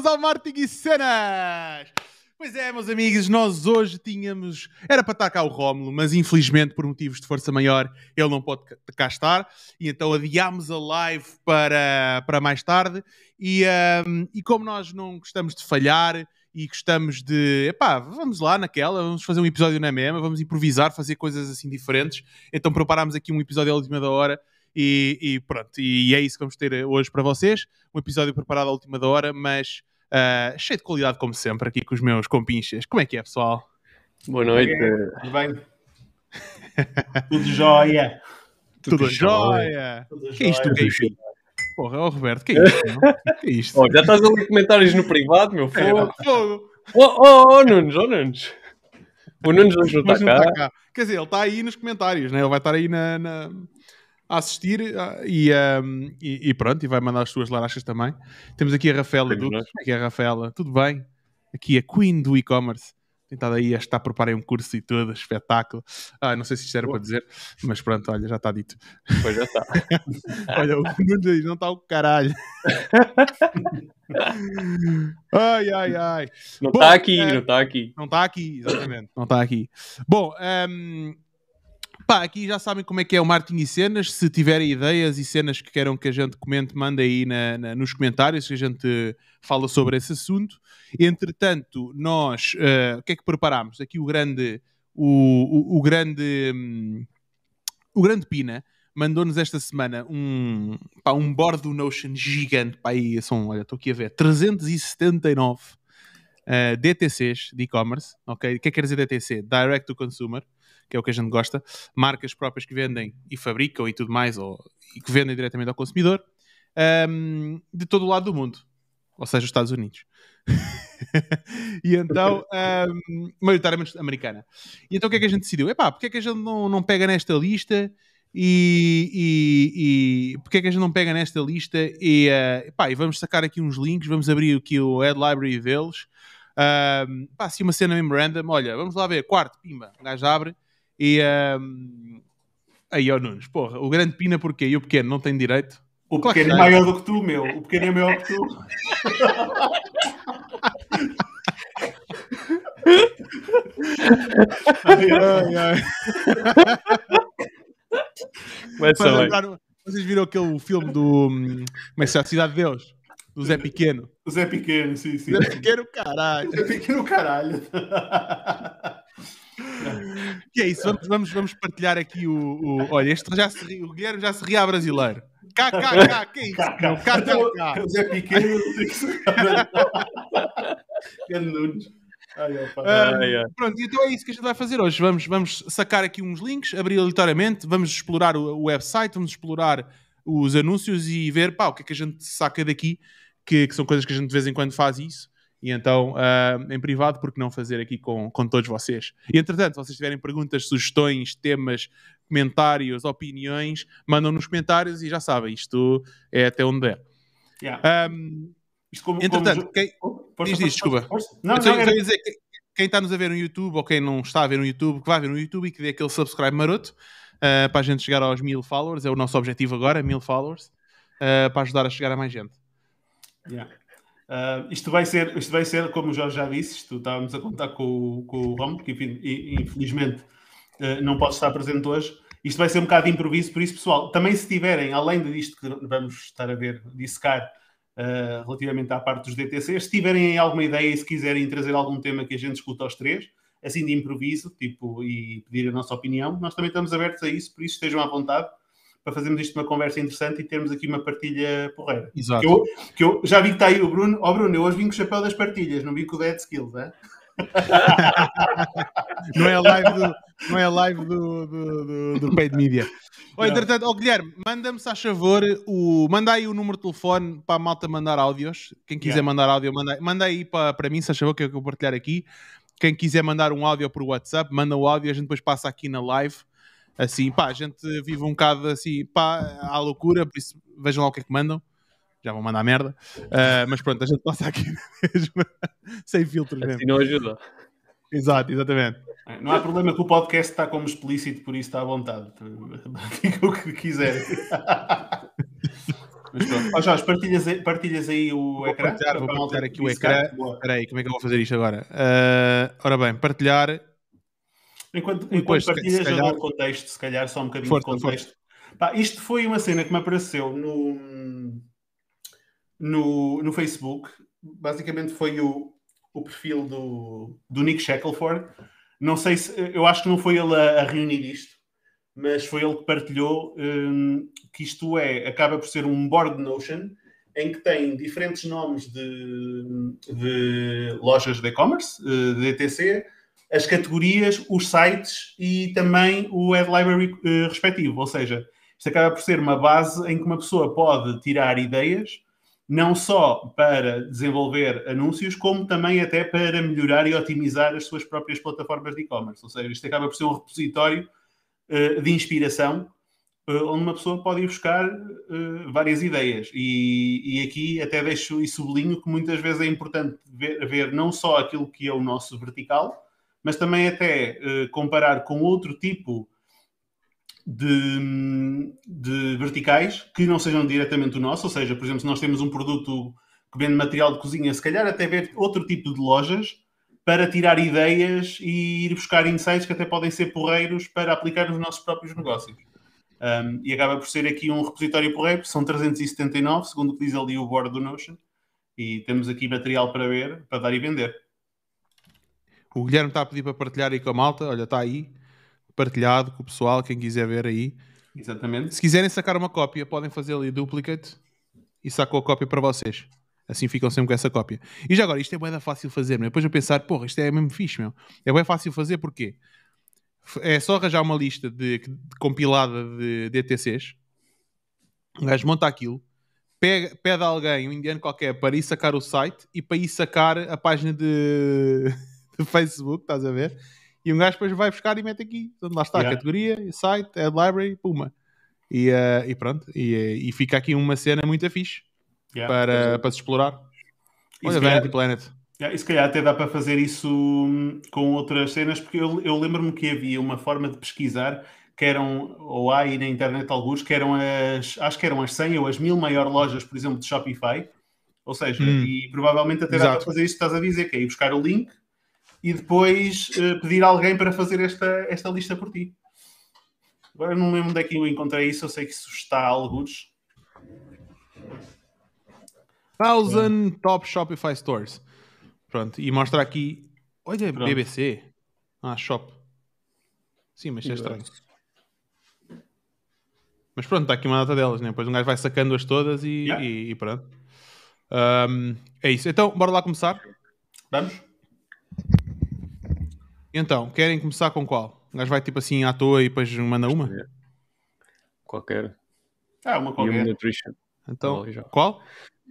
Bem-vindos ao Martin e Cenas! Pois é, meus amigos, nós hoje tínhamos. Era para estar cá o Rómulo, mas infelizmente, por motivos de força maior, ele não pode cá estar. E então adiámos a live para, para mais tarde. E, um, e como nós não gostamos de falhar e gostamos de. Epá, vamos lá naquela, vamos fazer um episódio na mesma, vamos improvisar, fazer coisas assim diferentes. Então preparámos aqui um episódio à última da hora. E, e, pronto, e é isso que vamos ter hoje para vocês. Um episódio preparado à última da hora, mas uh, cheio de qualidade, como sempre, aqui com os meus compinchas. Como é que é, pessoal? Boa noite. Tudo bem? Tudo jóia. Tudo, Tudo jóia. Que é isto, Gaby? Porra, oh, Roberto, que é isto? que é isto? Oh, já estás a ler comentários no privado, meu fogo. É, fogo. Oh, oh, oh, Nunes, oh, Nunes. O Nunes hoje não está cá. cá. Quer dizer, ele está aí nos comentários, né? ele vai estar aí na, na a assistir uh, e, um, e, e, pronto, e vai mandar as suas larachas também. Temos aqui a Rafaela Duque. Como é que é a Rafaela? Tudo bem? Aqui a Queen do e-commerce. Tentado aí a estar a preparar um curso e tudo, espetáculo. Ah, não sei se isto era Boa. para dizer, mas pronto, olha, já está dito. Pois já está. olha, o Nunes não está o caralho. ai, ai, ai. Não está aqui, é, não está aqui. Não está aqui, exatamente, não está aqui. Bom, um, Pá, aqui já sabem como é que é o Martin e cenas. Se tiverem ideias e cenas que queiram que a gente comente, mandem aí na, na, nos comentários que a gente fala sobre esse assunto. Entretanto, nós, uh, o que é que preparámos? Aqui o grande, o, o, o grande, um, o grande Pina mandou-nos esta semana um, pá, um board do Notion gigante. Pá, aí são, olha, estou aqui a ver, 379 uh, DTCs de e-commerce. Ok? O que é que quer dizer DTC? Direct to Consumer que é o que a gente gosta, marcas próprias que vendem e fabricam e tudo mais, ou, e que vendem diretamente ao consumidor, um, de todo o lado do mundo, ou seja, os Estados Unidos. e então, um, maioritariamente americana. E então o que é que a gente decidiu? Epá, porque é que a gente não, não pega nesta lista e, e, e porque é que a gente não pega nesta lista e, uh, epá, e vamos sacar aqui uns links, vamos abrir aqui o Ad Library deles. Um, pá, assim uma cena mesmo random, olha, vamos lá ver, quarto, pimba, o gajo abre e um, aí, ó Nunes, porra, o grande Pina porquê? E o pequeno não tem direito? O claro pequeno é maior do que tu, meu. O pequeno é maior que tu. ai, ai. Vocês viram aquele filme do. Como é que é? Cidade de Deus? Do Zé Pequeno. O Zé Pequeno, sim, sim. Zé Pequeno, caralho. Zé Pequeno, caralho. que é isso, vamos, vamos, vamos partilhar aqui o, o. Olha, este já se ri, o Guilherme já se ria brasileiro. KKK, que é isso? KKK. Zé Pequeno, Nunes. Ai, ai, ai. Pronto, então é isso que a gente vai fazer hoje. Vamos, vamos sacar aqui uns links, abrir aleatoriamente, vamos explorar o, o website, vamos explorar os anúncios e ver pá, o que é que a gente saca daqui, que, que são coisas que a gente de vez em quando faz isso. E então, uh, em privado, porque não fazer aqui com, com todos vocês? E entretanto, se vocês tiverem perguntas, sugestões, temas, comentários, opiniões, mandam nos comentários e já sabem, isto é até onde. Yeah. Um, isto como, entretanto, como... quem... Oh, diz, diz, desculpa. Não, não, dizer que quem está nos a ver no YouTube ou quem não está a ver no YouTube, que vai ver no YouTube e que dê aquele subscribe maroto uh, para a gente chegar aos mil followers, é o nosso objetivo agora, mil followers, uh, para ajudar a chegar a mais gente. Yeah. Uh, isto, vai ser, isto vai ser, como o Jorge já disse, isto estávamos a contar com, com o Romo, que infelizmente uh, não pode estar presente hoje. Isto vai ser um bocado de improviso, por isso, pessoal, também se tiverem, além disto que vamos estar a ver, dissecar uh, relativamente à parte dos DTCs, se tiverem alguma ideia e se quiserem trazer algum tema que a gente escuta aos três, assim de improviso, tipo, e pedir a nossa opinião, nós também estamos abertos a isso, por isso estejam à vontade para fazermos isto uma conversa interessante e termos aqui uma partilha porreira. Exato. Que eu, que eu já vi que está aí o Bruno. Ó oh, Bruno, eu hoje vim com o chapéu das partilhas, não vim com o Dead Skills, é? não é a live do, não é live do, do, do, do Paid Media. Oh, entretanto, oh, Guilherme, manda-me, se faz favor, o, manda aí o número de telefone para a malta mandar áudios. Quem quiser yeah. mandar áudio, manda, manda aí para, para mim, se faz favor, que eu vou partilhar aqui. Quem quiser mandar um áudio por WhatsApp, manda o áudio, a gente depois passa aqui na live assim, pá, a gente vive um bocado assim, pá, à loucura, por isso vejam lá o que é que mandam. Já vão mandar merda, uh, mas pronto, a gente passa aqui mesmo, sem filtros mesmo. Assim não ajuda. Exato, exatamente. É, não há problema que o podcast está como explícito, por isso está à vontade. Diga o que quiser. Mas pronto. Oh, Jorge, partilhas aí, partilhas aí o Vou ecrã? partilhar, vou partilhar aqui o ecrã. Boa. Espera aí, como é que eu vou fazer isto agora? Ah, ora bem, partilhar. Enquanto, enquanto partilhas, calhar- eu dou o contexto, se calhar, só um bocadinho Força, de contexto. Pá, isto foi uma cena que me apareceu no, no, no Facebook. Basicamente foi o, o perfil do, do Nick Shackelford. Não sei se, eu acho que não foi ele a, a reunir isto, mas foi ele que partilhou hum, que isto é, acaba por ser um board Notion em que tem diferentes nomes de, de lojas de e-commerce, eh, de ETC, as categorias, os sites e também o Ad Library eh, respectivo. Ou seja, isto acaba por ser uma base em que uma pessoa pode tirar ideias, não só para desenvolver anúncios, como também até para melhorar e otimizar as suas próprias plataformas de e-commerce. Ou seja, isto acaba por ser um repositório eh, de inspiração eh, onde uma pessoa pode ir buscar eh, várias ideias. E, e aqui até deixo e sublinho que muitas vezes é importante ver, ver não só aquilo que é o nosso vertical, mas também até eh, comparar com outro tipo de, de verticais que não sejam diretamente o nosso. Ou seja, por exemplo, se nós temos um produto que vende material de cozinha, se calhar até ver outro tipo de lojas para tirar ideias e ir buscar insights que até podem ser porreiros para aplicar nos nossos próprios negócios. Um, e acaba por ser aqui um repositório porreiro, são 379, segundo o que diz ali o board do Notion, e temos aqui material para ver, para dar e vender. O Guilherme está a pedir para partilhar aí com a malta. Olha, está aí. Partilhado com o pessoal, quem quiser ver aí. Exatamente. Se quiserem sacar uma cópia, podem fazer ali duplicate e sacou a cópia para vocês. Assim ficam sempre com essa cópia. E já agora, isto é bem fácil fazer, meu. Depois eu pensar, porra, isto é mesmo fixe, meu. É bem fácil fazer, porquê? F- É só arranjar uma lista de, de- compilada de, ETCs. Um gajo monta aquilo, pega, pede a alguém, um indiano qualquer, para ir sacar o site e para ir sacar a página de, Facebook, estás a ver? E um gajo depois vai buscar e mete aqui. Portanto, lá está, Yeah. categoria, site, ad library, puma. E, eh, e pronto, e, eh, e fica aqui uma cena muito fixe Yeah. para, para se explorar. E Olha, calhar- Vanity Planet. Yeah, e se calhar até dá para fazer isso hum, com outras cenas, porque eu, eu lembro-me que havia uma forma de pesquisar que eram, ou há aí na internet alguns, que eram as, acho que eram as 100 ou as 1000 maiores lojas, por exemplo, de Shopify. Ou seja, Hum. e provavelmente até dá Exato. para fazer isso que estás a dizer, que é ir buscar o link e depois eh, pedir alguém para fazer esta, esta lista por ti. Agora não lembro onde é que eu encontrei isso, eu sei que isso está a alguns. Thousand Top Shopify Stores. Pronto, e mostra aqui. Olha, Pronto. BBC. Ah, Shop. Sim, mas isto é estranho. Mas pronto, está aqui uma data delas, né? Depois um gajo vai sacando-as todas e, Yeah. e- e pronto. Ahm, é isso. Então, bora lá começar. Vamos? Então, querem começar com qual? Um gajo vai tipo assim à toa e depois manda uma? Qualquer. Ah, uma qualquer. Nutrition. Então, já. qual?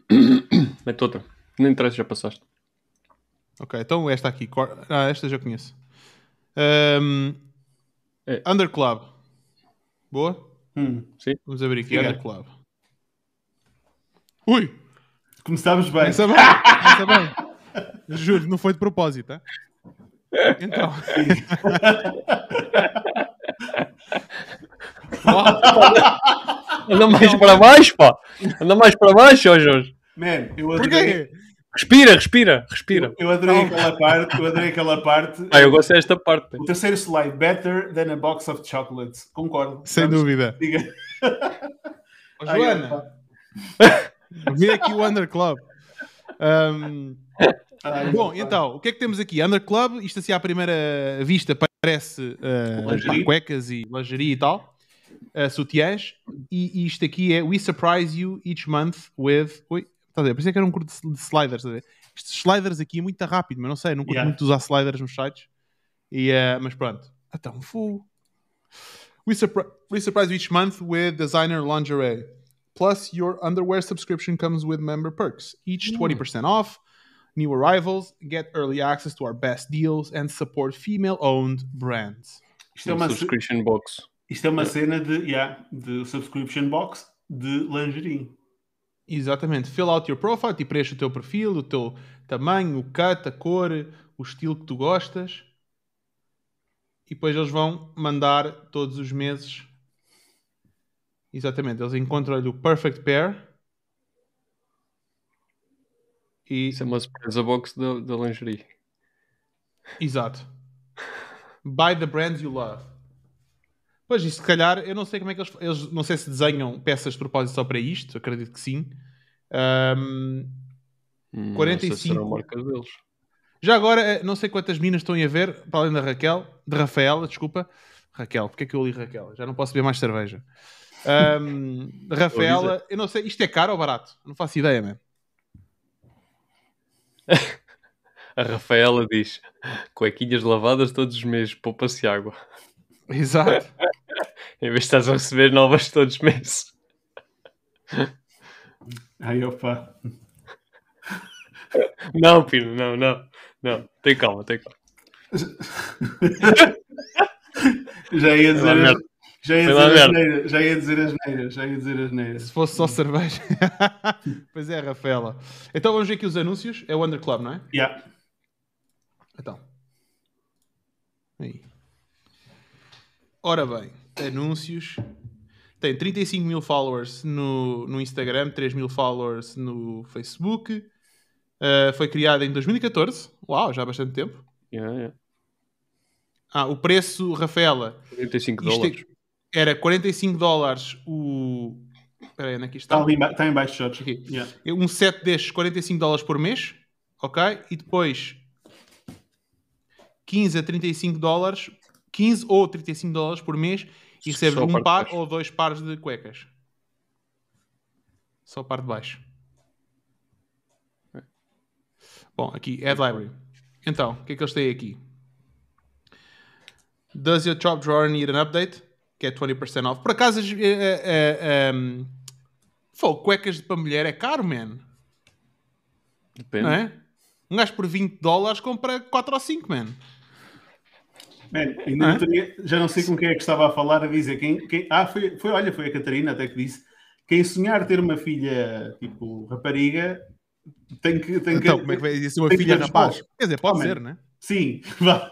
Mete outra. Não interessa, já passaste. Ok, então esta aqui. Ah, esta já conheço. Ahm, É. Underclub. Boa? Hum. Vamos abrir aqui. Underclub. Ui! Começámos bem. Começa bem, começa bem. Juro, não foi de propósito, hein? Então. Anda mais para baixo, pá. Anda mais para baixo, ó Jorge. Man, eu adorei, Porquê? Respira, respira, respira. eu adorei aquela parte. Eu adorei aquela parte. Ah, eu gosto desta parte. O terceiro slide, better than a box of chocolates. Concordo. Sem Vamos- dúvida. Diga. Joana, vê aqui o Underclub. Ahm, ai, bom, então, o que é que temos aqui? Underclub, isto assim à primeira vista parece uh, cuecas e lingerie e tal, uh, sutiãs, e, e isto aqui é We surprise you each month with. Ui, estás a ver? Pensei que era um curto de de sliders. estás a ver? Estes sliders aqui é muito rápido, mas não sei, não curto Yeah. muito usar sliders nos sites. E, uh, mas pronto. Então, full. We, surpri- we surprise you each month with designer lingerie. Plus, your underwear subscription comes with member perks. Each 20% off. New arrivals, get early access to our best deals, and support female owned brands. Isto é uma, subscription box. isto é uma cena de, yeah, de subscription box de lingerie. Exatamente. Fill out your profile, tipo preenche o teu perfil, o teu tamanho, o cut, a cor, o estilo que tu gostas. E depois eles vão mandar todos os meses. Exatamente. Eles encontram-lhe o perfect pair E... Isso é uma surpresa box da, da lingerie. Exato. Buy the brands you love. Pois, e se calhar, eu não sei como é que eles, eles não sei se desenham peças de propósito só para isto, acredito que sim. Um, Hum, 45. Não sei se serão marcas deles. já agora, eh, não sei quantas minas estão a ver, para além da Raquel, de Rafaela, desculpa. Raquel, porque é que eu li Raquel? Já não posso beber mais cerveja. Um, Rafaela, eu não sei, isto é caro ou barato? Não faço ideia, man. A Rafaela diz: cuequinhas lavadas todos os meses, poupa-se água. Exato. Em vez de estás a receber novas todos os meses. Ai, opa. Não, Pino, não, não. Não, tem calma, tem calma. Já ia dizer. Já ia já ia dizer as neiras, já ia dizer as neiras. Se fosse só cerveja. pois é, Rafaela. Então vamos ver aqui os anúncios. É o Under Club, não é? Yeah. Então. Aí. Ora bem, anúncios. Tem 35 mil followers no, no Instagram, 3 mil followers no Facebook. Uh, foi criado em 2014. Uau, já há bastante tempo. Yeah, yeah. Ah, o preço, Rafaela, 45 Isto é- dólares. Era 45 dólares o. Espera aí, onde é que está? Está, ali, está em baixo, Jorge. Aqui. Yeah. Um set destes, 45 dólares por mês, ok? E depois 15 a 35 dólares, 15 ou 35 dólares por mês e recebes Só um par ou dois pares de cuecas. Só a parte de baixo. Bom, aqui, Ad Library. Então, o que é que eles têm aqui? Does your top drawer need an update? Que é 20% off. Por acaso, as- eh, eh, um, cuecas para mulher é caro, man. Depende. Não é? Um gajo por 20 dólares compra 4 ou 5, man. Man, ainda não tinha- já não sei com quem é que estava a falar a dizer. Quem, quem, ah, foi, foi, olha, foi a Catarina até que disse. Quem sonhar ter uma filha tipo rapariga tem que. Tem Então, que, como é que vai dizer uma tem que filha rapaz? Quer dizer, pode Oh, man. ser, né? Sim, vá.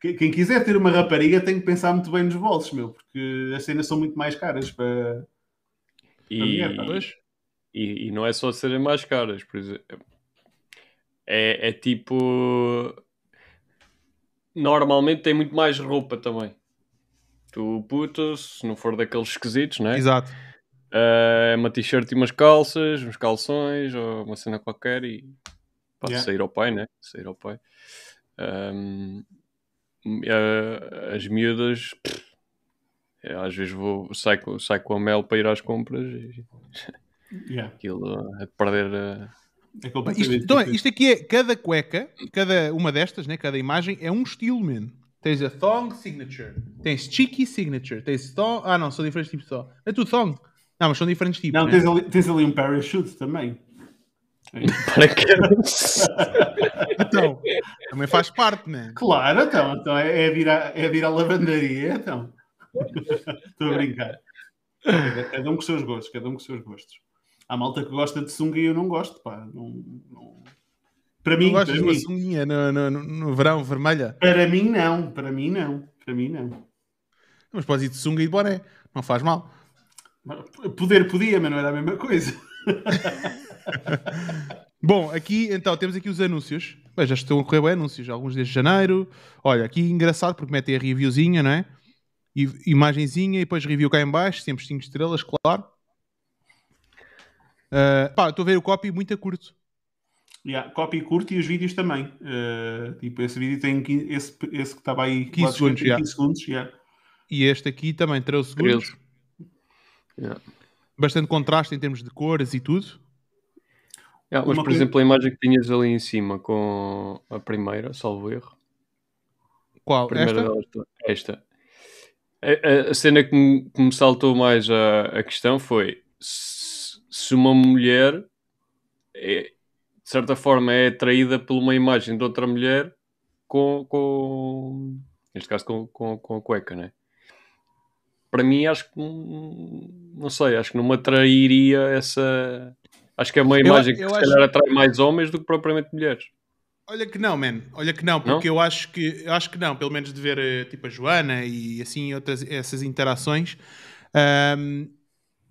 Quem- quem quiser ter uma rapariga tem que pensar muito bem nos bolsos, meu, porque as cenas são muito mais caras para. E, mulher, e, e não é só serem mais caras, por exemplo. É, é tipo. Normalmente tem muito mais roupa também. Tu puto, se não for daqueles esquisitos, né? Exato. É uma t-shirt e umas calças, uns calções ou uma cena qualquer e pode Yeah. sair ao pai, né? Sair ao pai. Ahm, eh, as miúdas, pff, é, às vezes vou, saio, com- saio com a Mel para ir às compras e Yeah. aquilo é de perder. eh, É Isto, então, isto aqui é cada cueca, cada uma destas, né? Cada imagem é um estilo, man. Tens a thong signature, tens cheeky signature, tens thong. Ah, não, são diferentes tipos de thong. É tudo thong. Não, mas são diferentes tipos. Não, né? tens ali, tens ali um parachute também. para que Então, também faz parte, né? Claro, então, então é, é, vir à, é vir à lavandaria, então. Estou a brincar. Cada, um com os seus gostos, cada um com os seus gostos. Há malta que gosta de sunga e eu não gosto, pá. Não, não- Para Não mim, gostas para de uma mim, sunguinha no, no, no- no verão vermelha? para mim não, para mim não, para mim não. Mas podes ir de sunga e de boné. Não faz mal. Poder podia, mas não era a mesma coisa. Bom, aqui então temos aqui os anúncios. Bem, já estão a correr bem anúncios, alguns desde janeiro. Olha, aqui engraçado porque metem a reviewzinha, não é? E, imagenzinha e depois review cá em baixo, sempre 5 estrelas, claro. Ah, pá, estou a ver o copy muito a curto. Yeah, copy curto e os vídeos também. Uh, tipo, esse vídeo tem 15, esse, esse que estava aí 15 lá escrito, segundos, tem yeah. 15 segundos. yeah. E este aqui também 13 segundos. 13. Yeah. Bastante contraste em termos de cores e tudo. Yeah, mas, Uma por exemplo, a imagem que tinhas ali em cima com a primeira, salvo erro. Qual? A primeira Esta? delas, esta. A, a- a cena que me, que me saltou mais a, a questão foi se, se uma mulher é, de certa forma é atraída por uma imagem de outra mulher com, com neste caso com, com, com a cueca, né? Para mim acho que não sei, acho que não me atrairia essa acho que é uma imagem que eu se acho- calhar atrai mais homens do que propriamente mulheres. Olha que não, man. Olha que não, porque eu acho que eu acho que não, pelo menos de ver eh, tipo a Joana e assim outras essas interações. ahm,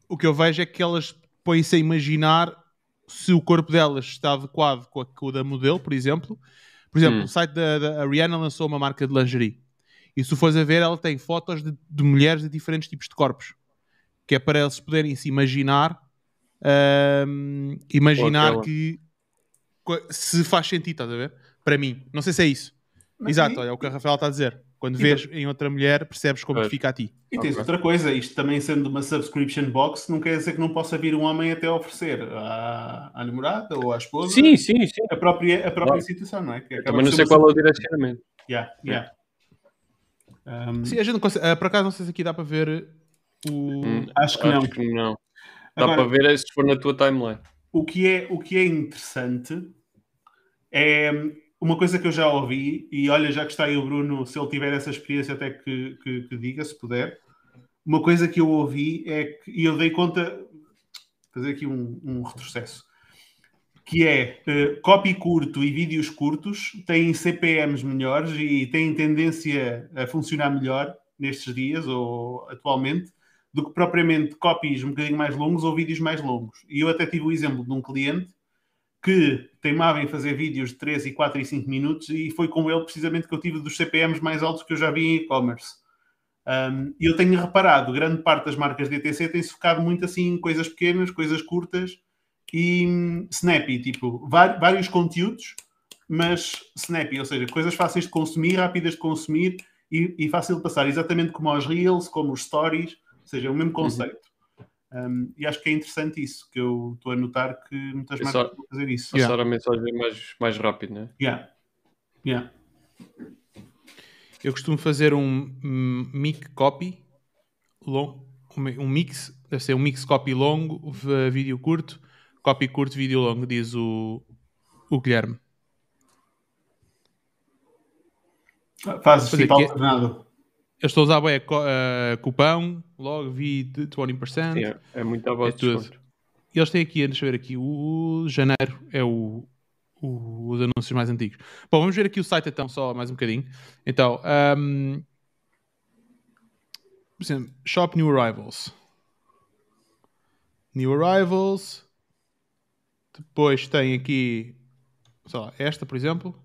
o que eu vejo é que elas põem-se a imaginar se o corpo delas está adequado com, a, com o da modelo, por exemplo. Por exemplo, Hum. o site da, da Rihanna lançou uma marca de lingerie. E se fores a ver, ela tem fotos de, de mulheres de diferentes tipos de corpos. Que é para eles poderem se imaginar imaginar que se faz sentido, estás a ver? Para mim. Não sei se é isso. Mas Exato, olha, é o que a Rafael está a dizer. Quando E vês em outra mulher, percebes como te fica a ti. E tens Ok. outra coisa, isto também sendo uma subscription box, não quer dizer que não possa vir um homem até oferecer à, à namorada ou à esposa Sim, sim, sim. a própria, a própria Claro. situação, não é? Que Também não sei qual é o direcionamento. Yeah, yeah. Um, Sim, a gente não consegue, ah, por acaso não sei se aqui dá para ver o. Hum, acho que não. Acho que não. Dá Agora, para ver se for na tua timeline. o, que é, o que é interessante é uma coisa que eu já ouvi, e olha, já que está aí o Bruno, se ele tiver essa experiência, até que, que, que diga, se puder. Uma coisa que eu ouvi é que, e eu dei conta, fazer aqui um, um retrocesso, que é eh, copy curto e vídeos curtos têm CPMs melhores e têm tendência a funcionar melhor nestes dias ou atualmente do que propriamente copies um bocadinho mais longos ou vídeos mais longos. E eu até tive o exemplo de um cliente que teimava em fazer vídeos de 3 e 4 e 5 minutos e foi com ele precisamente que eu tive dos CPMs mais altos que eu já vi em e-commerce. Um, eu tenho reparado, grande parte das marcas de tem-se focado muito assim em coisas pequenas, coisas curtas e hum, snappy, tipo, vários conteúdos, mas snappy, ou seja, coisas fáceis de consumir, rápidas de consumir e, e fácil de passar, exatamente como os Reels, como os Stories, ou seja, é o mesmo conceito. Um, e acho que é interessante isso, que eu estou a notar que muitas É marcas a fazer isso. Passar a mensagem mais, mais rápido, né? Yeah. Yeah. Eu costumo fazer um mic copy, long, um mi- mix, deve ser um mix copy longo, vídeo curto, copy curto, vídeo longo, diz o, o Guilherme. Fazes tipo que- alternado. Eu estou a usar bem, eh, cupão, logo vi de 20%. Sim, é, é muito à base É de tudo. E eles têm aqui, deixa eu ver aqui, o janeiro é o, o- os anúncios mais antigos. Bom, vamos ver aqui o site então, só mais um bocadinho. Então, ahm, por exemplo, Shop New Arrivals. New Arrivals. Depois tem aqui, sei lá, esta, por exemplo.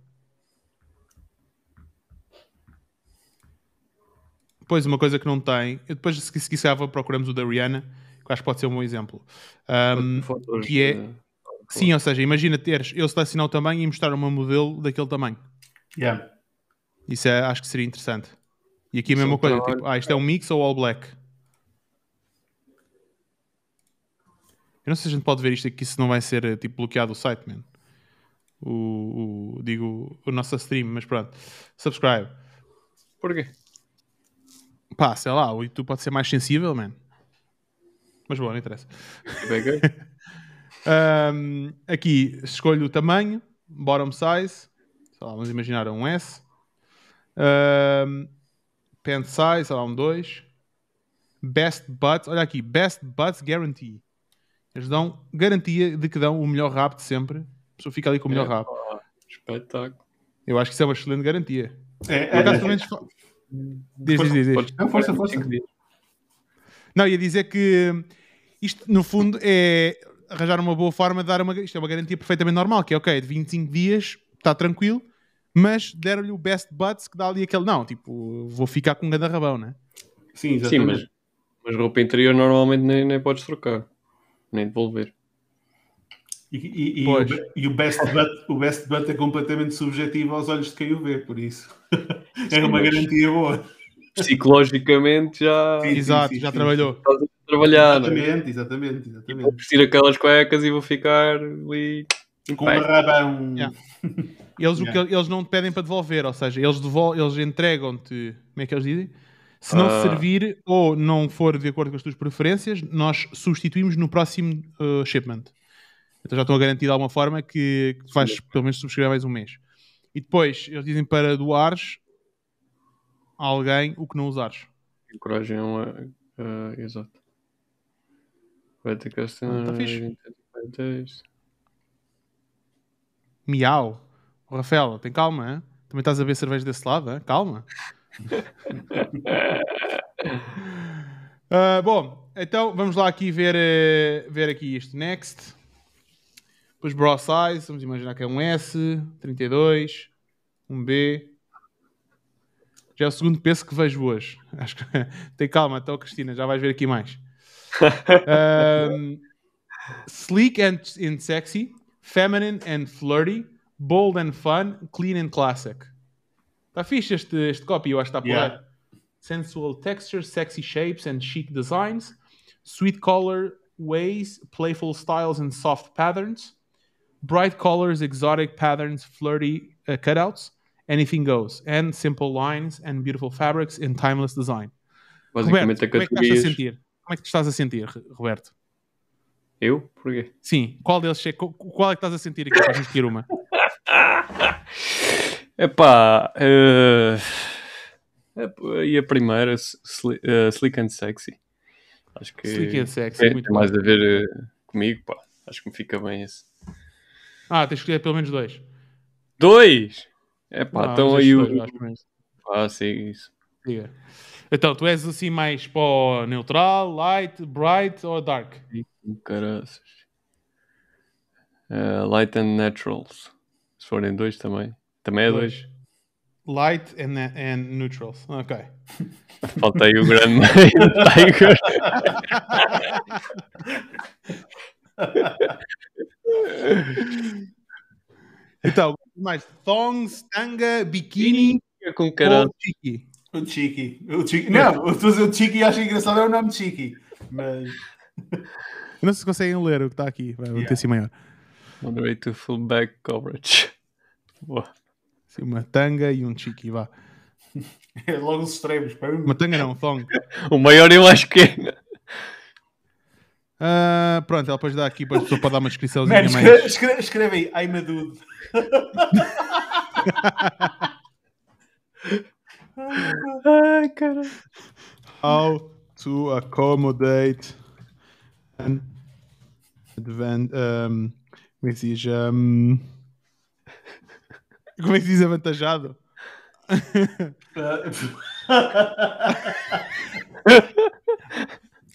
Depois uma coisa que não tem, eu depois se se quiser procuramos o da Rihanna, que acho que pode ser um bom exemplo. Ahm, Fotos que é- Sim, ou seja, imagina teres eu selecionar o tamanho e mostrar uma modelo daquele tamanho. Yeah. Isso é, acho que seria interessante. E aqui a mesma Só coisa, tipo, ah, isto é um mix ou all black? Eu não sei se a gente pode ver isto aqui se não vai ser eh, tipo bloqueado o site, man. O, o- digo, o nosso stream, mas pronto. Subscribe. Porquê? Pá, sei lá, o YouTube pode ser mais sensível, man. Mas bom, não interessa. Bem gay? Ahm, aqui escolho o tamanho, bottom size, sei lá, vamos imaginar um S. Ahm, pant size, sei lá, um 2. Best buds, olha aqui, best buds guarantee. Eles dão garantia de que dão o melhor rap de sempre. A pessoa fica ali com o melhor É, rap. Espetáculo. Eu acho que isso é uma excelente garantia. É, acaso, é, Diz, diz, diz, diz. Podes- Não, força, força. Não, ia dizer que isto, no fundo, é arranjar uma boa forma de dar uma. Isto é uma garantia perfeitamente normal, que é ok, de 25 dias, está tranquilo, mas deram-lhe o best buds que dá ali aquele. Não, tipo, vou ficar com um grande rabão, né? Sim, Sim, exatamente. mas, mas roupa interior normalmente nem, nem podes trocar. Nem devolver. E, e- e e o best butt, o best butt é completamente subjetivo aos olhos de quem o vê, por isso. é uma garantia boa. Psicologicamente já Sim, Exato, sim, já sim, trabalhou. estás a trabalhar. é? Exatamente, exatamente, exatamente. Vou vestir aquelas cuecas e vou ficar ali. Com uma rabão. Yeah. Eles, o que- Yeah. eles não te pedem para devolver, ou seja, eles, devol- eles entregam-te. Como é que eles dizem? Se não Ah. servir ou não for de acordo com as tuas preferências, nós substituímos no próximo uh, shipment. Então já estão a garantir de alguma forma que, que vais pelo menos subscrever mais um mês. E depois eles dizem para doares a alguém o que não usares. Coragem é uma. ah, exato. Vai ter que. Ah, tá fixe. Miau. Ô, Rafael, tem calma, hein? Também estás a ver cerveja desse lado, hein? calma. Ah, bom, então vamos lá aqui ver, eh, ver aqui isto. Next. Depois bra size, vamos imaginar que é um S, 32, um B. Já é o segundo peso que vejo hoje. Acho que tem calma, então Cristina, já vais ver aqui mais. Um, sleek and, and sexy, feminine and flirty, bold and fun, clean and classic. Está fixe este, este copy, eu acho que está por Yeah. aí. Sensual textures, sexy shapes and chic designs, sweet color ways, playful styles and soft patterns, bright colors, exotic patterns, flirty uh, cutouts, anything goes, and simple lines and beautiful fabrics in timeless design. Basicamente Roberto, a como é que estás a sentir? Como é que estás a sentir, Roberto? Eu? Porquê? Sim, qual deles é, qual é que estás a sentir aqui para a gente escolher uma? Epá. epá, e a primeira, sli, eh, Slick and Sexy. Acho que Slick and sexy, é, muito tem mais a ver eh, comigo, pá. Acho que me fica bem esse. Ah, tens de escolher pelo menos dois. Dois! Não, então vamos aí estes o. dois, acho que- Ah, sim, isso. Diga. Então, tu és assim mais para o neutral, light, bright ou dark? Caraças. Eh, light and Naturals. Se forem dois também. Também é dois. Light and, and neutrals. Ok. Falta aí o grande Tiger. Então, mais thongs, tanga, biquíni com caralho. O Chiqui. O Chiqui. Não, eu estou a dizer o Chiqui e acho engraçado é o nome Chiqui. Mas. Não sei se conseguem ler o que está aqui. Vai Yeah. ter assim maior. Moderate to full back coverage. Boa. Assim, uma tanga e um chiqui, vá. É logo os extremos. pá. Uma tanga não, um thong. O maior eu acho que é. Ah, pronto, ela depois dá aqui para a pessoa para dar uma descriçãozinha Mano, mais. escreve, escreve, escreve aí. I'm a dude. Ai, cara. How to accommodate an advan um, como é que se diz? Um, como é que se diz avantajado?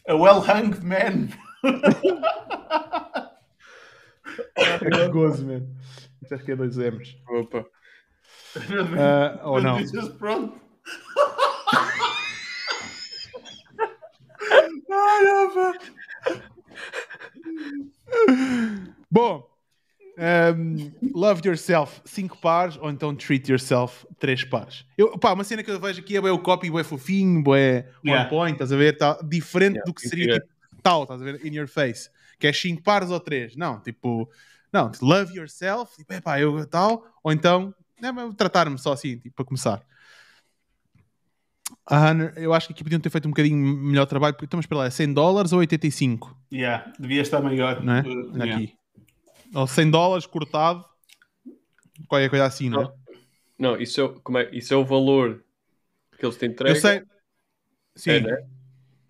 a well-hanged man. Que gozo, mano. Isto acho que é dois M's. Opa. Ah, ou não? Pronto. Ai, não, pá. Bom, um, love yourself 5 pares ou então treat yourself 3 pares. Eu, pá, uma cena que eu vejo aqui é o copy, bué fofinho, bué Yeah. on point, estás a ver? Tá diferente Yeah, do que seria que ver. tipo, tal, estás a ver? In your face. Que é 5 pares ou 3. Não, tipo, não, love yourself, tipo, é pá, eu tal, ou então é, tratar-me só assim, tipo, para começar. A Hunter, eu acho que aqui podiam ter feito um bocadinho melhor trabalho, porque estamos para lá, é 100 dólares ou 85? Yeah, devia estar maior. não é? Uh, Olha yeah. aqui. Ou 100 dólares cortado, qualquer coisa assim, não é? Não, isso é, como é, isso é o valor que eles te entregam. Eu sei. Sim. É, né?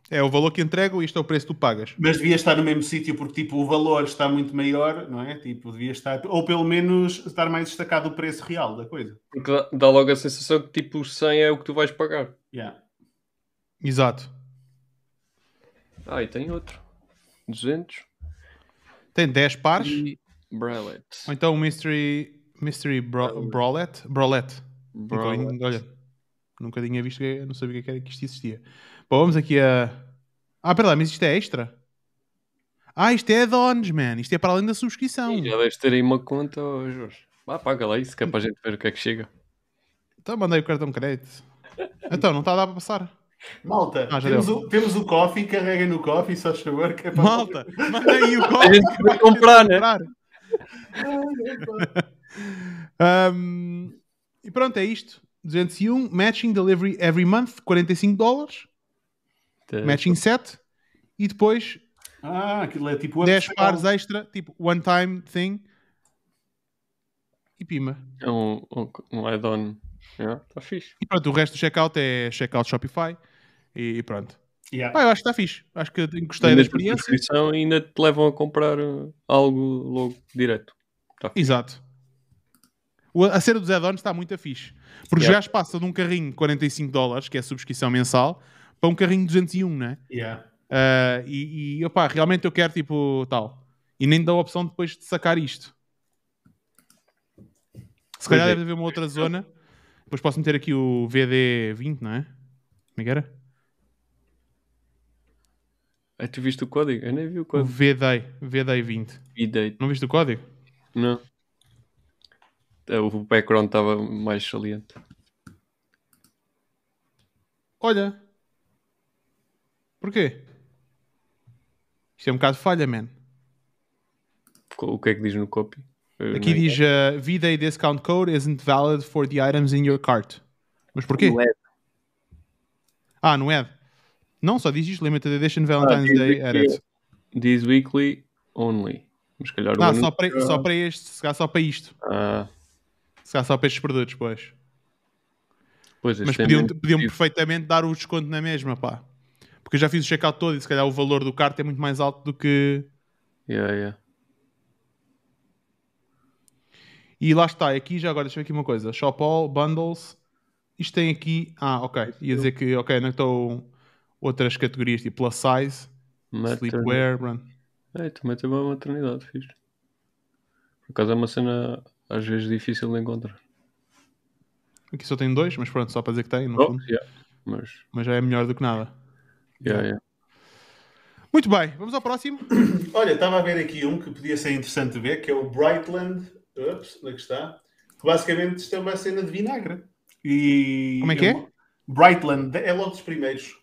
É o valor que entregam e isto é o preço que tu pagas. Mas devia estar no mesmo sítio porque tipo, o valor está muito maior, não é? Tipo, devia estar, ou pelo menos estar mais destacado o preço real da coisa. Porque dá, dá logo a sensação que tipo os 100 é o que tu vais pagar. Yeah. Exato. Ah, e tem outro. 200. Tem 10 pares. E Bralette. Ou então o Mystery, mystery bro. Brolette. Nunca- Bralette. Olha, nunca tinha visto, que- não sabia que era que isto existia. Bom, vamos aqui a. Ah, pera lá, mas isto é extra? Ah, isto é add-ons, man. Isto é para além da subscrição. Ih, Já deves ter aí uma conta, oh, Jorge. Vá, paga lá isso, que é para a gente ver o que é que chega. Então mandei o cartão de crédito. Então, não está a dar para passar. Malta, Ah, temos, deu. o, temos o coffee, carrega no coffee, só favor, que é para... Malta, mandei aí o A código. gente vai comprar, né? comprar. Um, e pronto, é isto. 201, matching delivery every month, 45 dólares, Tá. matching set, e depois Ah, aquilo é tipo... 10 upsell. pares extra, tipo one time thing, e pima. É um, um, um add-on. Está fixe. E pronto, o resto do checkout é checkout Shopify, e, e pronto. Yeah. Pá, eu acho que está fixe, acho que gostei ainda da experiência. subscrição e ainda te levam a comprar uh, algo logo direto. Tá. Exato. O- A cena dos add-ons está muito fixe. Porque Yeah. já se passa de um carrinho de 45 dólares, que é a subscrição mensal, para um carrinho de 201, não é? Yeah. Uh, e, e opá, realmente eu quero tipo tal. E nem dá a opção depois de sacar isto. Se calhar é. deve haver uma outra zona. Depois posso meter aqui o VD20, não é? Como é que era? Aí tu viste o código? Eu nem vi o O código. VD, VD20. E-date. Não viste o código? Não. É, O background estava mais saliente. Olha. Porquê? Isto é um bocado falha, man. O que é que diz no copy? Eu Aqui diz uh, VDay discount code isn't valid for the items in your cart. Mas porquê? Não é. Ah, não é? Não, só diz isto, Limited Edition Valentine's diz Day Edit. This weekly only. Mas calhar o Ah, só para, só para este, se calhar só para isto. Ah, Se calhar só para estes produtos, pois. pois Mas é podiam, podiam perfeitamente dar o desconto na mesma, pá. Porque eu já fiz o checkout todo e se calhar o valor do kart é muito mais alto do que... Yeah, yeah. E lá está, aqui já agora, deixa eu ver aqui uma coisa. Shop All, Bundles. Isto tem aqui... Ah, ok. Ia dizer que, ok, não estão outras categorias, tipo plus size, Maternity. sleepwear, pronto. É, também tem uma maternidade, fixe. Por acaso é uma cena às vezes difícil de encontrar. Aqui só tem dois, mas pronto, só para dizer que tem, no Oh, fundo. yeah. Mas, Mas já é melhor do que nada. Yeah, yeah. Muito bem, vamos ao próximo. Olha, estava a ver aqui um que podia ser interessante ver, que é o Brightland. Ups, onde é que está? Que basicamente isto é uma cena de vinagre. E Como é que é? uma- Brightland, é logo dos primeiros.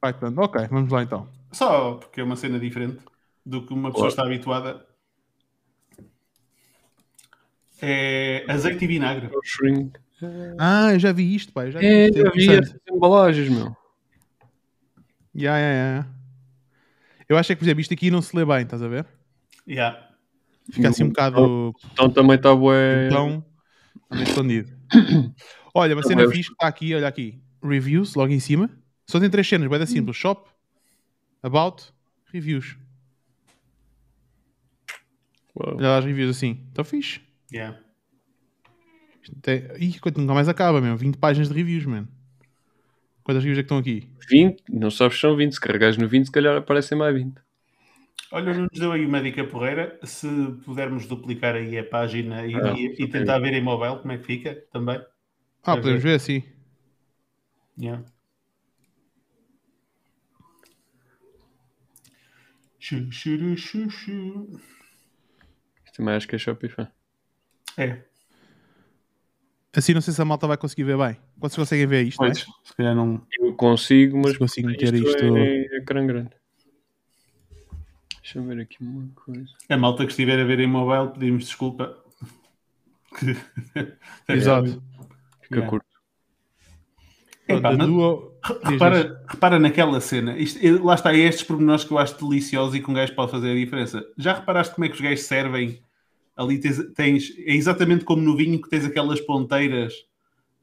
Pronto. Ok, vamos lá então. Só porque é uma cena diferente do que uma pessoa está habituada. É azeite e vinagre. Ah, eu já vi isto. Eu já vi É, isto. É eu vi essas embalagens, meu. Ya, ya, ya. Eu acho é que, por exemplo, isto aqui não se lê bem, estás a ver? Yeah. Fica assim um bocado Então também está bué. então, meio escondido. Olha, uma cena Também. fixe que está aqui, olha aqui. Reviews, logo em cima. Só tem três cenas, bem da simples. Shop, About, Reviews. Olha lá as reviews assim. Estão fixe. Yeah. Isto Tem... Ih, quanto nunca mais acaba, meu. 20 páginas de reviews, mano. Quantas reviews é que estão aqui? 20, não sabes se são 20. Se carregares no 20, se calhar aparecem mais 20. Olha, não nos deu aí uma dica porreira. Se pudermos duplicar aí a página e, Ah, e- e tentar ver em mobile como é que fica também. Ah, Quer podemos ver assim. Yeah. Chu, chu. Isto também acho que é Shopify. É, Assim não sei se a malta vai conseguir ver bem. Vocês conseguem ver isto, não é? pois, se calhar não. Eu consigo, mas Se consigo meter isto, isto- é ecrã grande. Deixa eu ver aqui uma coisa. A malta que estiver a ver em mobile, pedimos desculpa. Exato. Fica Yeah. curto. Epá, Duo-. Repara, repara naquela cena. Isto- lá está, é estes pormenores que eu acho deliciosos e que um gajo pode fazer a diferença. Já reparaste como é que os gajos servem? Ali tens, tens- é exatamente como no vinho que tens aquelas ponteiras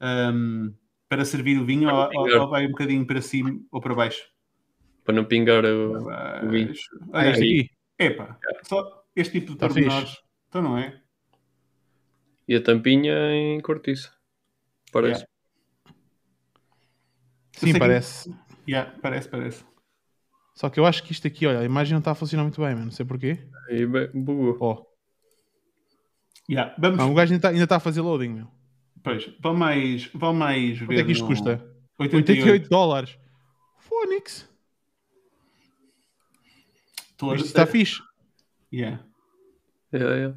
ahm, para servir o vinho, ou, ou- ou vai um bocadinho para cima ou para baixo? Para não pingar o. O vinho. Ah, Olha este aí. aqui. Epá, só este tipo de Tá pormenores. Então não é? E a tampinha em cortiça. Parece. Yeah. Sim, que- parece. Yeah, parece, parece. Só que eu acho que isto aqui, olha, a imagem não está a funcionar muito bem, mano. Não sei porquê. Aí bugou. Ó. Yeah, vamos, Ah, o gajo ainda está ainda tá a fazer loading, meu. pois, vão mais, vão mais Quanto é que isto no- custa? 88. 88 dólares. A- Isto está fixe. Yeah. É, é.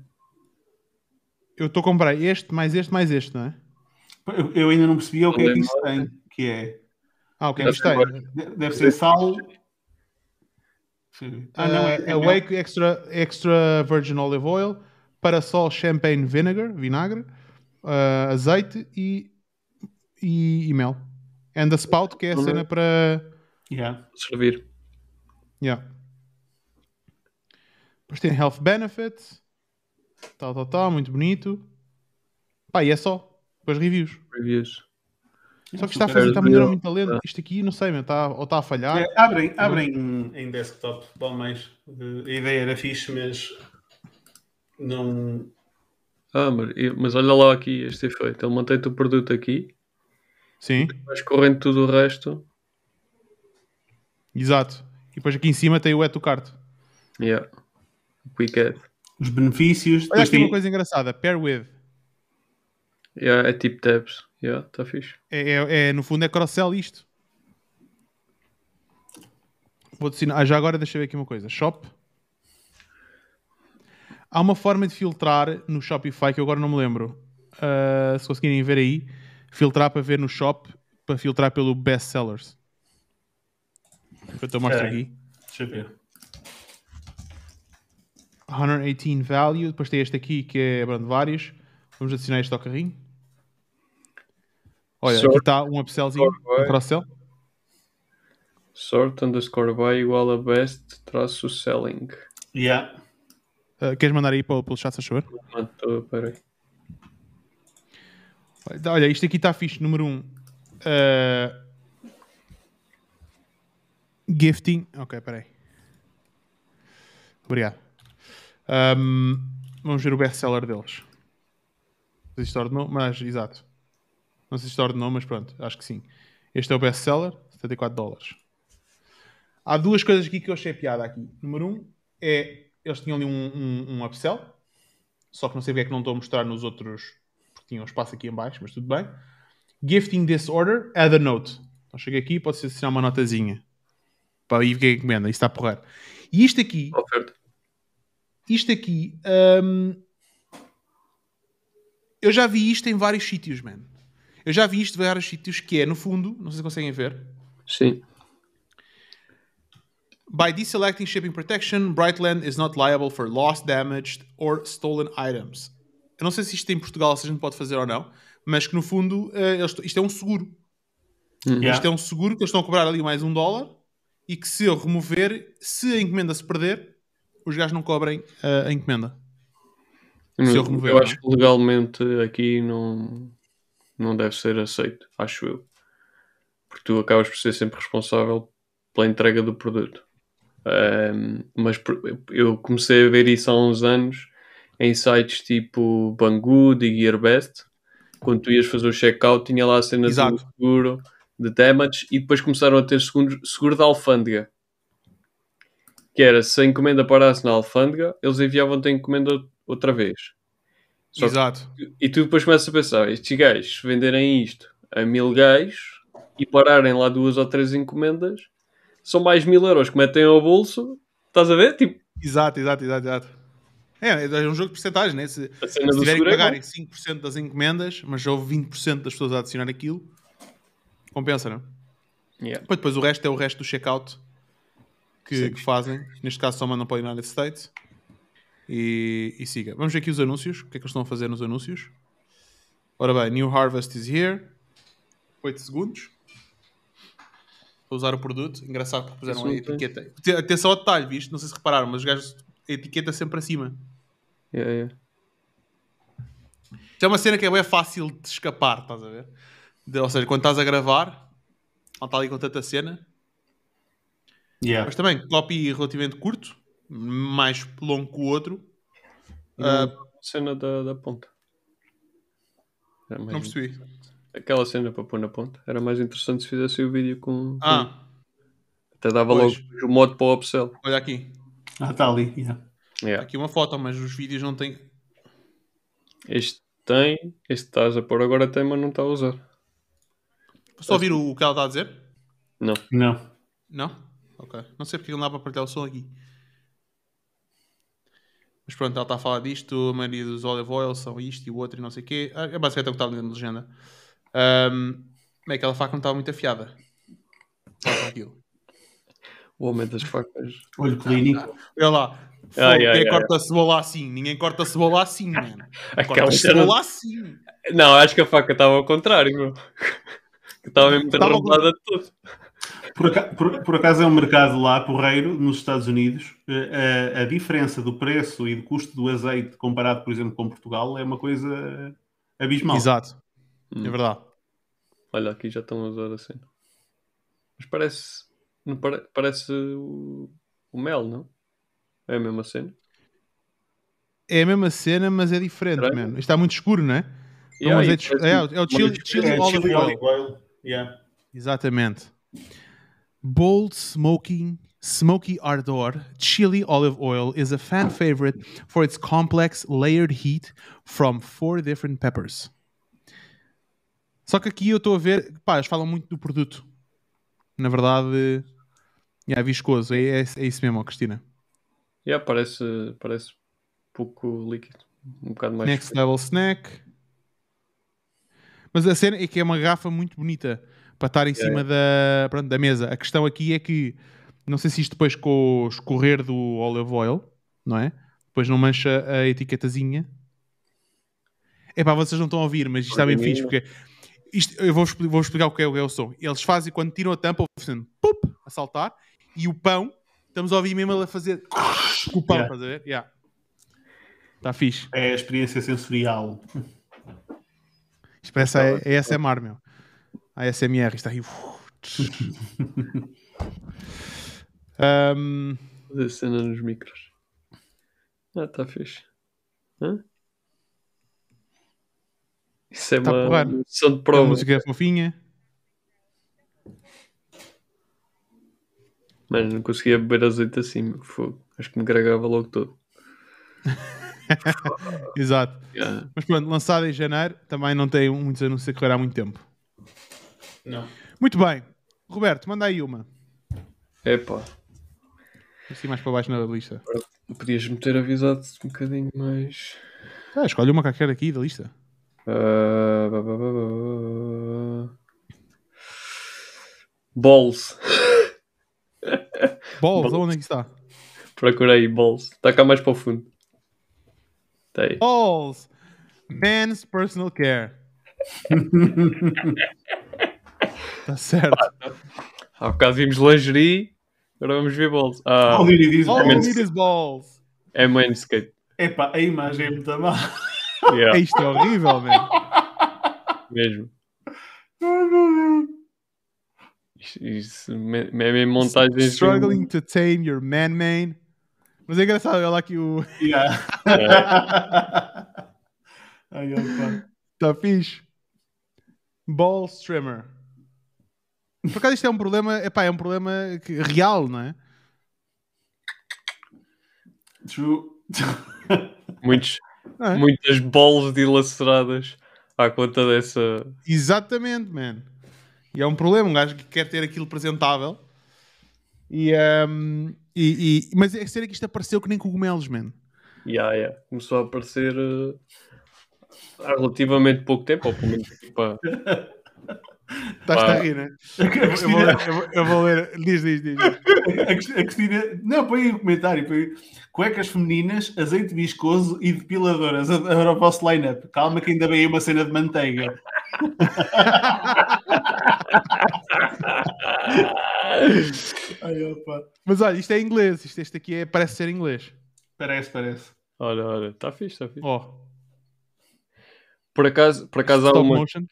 Eu estou a comprar este, mais este, mais este, não é? Eu, eu ainda não percebi o que é que isso tem. Que é. Ah, o que é que Deve isto tem? Deve ser sal. Ah, não, é, Ah, Awake extra, extra Virgin Olive Oil, Parasol Champagne Vinegar, vinagre, ah, azeite e, e, e mel. And the spout, que é a cena para. Yeah. Servir. Yeah. Depois tem Health Benefits, tal, tal, tal, muito bonito. Pá, e é só. Depois reviews. Reviews. Só que está a fazer, está a melhorar muito talento. Isto aqui, não sei, meu, está, ou está a falhar. É, abrem abrem em desktop, bom mais. Uh, A ideia era fixe, mas não. Ah, mas, mas olha lá aqui este efeito. Ele mantém-te o produto aqui, Sim, mas correndo tudo o resto. exato. E depois aqui em cima tem o Eto Cart. Yeah. Quick Add. Os benefícios. Olha aqui uma tem- coisa engraçada. Pair with. Yeah, é tipo tabs. Yeah, tá fixe. É, é- é- no fundo é cross-sell isto. Vou assinar. Ah, já agora deixa eu ver aqui uma coisa. Shop. Há uma forma de filtrar no Shopify que eu agora não me lembro. Ah, se conseguirem ver aí, filtrar para ver no shop, para filtrar pelo best sellers. Eu estou a mostrar Espera aí. aqui. Deixa eu ver. 118 value. Depois tem este aqui que é pronto, vários. Vamos adicionar este ao carrinho. Olha, Sort- aqui está um upsellzinho, Sort um cross-sell. Sort underscore by igual a best traço selling. Yeah. Uh, queres mandar aí pelo, pelo chat, se? Matou, peraí. Olha, isto aqui está fixe. Número 1. Um, uh, gifting. Ok, peraí. Obrigado. Um, vamos ver o best-seller deles. Não sei se isto ordenou, mas exato. Não sei se isto ordenou, mas pronto, acho que sim. Este é o best-seller, 74 dólares. Há duas coisas aqui que eu achei piada aqui. Número 1 um é, eles tinham ali um, um, um upsell, só que não sei porque é que não estou a mostrar nos outros, porque tinha um espaço aqui em baixo, mas tudo bem. Gifting this order, add a note. Então chega aqui e pode-se adicionar uma notazinha. Para aí ver o que é que encomenda, isso está a porrar. E isto aqui, Oferta. isto aqui, hum, eu já vi isto em vários sítios, man. Eu já vi isto em vários sítios que é, no fundo, não sei se conseguem ver, Sim. By deselecting shipping protection, Brightland is not liable for lost, damaged or stolen items. Eu não sei se isto em Portugal se a gente pode fazer ou não, mas que no fundo eles- isto é um seguro. Yeah. Isto é um seguro que eles estão a cobrar ali mais um dólar e que se eu remover, se a encomenda se perder, os gajos não cobrem eh, a encomenda. Se eu remover, eu não é? acho que legalmente aqui não, não deve ser aceito, acho eu. Porque tu acabas por ser sempre responsável pela entrega do produto. Ahm, mas eu comecei a ver isso há uns anos em sites tipo Banggood e GearBest. Quando tu ias fazer o checkout, tinha lá a cena do Exato. seguro de damage e depois começaram a ter seguro, seguro da alfândega. Que era, se a encomenda parasse na alfândega, eles enviavam-te a encomenda outra vez. Só que Exato. e tu depois começas a pensar, estes gajos venderem isto a mil gajos e pararem lá duas ou três encomendas, são mais mil euros que metem ao bolso, estás a ver? Tipo, Exato, exato, exato, exato. É, é um jogo de porcentagem, né? Se, se tiverem que é pagarem 5% das encomendas, mas já houve 20% das pessoas a adicionar aquilo, compensa, não? bom. Yeah. Depois, depois o resto é o resto do checkout que, que fazem. Neste caso só mandam para o United States. E, e siga. Vamos ver aqui os anúncios. O que é que eles estão a fazer nos anúncios? Ora bem, New Harvest is here. 8 segundos. Para usar o produto. Engraçado que puseram a etiqueta. Te- Atenção ao detalhe, visto? Não sei se repararam, mas os gajos a etiqueta sempre acima. Yeah, yeah. Isto é uma cena que é bem fácil de escapar, estás a ver? De- ou seja, quando estás a gravar, não está ali com tanta cena. Yeah. Mas também, copy relativamente curto, mais longo que o outro. Não- cena da, da ponta. Mais não percebi. Aquela cena para pôr na ponta. Era mais interessante se fizesse o vídeo com. com- Ah, Até dava pois. logo o modo para o upsell. olha aqui. Ah, está ali. yeah. Yeah. Aqui uma foto, mas os vídeos não têm. Este tem, este estás a pôr agora tem, mas não está a usar. Só ouvir o, o que ela está a dizer? Não. Não. Não? Ok. Não sei porque não dá para partilhar o som aqui. Mas pronto, ela está a falar disto. A maioria dos olive oil são isto e o outro e não sei o quê. Ah, É basicamente o que está ali na legenda. Ahm, Bem, aquela faca não estava muito afiada. O homem das facas. Olho clínico. Olha lá. Fogo, Ai, ai, quem ai, corta a cebola assim? Ninguém corta a cebola assim, mano. Corta a cebola assim. Não, acho que a faca estava ao contrário, meu. Estava mesmo derrubada de tudo. Por, aca- por- por acaso é um mercado lá, porreiro, nos Estados Unidos. eh, A, a diferença do preço e do custo do azeite comparado, por exemplo, com Portugal é uma coisa abismal. Exato. Hum. É verdade. Olha, aqui já estão a usar a cena. Mas parece. Não pare- parece o, o mel, não? É a mesma cena. É a mesma cena, mas é diferente, Caralho. mano. Isto está muito escuro, não é? É Yeah, e parece é, um- é o chili, uma chili É, olive chili oil. oil. Yeah. Exatamente. Bold Smoking Smoky Ardor Chili Olive Oil is a fan favorite for its complex layered heat from four different peppers. Só que aqui eu estou a ver, pá, eles falam muito do produto. Na verdade, é viscoso. É, é, é isso mesmo, ó, Cristina. Yeah, parece, parece pouco líquido. Um bocado mais. Next Level Snack. Mas a cena é que é uma garrafa muito bonita para estar em cima da, pronto, da mesa. A questão aqui é que, não sei se isto depois com o escorrer do olive oil, não é? Depois não mancha a etiquetazinha. É pá, vocês não estão a ouvir, mas isto está bem fixe, porque isto, eu vou, vou explicar o que é, o que é o som. Eles fazem, quando tiram a tampa, fazendo pup, a saltar, e o pão, estamos a ouvir mesmo ele a fazer com o pão, Yeah. estás a ver? Yeah. Está fixe. É a experiência sensorial. Isto parece a, a ASMR, meu. A ASMR, está aí. Ahm, Fazer cena nos micros. Ah, está fixe. Hã? Isso é Tá uma sessão de a prova. música é fofinha. Mano, não conseguia beber azeite assim, meu fogo. Acho que me gregava logo todo. Exato. Yeah. Mas pronto, lançado em janeiro, também não tem muitos anúncios a correr há muito tempo. Não. Muito bem. Roberto, manda aí uma. Epá, Assim mais para baixo na lista. podias-me ter avisado um bocadinho mais. Ah, escolhe uma qualquer aqui da lista. Ah, ba, ba, ba, ba. Balls. Balls, onde é que está? Procurei balls. Está cá mais para o fundo. Está aí. Balls. Men's Personal Care. Está certo. Há bocado vimos lingerie, agora vamos ver balls. Ah, All you need is balls. é manscape. Epá, a imagem é muito má. Yeah, Isto é horrível, mesmo. Isto, isto, me- me- me- montagens. de um- Struggling to tame your man main. Mas é engraçado, olha lá aqui o. Yeah. Ai, opa. Está fixe. Ball trimmer. Por acaso isto é um problema, epá, é um problema que- real, não é? True. Muitos, é? muitas bolas dilaceradas à conta dessa. Exatamente, man. E é um problema, um gajo que quer ter aquilo apresentável. E, ehm, e, e- mas é sério que isto apareceu que nem cogumelos, man. Yeah, yeah. Começou a aparecer eh, há relativamente pouco tempo, ou pelo menos tipo, há- Estás Pá. a rir, né? A Eu vou, Cristina, ler, eu, vou, eu vou ler. Diz, diz, diz. a Cris- a Cristina. Não, põe aí o comentário. Põe aí. Cuecas femininas, azeite viscoso e depiladoras. Era o vosso line-up. Calma, que ainda vem aí uma cena de manteiga. Ai, opa. Mas olha, isto é inglês. Isto, este aqui é, parece ser inglês. Parece, parece. Olha, olha, está fixe, está fixe. Ó, Por acaso, por acaso há uma, motion.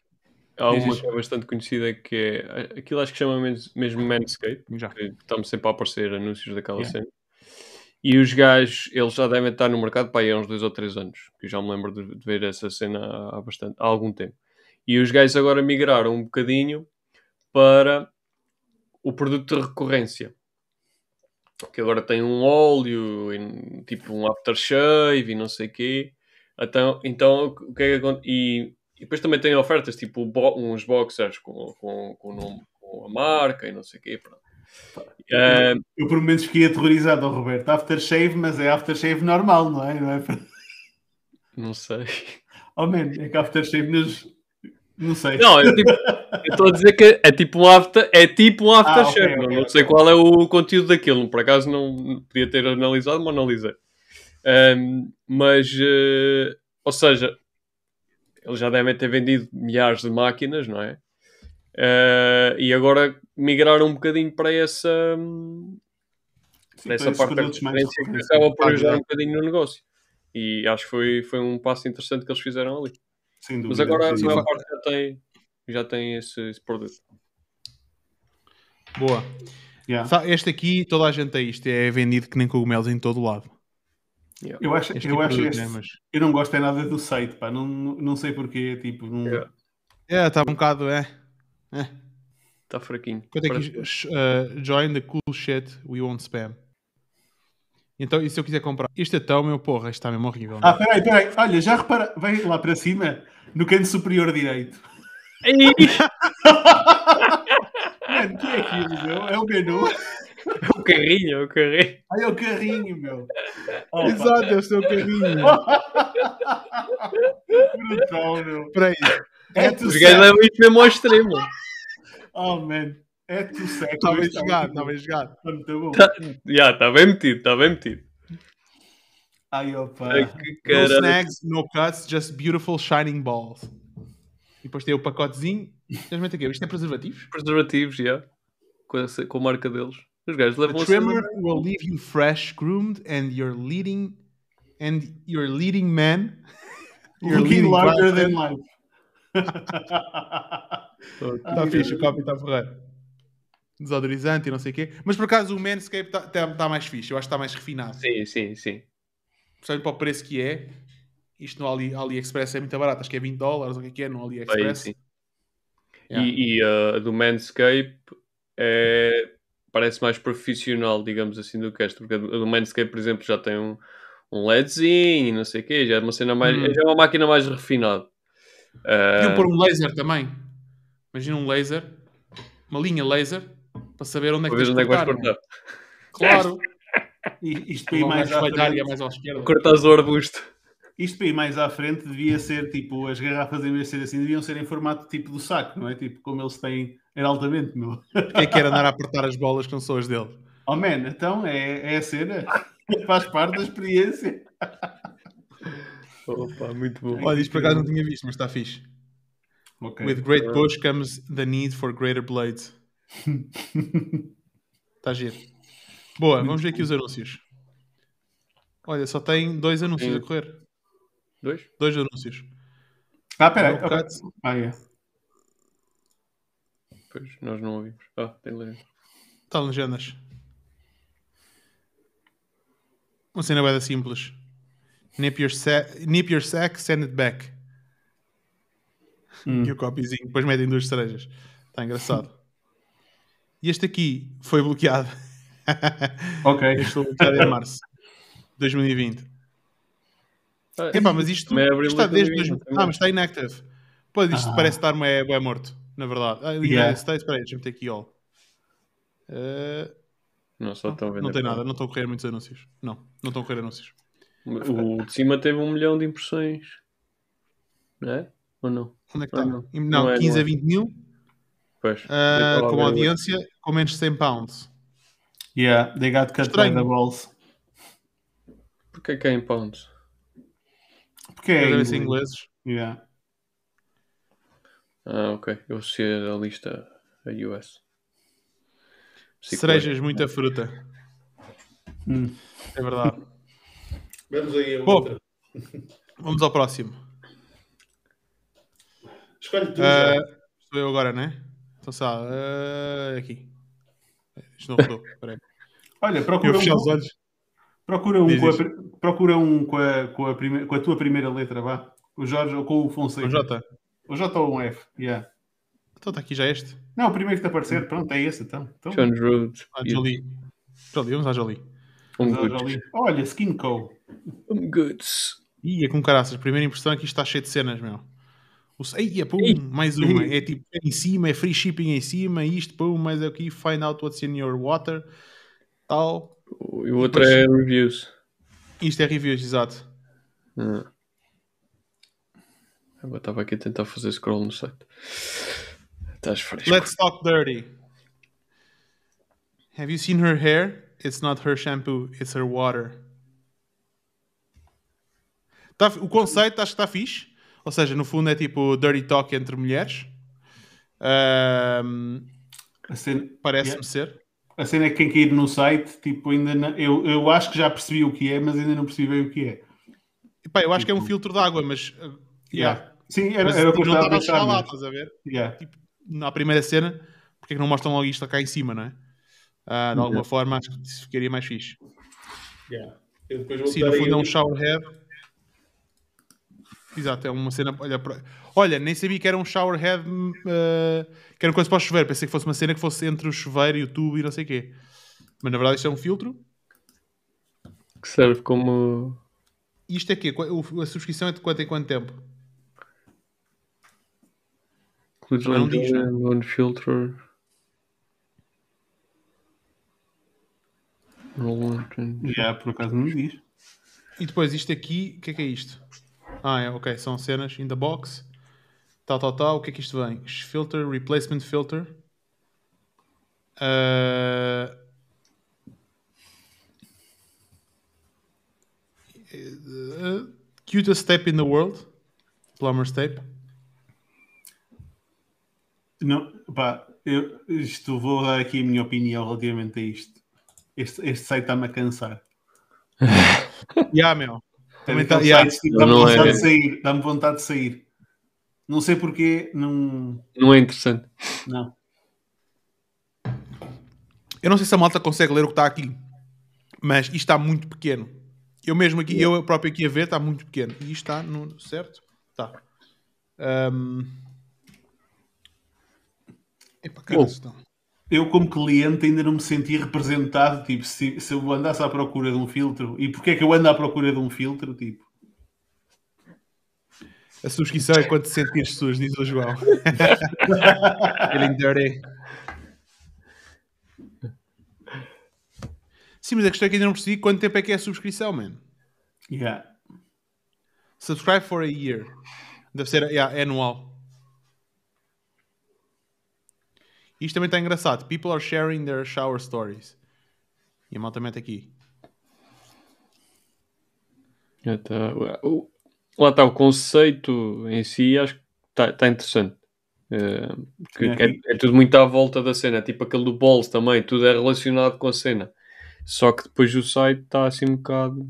Há uma que é bastante conhecida que é aquilo acho que chama mesmo, Manscape, Já. estão sempre a aparecer anúncios daquela Yeah. cena. E os gajos, eles já devem estar no mercado para aí há uns dois ou três anos, que eu já me lembro de, de ver essa cena há, bastante, há algum tempo. E os gajos agora migraram um bocadinho para o produto de recorrência. Que agora tem um óleo, tipo um aftershave e não sei o quê. Então, então o que é que acontece? E, depois também tem ofertas, tipo bo- uns boxers com, com, com, o nome, com a marca e não sei o quê. Pronto. Eu por momentos fiquei aterrorizado ao Roberto. Aftershave, mas é aftershave normal, não é? Não é? não sei. Oh, man, é que aftershave nos. Não sei. Não, é tipo, eu estou a dizer que é tipo um after, é tipo um aftershave. ok, não, ok, não sei qual é o conteúdo daquilo. Por acaso não podia ter analisado, mas analisei. Ahm, mas, eh, ou seja, eles já devem ter vendido milhares de máquinas, não é? Eh, e agora migraram um bocadinho para essa, Sim, para essa parte da referência que acaba por ajudar um bocadinho no negócio. E acho que foi, foi um passo interessante que eles fizeram ali. Sem dúvida. Mas agora a maior parte já tem, já tem esse, esse produto. Boa. Yeah. Este aqui, toda a gente tem isto. É vendido que nem cogumelos em todo lado. Yeah. Eu acho, Este eu tipo acho produto, este, né, mas... eu não gosto é nada do site, pá, não, não sei porquê, tipo, não, Yeah. É, está um bocado, é. é. Está fraquinho. Quanto é que uh, join the cool shit we won't spam? Então, e se eu quiser comprar? Isto é tão, meu porra, isto está mesmo horrível. Ah, peraí, peraí. Olha, já repara. Vai lá para cima, no canto superior direito. Ei, Mano, o que é aquilo, meu? É o menu. o carrinho, é o carrinho. Ai, é o carrinho, meu. Opa. Exato, ser o carrinho. Brutal, meu. Espera aí. É Os gajos levam isto mesmo ao extremo. Oh, man. É tu seco. Está bem Isto está jogado, está bom. bem jogado. Está muito bom. Tá, já, está bem metido, está bem metido. Ai, opa. Ai, que No caralho. snags, no cuts, just beautiful shining balls. E depois tem o pacotezinho. Isto é preservativos? Preservativos, já. Com, essa- com a marca deles. Os gajos The levam a trimmer cena- will leave you fresh, groomed, and your leading and your leading man. your Looking leading larger than life. Está fixe, o copy está ferreiro. Desodorizante e não sei o quê. Mas por acaso o Manscape está tá, tá mais fixe. Eu acho que está mais refinado. Sim, sim, sim. Principalmente para o preço que é. Isto no Ali, AliExpress é muito barato. Acho que é 20 dólares. O que é que é no Aí, AliExpress? sim. Yeah. E, e uh, a do Manscape é, parece mais profissional, digamos assim, do que esta. Porque do Manscape, por exemplo, já tem um, um LEDzinho e não sei o quê. Já é uma cena mais. Hum. Já é uma máquina mais refinada. Uh, Podiam pôr um laser também. Imagina um laser. Uma linha laser. Para saber onde é que tens onde é que vais cortar. cortar. Claro. E Isto ir Uma mais à e frente. é mais à esquerda. Cortas o arbusto. Isto para ir mais à frente devia ser tipo, as garrafas em vez de ser assim, deviam ser em formato tipo do saco, não é? Tipo, como eles têm em altamente, meu. Quem quer andar a apertar as bolas que não são as dele? Oh man, então é, é a cena. Faz parte da experiência. Opa, muito bom. Olha, isto por acaso não tinha visto, mas está fixe. Ok. With great push comes the need for greater blades. Está giro. Boa, vamos ver aqui os anúncios. Olha, só tem dois anúncios Sim. a correr. Dois? Dois anúncios. Ah, peraí. Cut, Ah, é. Pois, nós não ouvimos. Ah, tem lá. Está legendas. Uma cena bem simples. Nip your, nip your sack, send it back. Hum. E o copyzinho. Depois metem duas cerejas. Está engraçado. E este aqui foi bloqueado. Ok. Este foi bloqueado em março de 2020. Ah, Epá, mas isto está desde 2020, 2000. Ah, mas está inactive. Pois isto Ah. parece estar é, é morto, na verdade. Ah, United Yeah. States, espera aí, deixa-me ter aqui all. Eh, Não, só estão a vender. não tem nada, não estão a correr muitos anúncios. Não, não estão a correr anúncios. O de cima teve um milhão de impressões. Não é? Ou não? Onde é que Ah, está? não. Não, Não é, 15 não a é. 20 mil, Pois. a com ver audiência com menos de 100 pounds. Yeah, they got cut by Estranho. the balls. Porquê que é em pounds? Porque é Devem ser inglês. ingleses. Yeah. Ah, ok. Eu associei a lista a US. Cerejas, muita fruta. Hum. É verdade. Vamos aí a Bom. outra. Vamos ao próximo. Escolhe tu. Ah, já. Sou eu agora, né? Então, sabe, ah, aqui. Isto não rodou. Espera aí. Olha, Eu procura fechei os um, olhos. Procura um, Diz, com a, procura um com, a, com, a prime- com a tua primeira letra, vá. O Jorge ou com o Fonseca. Com J. O J ou um F. Yeah. Então está aqui já este. Não, o primeiro que te aparecer, pronto, é esse então. então John Road. Ah, Jolie. Jolie, vamos à Jolie. Um ali. Olha, Skin Co. Um goods. Ih, é com caraças. Primeira impressão aqui está cheio de cenas, meu. O... Ih, é pum, mais uma. É tipo é em cima, é free shipping em cima, isto, pum, mais aqui, find out what's in your water, tal. E o outro é reviews. Isto é reviews, exato. Ah. Eu estava aqui a tentar fazer scroll no site. Estás fresco. Let's talk dirty. Have you seen her hair? It's not her shampoo, it's her water. Tá, o conceito acho que está fixe. Ou seja, no fundo é tipo dirty talk entre mulheres. Cena, Parece-me Yeah. ser. A cena é que quem cair no site, tipo, ainda não, eu, eu acho que já percebi o que é, mas ainda não percebi bem o que é. Epá, eu acho que é um filtro de água, mas. uh, yeah. Sim, era, Mas era o que eu não estava a chegar pensar. lá, estás a ver? Yeah. Na primeira cena, porque é que não mostram logo isto cá em cima, não é? Ah, de alguma forma, acho que isso ficaria mais fixe. Yeah. Eu depois vou Sim, no fundo é um o- shower head. Exato, é uma cena. Olha, olha nem sabia que era um shower head, uh, que era uma coisa para o chuveiro. Pensei que fosse uma cena que fosse entre o chuveiro e o tubo e não sei o quê. Mas na verdade isto é um filtro. Que serve como. Isto é quê? A subscrição é de quanto em quanto tempo? Includes Não one, diz, billion, one filter. Roll. Já, por acaso não diz. E depois isto aqui, o que é que é isto? Ah, é, ok, são cenas in the box. Tal, tal, tal. O que é que isto vem? Filter, replacement filter. Uh, uh, cutest tape in the world. Plumber's tape. Não, pá, eu isto, vou dar aqui a minha opinião relativamente a isto. Este, este site está-me a cansar. Yeah, meu. Também tá, Aqueles yeah. tipo, Dá-me Não é. vontade de sair. Dá-me vontade de sair. Não sei porquê, não. Não é interessante. Não. Eu não sei se a malta consegue ler o que está aqui, mas isto está muito pequeno. Eu mesmo aqui, eu próprio aqui a ver, está muito pequeno. E isto está no certo? Está. Um... Epá, cara, Bom. estão. Eu, como cliente, ainda não me senti representado. Tipo, se, se eu andasse à procura de um filtro, e porquê é que eu ando à procura de um filtro? Tipo, A subscrição é quando te sentires suas, diz o João. Feeling dirty. Sim, mas a questão é que ainda não percebi quanto tempo é que é a subscrição, man. yeah. Subscribe for a year. Deve ser yeah, é anual. Isto também está engraçado. People are sharing their shower stories. E a malta mete aqui. Já tá. Lá está o conceito em si, acho que está tá interessante. Que Sim, é, é tudo muito à volta da cena, tipo aquele do Balls também, tudo é relacionado com a cena. Só que depois o site está assim um bocado.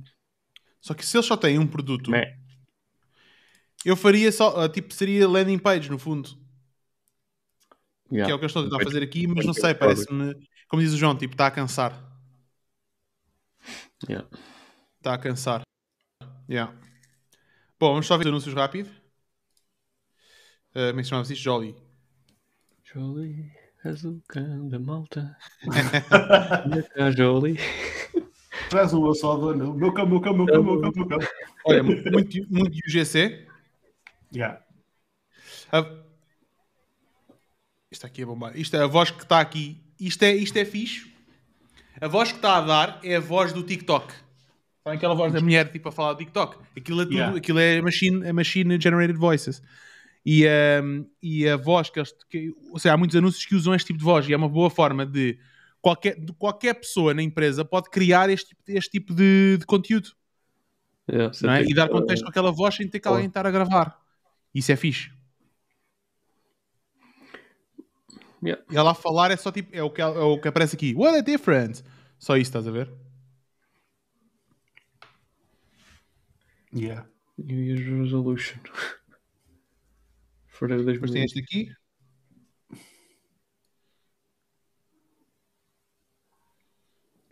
Só que se eles só têm um produto, eu faria só, ah, tipo, seria landing page no fundo. Yeah. Que é o que eu estou a tentar fazer aqui, mas não sei, parece-me, como diz o João, tipo, está a cansar. Yeah. Está a cansar. Yeah. Bom, vamos só ver os anúncios rápido. Uh, como é que se chamava isto? Jolly. Jolie, és o cão da malta. Jolie. Traz um só dono. Meu cão, meu cão, meu cão, meu cão, meu cão. Olha, muito, muito UGC. Yeah. A... Isto aqui é bombar. Isto é a voz que está aqui. Isto é, isto é fixe. A voz que está a dar é a voz do TikTok. Sabem aquela voz da mulher tipo a falar do TikTok? Aquilo é tudo, Yeah. aquilo é machine, é machine generated voices. E, ehm, e a voz que eles. Que, ou seja, há muitos anúncios que usam este tipo de voz e é uma boa forma de qualquer, de qualquer pessoa na empresa pode criar este, tipo- este tipo de, de conteúdo Yeah, é? tem e dar contexto àquela voz sem ter que alguém estar a gravar. Isso é fixe. Yeah. E ela a falar é só tipo, é o que, é o que aparece aqui. What a difference! Só isso, estás a ver? Yeah. New Year's Resolution. Depois tem 2020. este aqui.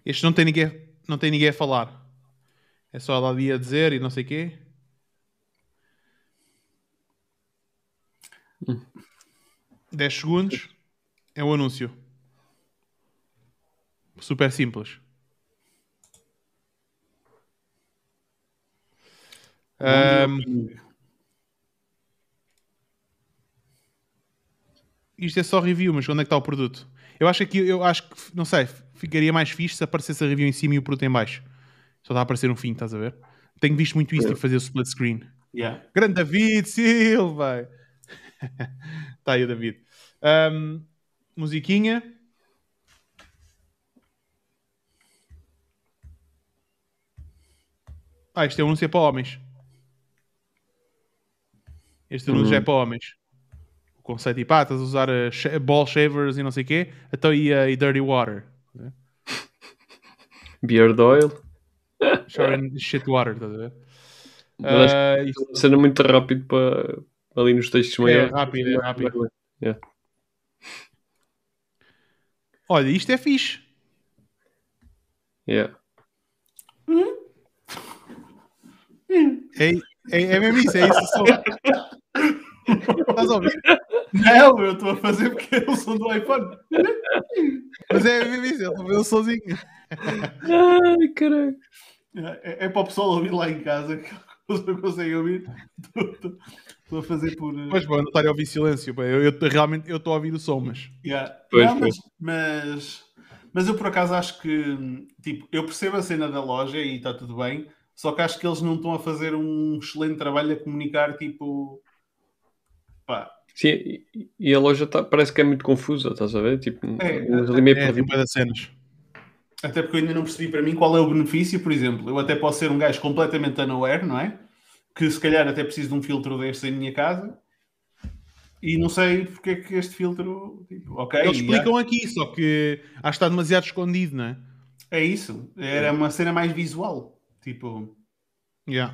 Este não tem ninguém, não tem ninguém a falar. É só ela ali a dizer e não sei o quê. Hum. 10 segundos é o anúncio. Super simples. Ahm, isto é só review, mas onde é que está o produto? Eu acho que eu acho que, não sei, ficaria mais fixe se aparecesse a review em cima e o produto em baixo. Só está a aparecer um fim, estás a ver? Tenho visto muito isso, tipo fazer o split screen. Yeah. Grande David Silva! Está aí o David. Ahm, musiquinha. Ah, é um anúncio para homens. Este anúncio Uhum. é para homens. O conceito tipo, ah, estás a usar uh, sh- ball shavers e não sei o quê, então e, uh, e dirty water. Beard Oil. Shower in shit water, estás a ver? Ah, isto- cena muito rápido para ali nos textos É, maiores. rápido, é rápido. Yeah. Olha, isto é fixe. Yeah. É, É, é mesmo isso, é isso som. Estás a ouvir? Não, eu estou a fazer porque é o som do iPhone. Mas é mesmo isso, ele ouviu o sozinho. Ai, caralho. É, é para o pessoal ouvir lá em casa que eles não conseguem ouvir. Estou- a fazer por. eh, Pois, bom, não estar a ouvir silêncio. Eu, eu, realmente eu estou a ouvir o som, mas. Yeah. Pois, Não, pois. mas, mas, mas eu por acaso acho que tipo, eu percebo a cena da loja e está tudo bem, só que acho que eles não estão a fazer um excelente trabalho a comunicar tipo pá, Sim, e- a loja tá, parece que é muito confusa, estás a ver? Tipo, É, mas ali meio É, das cenas. até porque eu ainda não percebi para mim qual é o benefício, por exemplo, eu até posso ser um gajo completamente unaware, não é? Que se calhar até preciso de um filtro destes em minha casa e não sei porque é que este filtro tipo, ok, Eles explicam aqui, só que acho que está demasiado escondido, não é? é isso, era uma cena mais visual, tipo Yeah.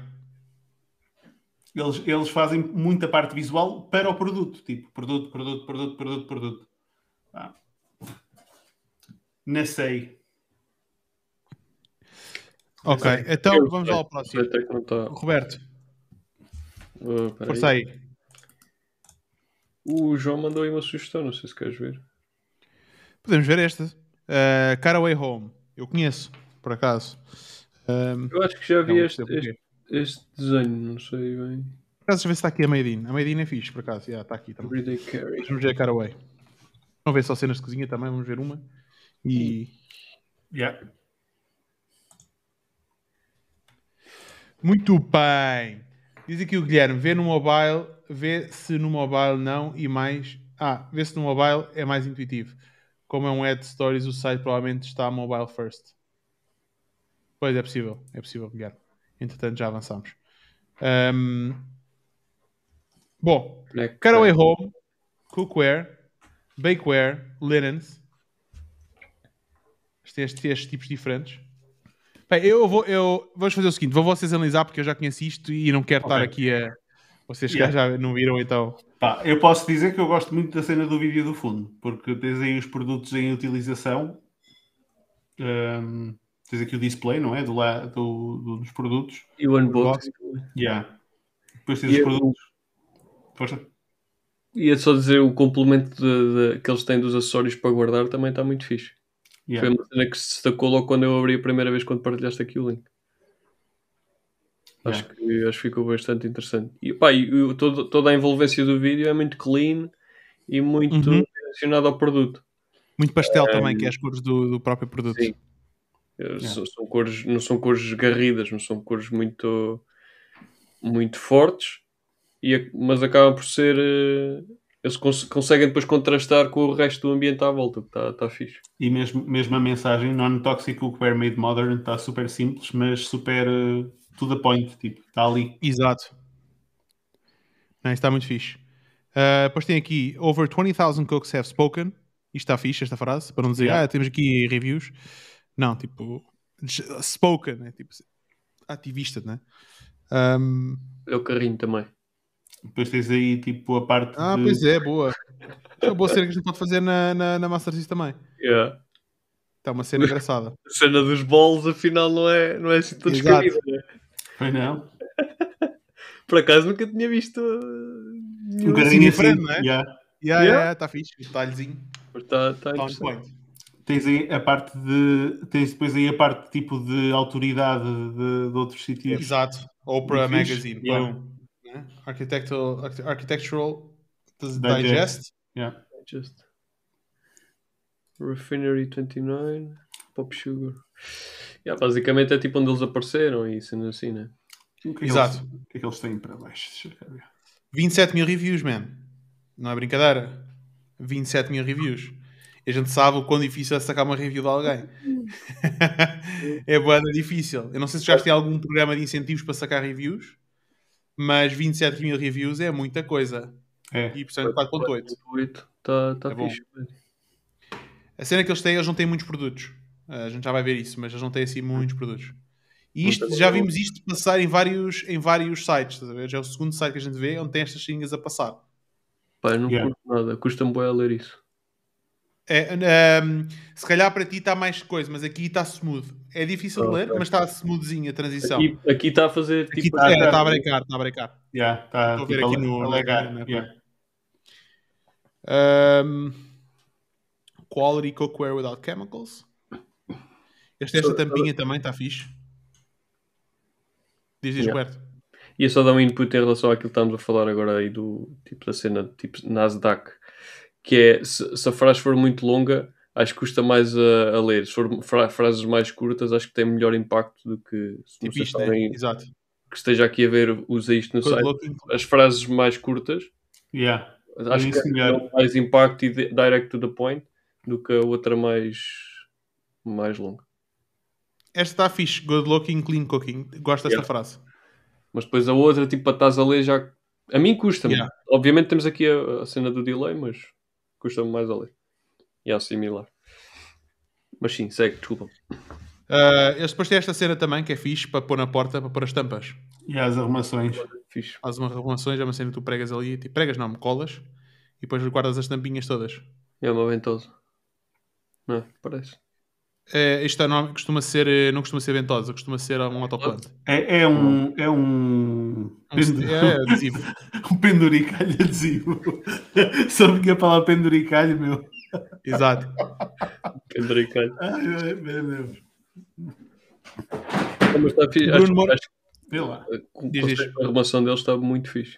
Eles, eles fazem muita parte visual para o produto. Tipo, produto, produto, produto, produto, produto. Ah. Não sei. Ok, então vamos ao próximo. Tá- Roberto, Peraí. força aí. O João mandou aí uma sugestão, não sei se queres ver. Podemos ver esta. Uh, Caraway Home. Eu conheço, por acaso. Um, Eu acho que já vi não este, este, este desenho, não sei bem. por acaso, deixa eu ver se está aqui a Made in. A Made in é fixe, por acaso. Yeah, está aqui também. Vamos ver a Caraway. Vamos ver só cenas de cozinha também. Vamos ver uma. E. Yeah. Muito bem. Diz aqui o Guilherme: vê no mobile, vê se no mobile não e mais. Ah, vê se no mobile é mais intuitivo. Como é um ad stories, o site provavelmente está mobile first. Pois é possível, é possível, Guilherme. Entretanto, já avançamos. Ahm, Bom, Né? Caraway Home, Cookware, Bakeware, Linens. Tem estes, estes tipos diferentes. Bem, eu vou, eu, vamos fazer o seguinte: vou vocês analisar porque eu já conheço isto e não quero estar Ok. aqui a. Vocês que Yeah. já não viram, então. Pá, eu posso dizer que eu gosto muito da cena do vídeo do fundo, porque tens aí os produtos em utilização. Ahm, tens aqui o display, não é? Do, la- do- do- dos produtos. E o unboxing. Yeah. Depois tens E os eu- produtos. Força. Ia só dizer o complemento de- de- que eles têm dos acessórios para guardar também está muito fixe. Yeah. Foi uma cena que se destacou logo quando eu abri a primeira vez quando partilhaste aqui o link. Acho, que, acho que ficou bastante interessante. E, pá, e todo- toda a envolvência do vídeo é muito clean e muito Uhum. direcionado ao produto. Muito pastel também, que é as cores do, do próprio produto. Sim. Eh, São, são cores, não são cores garridas, não são cores muito, muito fortes, e, mas acabam por ser. Eles cons- conseguem depois contrastar com o resto do ambiente à volta, que está tá fixe. E mesmo, mesmo a mensagem non-toxic cookware made modern está super simples, mas super uh, to the point. Tipo, está ali. Exato. Não, isto está muito fixe. Uh, depois tem aqui: Over 20,000 cooks have spoken. Isto está fixe, esta frase, para não dizer, Yeah. ah, temos aqui reviews. Não, tipo, spoken, né? tipo, ativista, né? Um, É o carrinho também. Depois tens aí tipo a parte. ah, de... pois é, boa. É uma boa cena que a gente pode fazer na, na, na Master System também. Yeah. Está uma cena engraçada. A cena dos bolos, afinal, não é, não é assim tão descabida. né? Pois não. Por acaso nunca tinha visto. uh, Um assim bocadinho diferente, assim. não é? yeah. Yeah, Yeah. yeah, está fixe. Detalhezinho. Está tá interessante. point. Tens aí a parte de. Tens depois aí a parte tipo de autoridade de, de outros sítios. Exato. Fixe. Magazine. Yeah. Boom. Né? Architectural, Arch- Architectural Digest. Digest. Yeah. Just. Refinery 29, Pop Sugar. Yeah, basicamente é tipo onde eles apareceram e sendo assim, né? O que é que Exato. eles- O que é que eles têm para baixo? Deixa eu ver. 27 mil reviews, man. Não é brincadeira. 27 mil reviews. E a gente sabe o quão difícil é sacar uma review de alguém. é boa difícil. Eu não sei se já tem algum programa de incentivos para sacar reviews, mas 27 mil reviews é muita coisa. É. E portanto 4.8. 8. Tá, tá É bom. fixe. A cena que eles têm, eles não têm muitos produtos. A gente já vai ver isso, mas eles não têm assim muitos produtos. E isto, já vimos isto passar em vários, em vários sites, estás a ver? Já é o segundo site que a gente vê onde tem estas linhas a passar. Eu não Yeah. curto nada. Custa-me bem a ler isso. É, um, se calhar para ti está mais coisa, mas aqui está smooth. É difícil de ler, mas está smoothzinho a transição. Aqui, está a fazer tipo. está tá- tá a brecar, está a brecar. Yeah, tá, Estou a ver tipo, aqui no- na- yeah. Um, quality cookware without chemicals. Este, esta tampinha também está fixe. Diz, diz, Yeah. Roberto. Ia só dar um input em relação àquilo que estamos a falar agora aí do tipo da cena tipo Nasdaq, que é se, se a frase for muito longa, acho que custa mais a, a ler. Se for fra- frases mais curtas, acho que tem melhor impacto do que se Tipo isto, né? sabem Exato. que esteja aqui a ver, usa isto no Good site. looking. As frases mais curtas, Yeah. acho que isso melhor. dão mais impacto e di- direct to the point do que a outra mais, mais longa. Esta está fixe. Good looking, clean cooking. Gosto desta Yeah. frase. Mas depois a outra, tipo, para estás a ler já. A mim custa-me. Yeah. Obviamente temos aqui a, a cena do delay, mas custa-me mais a ler. E a assimilar. Mas sim, segue, desculpa. Uh, eles depois têm esta cena também que é fixe para pôr na porta, para pôr as tampas. E as arrumações. Fixe. Faz umas arrumações, é uma cena que tu pregas ali. Tipo, pregas não, me colas. E depois guardas as tampinhas todas. É uma ventosa. Não, é? parece. É, isto é, não, costuma ser, eh, não costuma ser ventosa, costuma ser um autoplante. É, é um. É um. pendu- É adesivo. um penduricalho adesivo. Só porque a palavra penduricalho, meu. Exato. Penduricalho. Ai, meu Deus. Mas está fixe. Bruno Acho, Moura- acho Vê lá. da arrumação deles está muito fixe.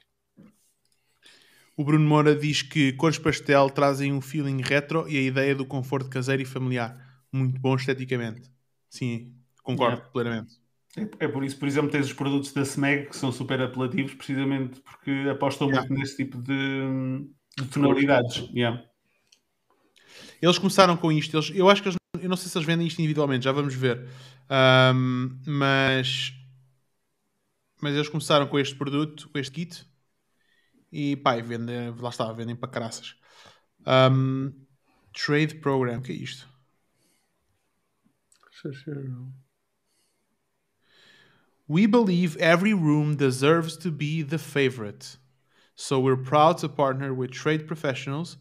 O Bruno Moura diz que cores pastel trazem um feeling retro e a ideia do conforto caseiro e familiar. Muito bom esteticamente. Sim, concordo Yeah. plenamente. É, é por isso, por exemplo, tens os produtos da SMEG que são super apelativos, precisamente porque apostam Yeah. muito nesse tipo de, de tonalidades. Yeah. Eles começaram com isto. Eles, eu acho que eles, eu não sei se eles vendem isto individualmente, já vamos ver. Ahm, mas, mas eles começaram com este produto, com este kit. E pá, e vendem, lá está, vendem para caraças. Ahm, trade Program, que é isto? We believe every room deserves to be the favorite. So we're proud to partner with trade professionals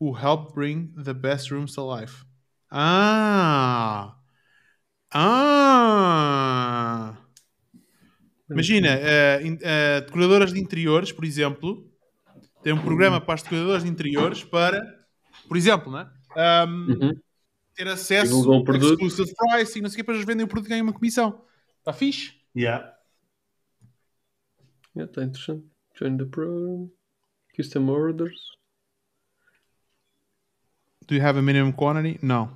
who help bring the best rooms to life. Ah! Ah! Imagina, eh, in- eh, decoradoras de interiores, por exemplo, tem um programa para as decoradoras de interiores para, por exemplo, né? Ahm, Uhum. Ter acesso o produto. exclusive pricing, não sei o que, depois eles vendem o produto e ganham uma comissão. Está fixe? Yeah. Yeah, está interessante. Join the program. Custom orders. Do you have a minimum quantity? No.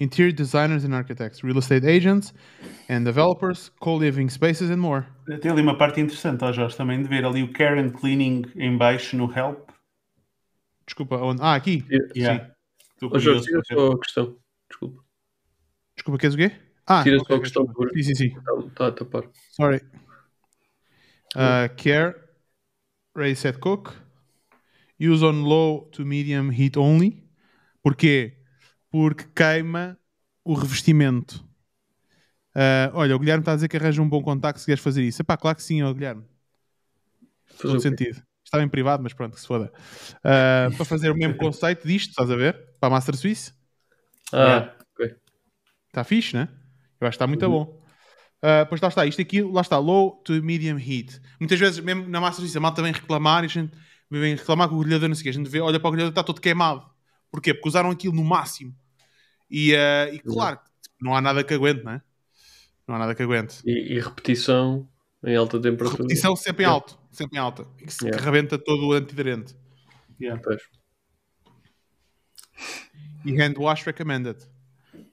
Interior designers and architects, real estate agents and developers, co-living spaces and more. Tem ali uma parte interessante, ó Jorge, também de ver ali o Care and Cleaning em baixo no Help. Desculpa, onde? Ah, aqui. Yeah. Estou Oh, Jorge, tira só a questão. Desculpa. Desculpa, queres o quê? Ah, Tira ok, só a questão. desculpa. Sim, sim, sim. Está, a tapar. Sorry. Uh, care, ready set cook. Use on low to medium heat only. Porquê? Porque queima o revestimento. Uh, olha, o Guilherme está a dizer que arranja um bom contacto se queres fazer isso. Epá, claro que sim, ó, Guilherme. Fazer Todo sentido. Estava em privado, mas pronto, que se foda. Uh, para fazer o mesmo conceito disto, estás a ver? Para a Master Suisse. Ah, ok. Está fixe, né? Eu acho que está muito Uhum. bom. Uh, pois lá está, isto aqui, lá está, low to medium heat. Muitas vezes, mesmo na massa suíça, a malta vem reclamar e a gente vem reclamar com o grelhador, não sei o que, a gente vê, olha para o grelhador está todo queimado. Porquê? Porque usaram aquilo no máximo. E, uh, e claro, não há nada que aguente, não é? Não há nada que aguente. E, e repetição em alta temperatura. Repetição sempre em alto, sempre em alta. E que se Yeah. rebenta todo o antiderente. Yeah. Pois. E hand wash recommended.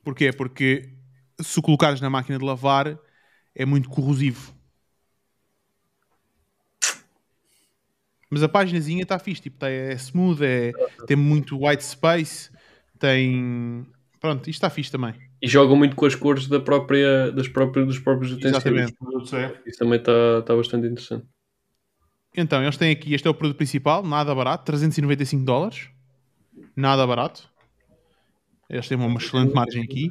Porquê? Porque se o colocares na máquina de lavar é muito corrosivo. Mas a paginazinha está fixe, tipo, tá, é smooth, é, tem muito white space, tem. Pronto, isto está fixe também. E jogam muito com as cores da própria, das próprias, dos próprios utensílios. Exatamente. Isso também está está bastante interessante. Então, eles têm aqui, este é o produto principal, nada barato, 395 dólares. Nada barato. Eles têm uma excelente margem aqui.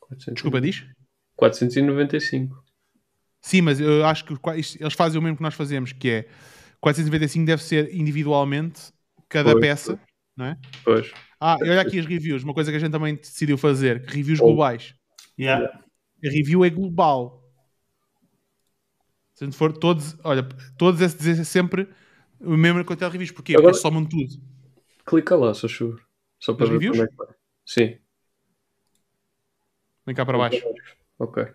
400 Desculpa, diz? 495. Sim, mas eu acho que eles fazem o mesmo que nós fazemos, que é 495 deve ser individualmente cada Pois, peça, não é? Pois. Ah, e olha aqui as reviews, uma coisa que a gente também decidiu fazer, reviews Oh. globais. Yeah. A review é global. Se a gente for todos, olha, todos é dizer sempre a mesma quantidade de reviews. Porquê? Porque Agora- eles somam tudo. Clica lá, se achou. Só para ver reviews? como é que vai. Sim. Vem cá para baixo. Ok.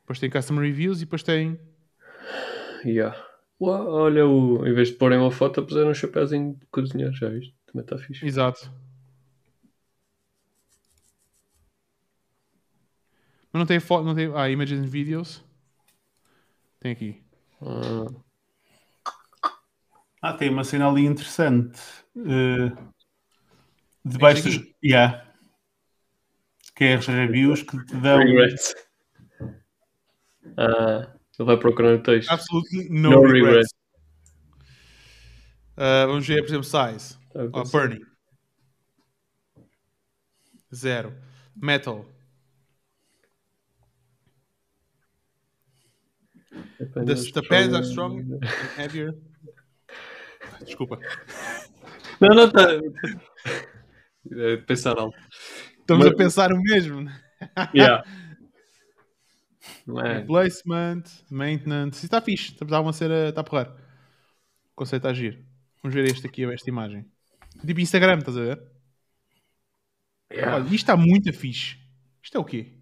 Depois tem customer reviews e depois tem. Yeah. Uau, olha, o... em vez de porem uma foto, puseram um chapéuzinho de cozinhar, já viste? Também está fixe. Exato. Mas não tem foto, não tem. Ah, images and videos. Tem aqui. Ah, Ah, tem uma cena ali interessante. Uh, debaixo Este dos. Yeah. Que é as reviews que te dão. regrets. Ah, ele vai procurar no texto. Absolutely no, No regrets. regrets. Ah, vamos ver, por exemplo, size. Oh. Zero. Metal. The, the pants are strong and heavier. Desculpa. Não, não, está. É, pensar alto. Estamos Mas- a pensar o mesmo. Yeah. Man, Replacement, maintenance. Isso está fixe. Está uma ser está a porrar. O conceito está a giro. Vamos ver este aqui, esta imagem. Tipo Instagram, estás a ver? yeah. Olha, isto está muito fixe. Isto é o quê?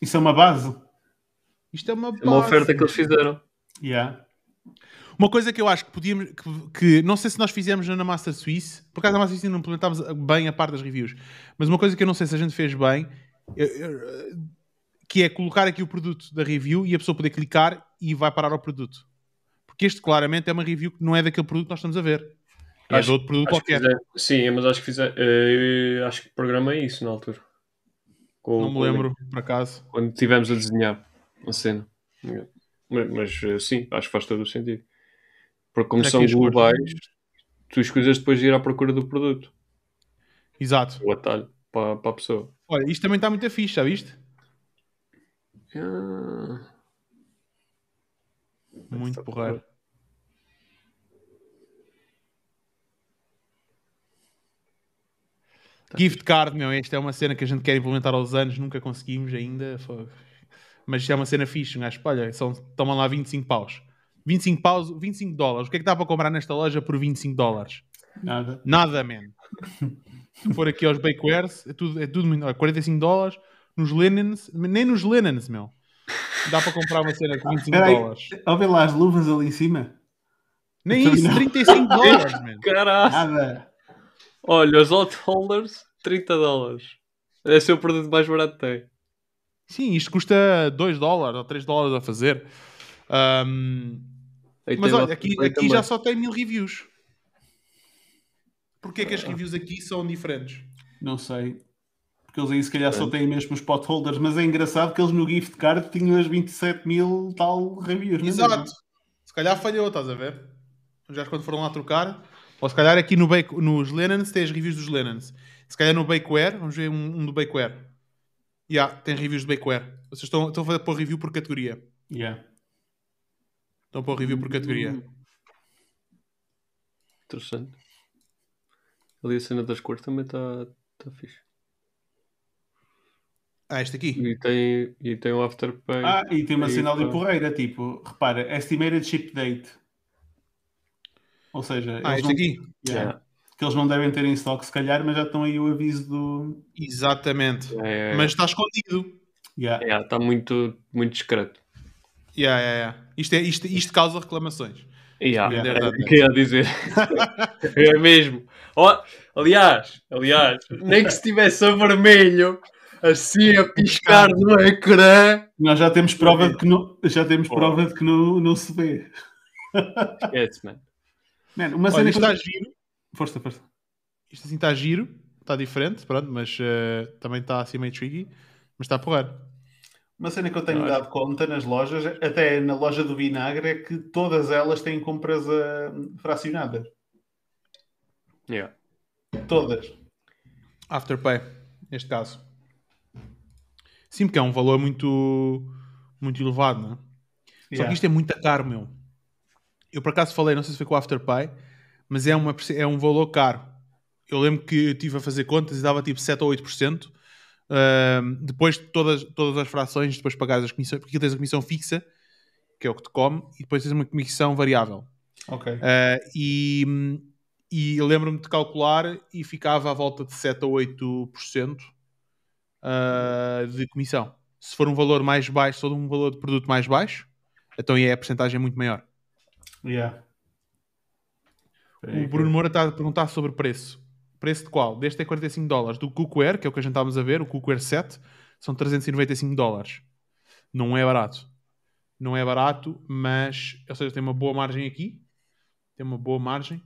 Isso é uma base. Isto é uma É uma oferta que eles fizeram. Yeah. Uma coisa que eu acho que podíamos, que, que não sei se nós fizemos na Master Suisse, por acaso na Master Suisse não implementámos bem a parte das reviews, mas uma coisa que eu não sei se a gente fez bem, eu- eu- que é colocar aqui o produto da review e a pessoa poder clicar e vai parar ao produto. Porque este claramente é uma review que não é daquele produto que nós estamos a ver. É Acho- de outro produto qualquer. fizer- Sim, mas acho que fizer, eh, eu acho que programei isso na altura. Com- Não me lembro, por acaso. Quando estivemos a desenhar a cena. Mas, mas, eh, sim, acho que faz todo o sentido. Porque como são globais, tu escolhes depois de ir à procura do produto. Exato. O atalho para, para a pessoa. Olha, isto também está muito fixe, já viste? Ah, Muito porreiro. Gift card, meu, esta é uma cena que a gente quer implementar aos anos, nunca conseguimos ainda. Fogo. Mas isto é uma cena fixe, um gajo, olha, são, tomam lá 25 paus. 25 paus, 25 dólares. O que é que dá para comprar nesta loja por 25 dólares? Nada. Nada, man. Se for aqui aos bakewares, é tudo, é tudo muito. olha, 45 dólares. Nos linens, nem nos linens, meu. Dá para comprar uma cena com 25 Espera aí. dólares. Ao ver lá as luvas ali em cima. Nem Também isso, não. 35 dólares, man. Caralho! Nada. Olha, os hot holders, 30 dólares. Deve ser o produto mais barato que tem. Sim, isto custa 2 dólares ou 3 dólares a fazer. Aí mas olha, aqui, aqui já só tem mil reviews. Porquê que as reviews aqui são diferentes? Não sei. Porque eles aí se calhar só têm mesmo os potholders, mas é engraçado que eles no gift card tinham as 27 mil tal reviews. é Exato. Se calhar falhou, estás a ver? Já quando foram lá trocar. Ou se calhar aqui no bake, nos Lenons tem as reviews dos Lenons. Se calhar no Bakeware, vamos ver um, um do Bakeware. Yeah, tem reviews do Bakeware. Vocês estão, estão a fazer pôr review por categoria. Yeah. Estão a pôr review por categoria. Hum. Interessante. Ali a cena das cores também está tá fixe. Ah, este aqui. E tem, e tem o Afterpay. Ah, e tem uma cena ali pá. porreira, tipo, repara, estimated ship date. Ou seja, Ah, este não, aqui. Yeah. Yeah. Que eles não devem ter em stock, se calhar, mas já estão aí o aviso do. Exatamente. É, Mas está escondido. Yeah. é, está muito, muito discreto. Yeah, yeah, yeah. Isto, é, isto, isto causa reclamações. Yeah, Yeah. era o que eu ia dizer. é mesmo. Ó, aliás, aliás, nem que se estivesse a vermelho, assim a piscar no ecrã. Nós já temos prova de que não, já temos prova de que não, não se vê. Esquece, man. Man, uma Olha, cena isto que está giro. Força, força. Isto assim está giro. Está diferente, pronto, mas eh, também está assim meio tricky. Mas está a porrar. Uma cena que eu tenho dado conta nas lojas, até na loja do vinagre, é que todas elas têm compras ah, fracionadas. Yeah. Todas. Afterpay, neste caso. Sim, porque é um valor muito, muito elevado, não é? Só Yeah. que isto é muito caro, meu. Eu por acaso falei, não sei se foi com o Afterpay, mas é, uma, é um valor caro. Eu lembro que estive a fazer contas e dava tipo 7 ou 8%. Uh, depois de todas, todas as frações, depois pagares as comissões, porque tens a comissão fixa, que é o que te come, e depois tens uma comissão variável. Ok. Uh, e, e eu lembro-me de calcular e ficava à volta de 7 ou 8% uh, de comissão. Se for um valor mais baixo, se for um valor de produto mais baixo, então é a porcentagem muito maior. Yeah. O Bruno Moura está a perguntar sobre preço. Preço de qual? Deste é 45 dólares. Do Cookware, que é o que a gente estávamos a ver, o Cookware 7, são 395 dólares. Não é barato. Não é barato, mas, ou seja, tem uma boa margem aqui. Tem uma boa margem.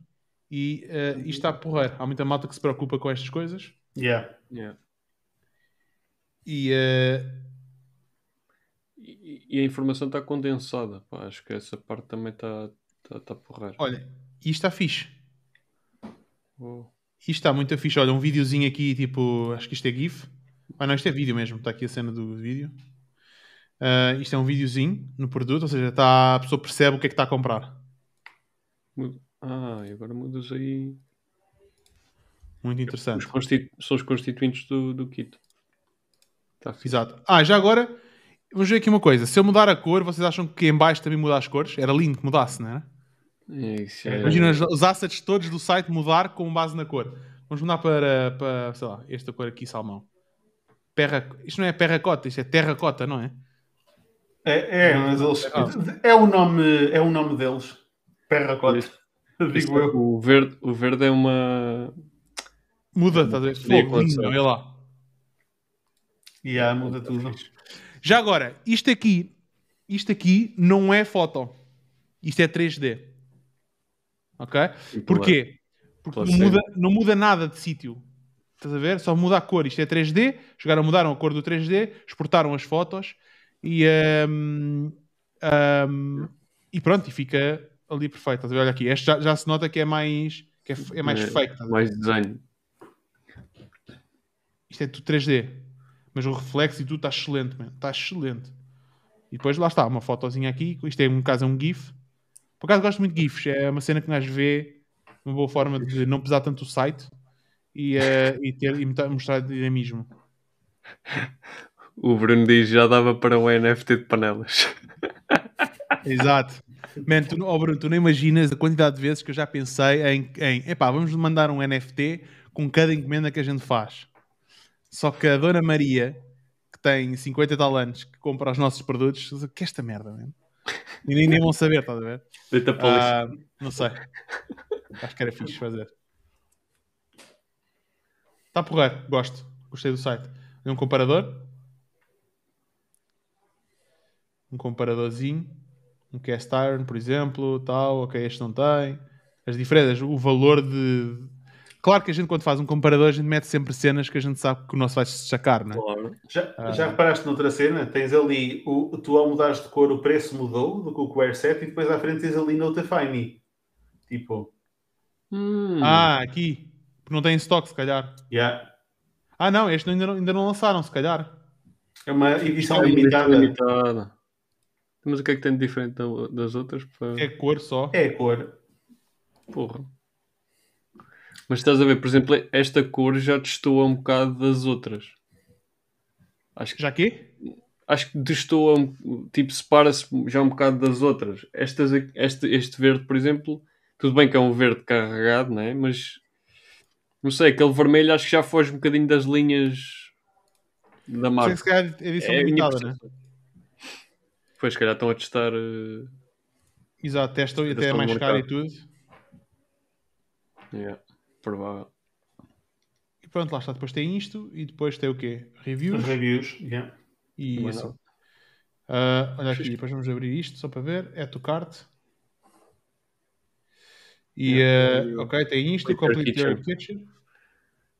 E uh, isto está a porrer. Há muita malta que se preocupa com estas coisas. Yeah. Yeah. E, uh, E, e a informação está condensada. Pá, acho que essa parte também está tá, tá porreira. olha, isto está fixe. Isto está muito fixe. Olha, um videozinho aqui, tipo, acho que isto é GIF. Ah, não, isto é vídeo mesmo. Está aqui a cena do vídeo. Uh, isto é um videozinho no produto, ou seja, tá, a pessoa percebe o que é que está a comprar. Ah, e agora mudas aí. Muito Os interessante. constitu- São os constituintes do, do kit. Tá fixe. Exato. Ah, já agora, vamos ver aqui uma coisa. Se eu mudar a cor, vocês acham que em baixo também muda as cores? Era lindo que mudasse, não era? É, isso é- Imagina os- assets todos do site mudar com base na cor. Vamos mudar para, para sei lá, esta cor aqui, salmão. Perra, isto não é terracota, isto é terracota, não é? É, é, mas eles. É o nome, é o nome deles. Perracota. Este Digo é- eu. o, verde, o verde é uma. Muda, estás a ver? Fogo, olha lá. Yeah, muda tudo. Já agora, isto aqui, isto aqui não é foto. Isto é 3D. Ok? Porquê? Porque Pela não muda, não muda nada de sítio. Estás a ver? Só muda a cor. Isto é 3D. Chegaram, mudaram a cor do 3D, exportaram as fotos e, hum, hum, e pronto, e fica ali perfeito. Estás a ver? Olha aqui, este já, já se nota que é mais, que é, é mais É, fake. Mais desenho. Isto é tudo 3D. Mas o reflexo e tudo está excelente, man. Está excelente. E depois lá está, uma fotozinha aqui. Isto é, no caso, é um GIF. Por acaso gosto muito de GIFs. É uma cena que nós vê uma boa forma de não pesar tanto o site e, eh, e, ter, e mostrar- dinamismo. O Bruno diz já dava para um NFT de panelas. Exato. Man, tu, oh Bruno, tu não imaginas a quantidade de vezes que eu já pensei em, em epá, vamos mandar um NFT com cada encomenda que a gente faz. Só que a Dona Maria, que tem 50 e tal anos, que compra os nossos produtos, que é esta merda, man? E nem, vão saber, estás a ver? Deita para. Ah, não sei. Acho que era fixe fazer. Está porreiro, gosto. Gostei do site. É um comparador. Um comparadorzinho. Um cast iron, por exemplo, tal. Ok, este não tem. As diferenças, o valor de. Claro que a gente, quando faz um comparador, a gente mete sempre cenas que a gente sabe que o nosso vai se destacar, não é? Claro. Já, Ah. já reparaste noutra cena? Tens ali, o, tu ao mudares de cor, o preço mudou do Cookware 7 e depois à frente tens ali Notify Me. Tipo, Hum, Ah, aqui. Porque não tem em stock, se calhar. yeah. Ah, não, este ainda não, ainda não lançaram, se calhar. é uma edição é limitada. limitada. Mas o que é que tem de diferente da- das outras? pá? É cor só. É a cor. Porra. Mas estás a ver, por exemplo, esta cor já destoa um bocado das outras. Acho que, Já que? acho que destoa, tipo, separa-se já um bocado das outras. Estas, este, este verde, por exemplo, tudo bem que é um verde carregado, né? mas não sei, aquele vermelho acho que já foge um bocadinho das linhas da marca. se calhar edição É limitada, né? Pois, se calhar estão a testar. eh, Exato, testam e até é mais caro e tudo. yeah, provável. E pronto, lá está. Depois tem isto e depois tem o quê? Reviews Os reviews. Yeah. e isso. Ah, olha aqui, depois vamos abrir isto só para ver. É to cart. E, É, ah, e o- ok, tem isto, Complete Complete Your Your Kitchen.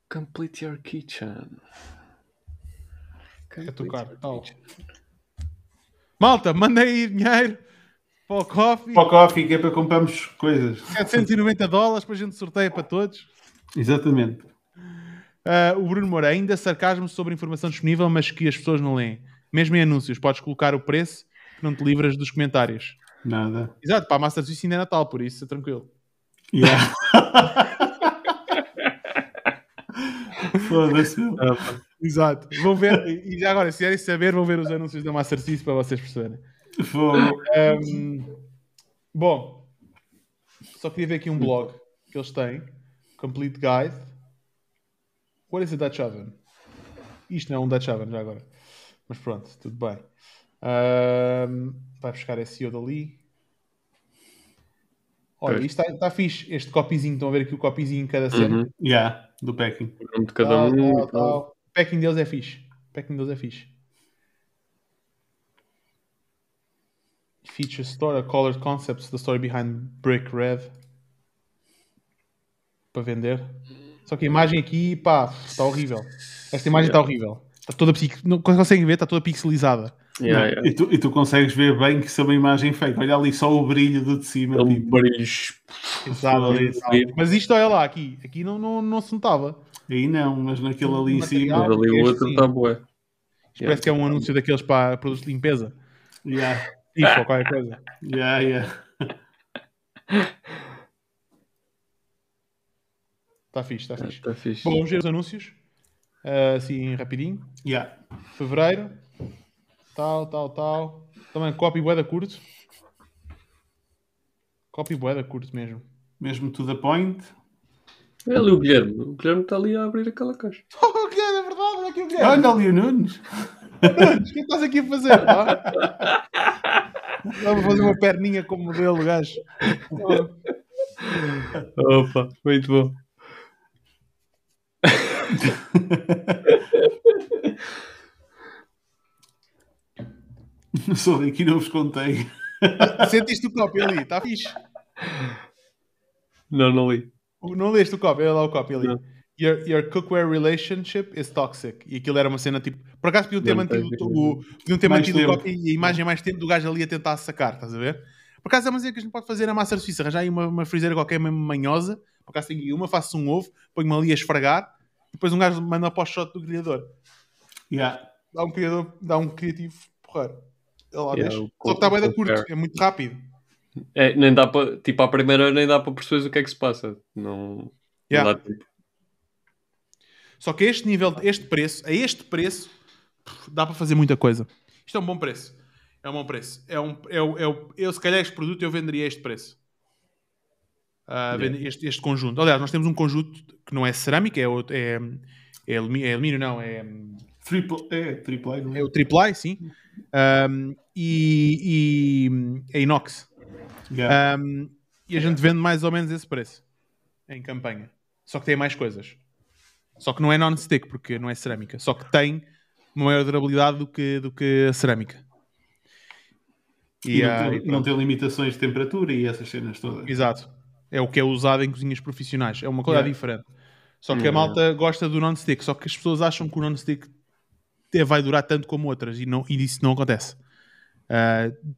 Complete your kitchen. É Complete your tal. kitchen. Malta, mandem aí dinheiro para o coffee. Para o coffee, que é para comprarmos coisas. 790 dólares para a gente sorteia para todos. Exatamente. Ah, o Bruno Moura, ainda sarcasmo sobre informação disponível, mas que as pessoas não leem. Mesmo em anúncios, podes colocar o preço que não te livras dos comentários. Nada. Exato, para a Master Suisse ainda é Natal, por isso, tranquilo. Yeah. Foda-se. Exato. Vão ver, e já agora, se querem saber, vão ver os anúncios da Master Suisse para vocês perceberem. Um, bom, só queria ver aqui um blog que eles têm. Complete Guide. What is a Dutch Oven? Isto não é um Dutch Oven já agora. Mas pronto, tudo bem. Um, vai buscar SEO dali. Olha, Pois. isto está tá fixe. Este copyzinho, estão a ver aqui o copyzinho em cada cena. Uhum. Yeah, do packing. De cada Tal, um. tal, tal. O packing deles é fixe. O packing deles é fixe. Feature store, a colored concepts, the story behind Brick Red. Para vender. Só que a imagem aqui, pá, está horrível. Esta imagem está horrível. Está toda. Não conseguem ver, está toda pixelizada. Yeah, yeah. E, tu, e tu consegues ver bem que isso é uma imagem fake. Olha ali só o brilho do de cima. Aquele tipo. brilho. Exato. Mas isto, olha lá, aqui. Aqui não, não, não se notava. Aí não, mas naquele ali em cima. Mas ali o outro está bué. Parece que é um anúncio daqueles para produtos de limpeza. Yeah, Tipo, ou qualquer coisa. yeah, yeah. Está fixe, está fixe. Está fixe. Bom, vamos ver os anúncios. Ah, assim, rapidinho. Yeah. Fevereiro. Tal, tal, tal. Também copy bué da curto. Copy bué da curto mesmo. Mesmo to the point. Olha ali o Guilherme. O Guilherme está ali a abrir aquela caixa. Oh, que é verdade, olha aqui o Guilherme. Olha ali o Nunes. O que estás aqui a fazer? pá? Vamos fazer uma perninha como modelo, gajo. Opa, muito bom. Sou daqui, não vos contei. Sentiste o copy ali, está fixe. Não, não li. Não leste o copy, olha lá o copy ali. Your, your cookware relationship is toxic. E aquilo era uma cena tipo. Por acaso podiam ter Não, mantido, tem- o, podiam ter Mais mantido o copy e a imagem mais tempo do gajo ali a tentar sacar, estás a ver? Por acaso é uma cena que a gente pode fazer na massa suíça. Arranjar aí uma, uma frigideira qualquer mesmo manhosa. Por acaso tenho aí uma, faço um ovo, ponho-me ali a esfregar. Depois um gajo manda para o shot do grelhador. Yeah. Dá um criador, dá um criativo porreiro. Ele lá Yeah, deixa. Só que está bem da curto, é muito rápido. É, nem dá para. Tipo, à primeira nem dá para perceber o que é que se passa. Não. Yeah. Não dá tempo. Só que a este nível, este preço, a este preço, dá para fazer muita coisa. Isto é um bom preço. É um bom preço. É um, é, o- é, eu, se calhar, este produto eu venderia a este preço. Ah, vende- este, este conjunto. Aliás, nós temos um conjunto que não é cerâmica, é, outro- é, é, alumi- é alumínio, não, é, Triple, é, triple A, não é é? o AAA, sim. Ahm, e, e é inox. Yeah. Ahm, e a gente vende mais ou menos esse preço em campanha. Só que tem mais coisas. Só que não é non-stick, porque não é cerâmica. Só que tem uma maior durabilidade do que, do que a cerâmica. E, ah, não, e tem, não tem limitações de temperatura e essas cenas todas. Exato. É o que é usado em cozinhas profissionais. É uma coisa Yeah. diferente. Só que a Yeah. malta gosta do non-stick. Só que as pessoas acham que o non-stick vai durar tanto como outras. E, não, e isso não acontece.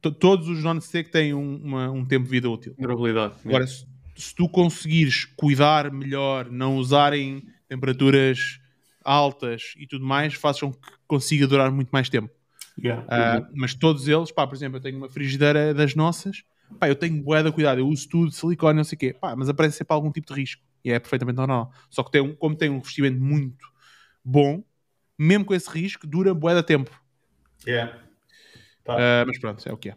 To- todos os non-stick têm um, uma- um tempo de vida útil. Durabilidade. Agora, se, se tu conseguires cuidar melhor, não usarem temperaturas altas e tudo mais, faz com que consiga durar muito mais tempo. Yeah. Ah, mas todos eles, pá, por exemplo, eu tenho uma frigideira das nossas, pá, eu tenho bué de cuidado, eu uso tudo, silicone, não sei o quê, pá, mas aparece sempre algum tipo de risco e é perfeitamente normal. Só que tem um, como tem um revestimento muito bom, mesmo com esse risco, dura bué de tempo. Yeah. Tá. Ah, mas pronto, é o que é.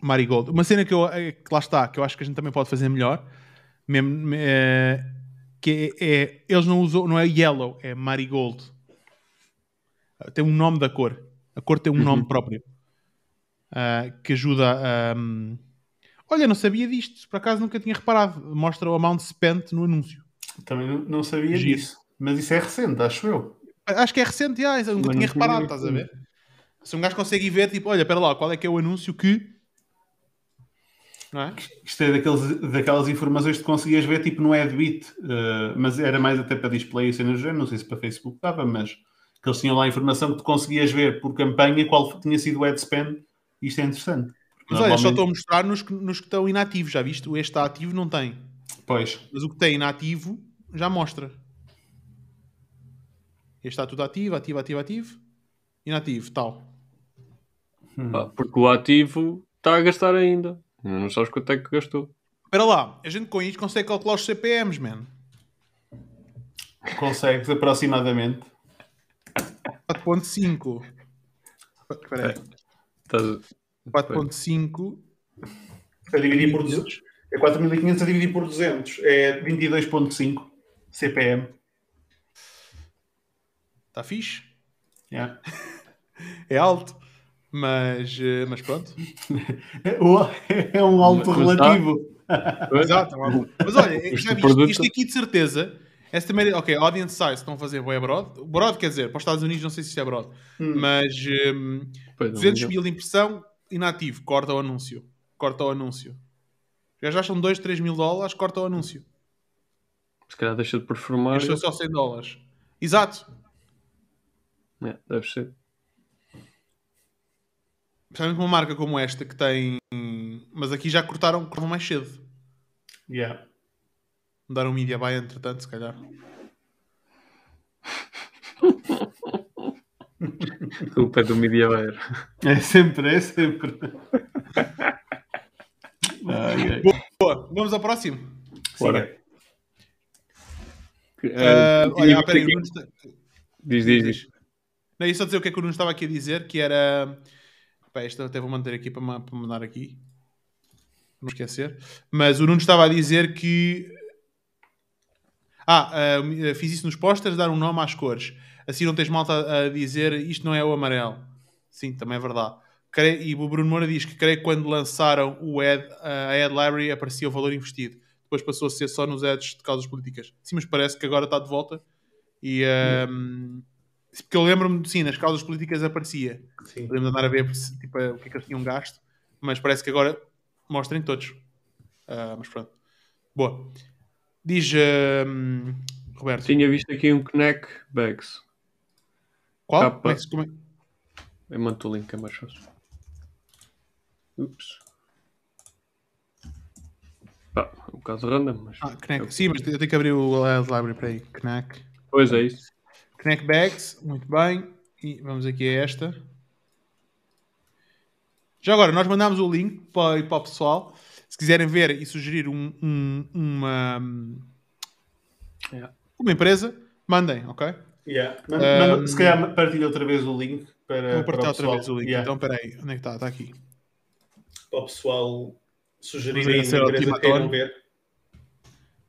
Marigold. Uma cena que, eu, eh, que lá está, que eu acho que a gente também pode fazer melhor, mesmo, eh, que é, é- eles não usam, não é yellow, é marigold. Ah, Tem um nome da cor. A cor tem um nome próprio. Ah, que ajuda a. hum, Olha, não sabia disto, por acaso nunca tinha reparado. Mostra o amount spent no anúncio. Também não, sabia Giro. disso. Mas isso é recente, acho eu. Acho que é recente, já, nunca Mas tinha reparado, estás a ver? Se um gajo consegue ver, tipo, olha, espera lá, qual é que é o anúncio que. Não é? Isto é daqueles, daquelas informações que conseguias ver tipo no Adbit, uh, mas era mais até para display e cenas do género, não sei se para Facebook dava, mas que eles tinham lá a informação que tu conseguias ver por campanha qual tinha sido o ad spend. Isto é interessante. Mas olha, só estou a mostrar nos que, nos que estão inativos, já viste? Este está ativo não tem. Pois, Mas o que tem inativo já mostra. Este está tudo ativo, ativo, ativo, ativo. Inativo, tal. Pá, porque o ativo está a gastar ainda. Não sabes quanto é que gastou. Espera lá, a gente com isto consegue calcular os CPMs, man. Consegues aproximadamente. 4.5. Espera aí. Estás- 4.5. A dividir por 200. É 4.500 a dividir por 200. É 22.5 CPM. Está fixe. Yeah. É alto. Mas, eh, mas pronto. É um alto Mas relativo. Exato. Mas olha, produto- isto aqui de certeza. Essa também, ok, audience size estão a fazer bué broad. Broad quer dizer, para os Estados Unidos não sei se isto é broad. Hum. Mas hum, Pois, não, 200 não. mil de impressão, inativo, corta o anúncio. Corta o anúncio. Já já são 2, 3 mil dólares, corta o anúncio. Se calhar deixa de performar. Deixa só 100 dólares. Exato. É, deve ser. Principalmente uma marca como esta que tem. Mas aqui já cortaram, cortaram mais cedo. Yeah. Mudaram o media buy entretanto, se calhar. Culpa é do Media Buyer. É sempre, é sempre. Ai, ai. Boa, vamos ao próximo. Siga. Ah, olha, espera aí, o Nuno está- Diz, diz, diz. Não, ia só dizer o que é que o Nuno estava aqui a dizer, que era. Pá, esta até vou manter aqui para, para mandar aqui. Não esquecer. Mas o Nuno estava a dizer que. Ah, ah, fiz isso nos posters, dar um nome às cores. Assim não tens malta a dizer isto não é o amarelo. Sim, também é verdade. Creio- E o Bruno Moura diz que creio que quando lançaram o ad, a Ad Library aparecia o valor investido. Depois passou a ser só nos ads de causas políticas. Sim, mas parece que agora está de volta. E. ahm, porque eu lembro-me, sim, nas causas políticas aparecia. Sim. Podemos andar a ver tipo, o que é que eles tinham gasto, mas parece que agora mostrem todos. Ah, mas pronto. Boa. Diz ahm, Roberto. Tinha visto aqui um Knack Bags. Qual? capa. Como é é- Eu mando o link, é mais fácil. Ups. Pá, é um bocado random, mas. Ah, Knack. Sim, mas eu tenho que abrir o Library para aí. Knack. Pois é isso. Knack Bags, muito bem. E vamos aqui a esta. Já agora, nós mandamos o link para, para o pessoal. Se quiserem ver e sugerir um- um- uma, Yeah. uma empresa, mandem, ok? Yeah. Manda- Um, manda- se calhar partilha outra vez o link para, Vou para partilhar o outra vez o link. Yeah. Então, espera aí. Onde é que está? Está aqui. para o pessoal sugerir uma empresa que queiram ver.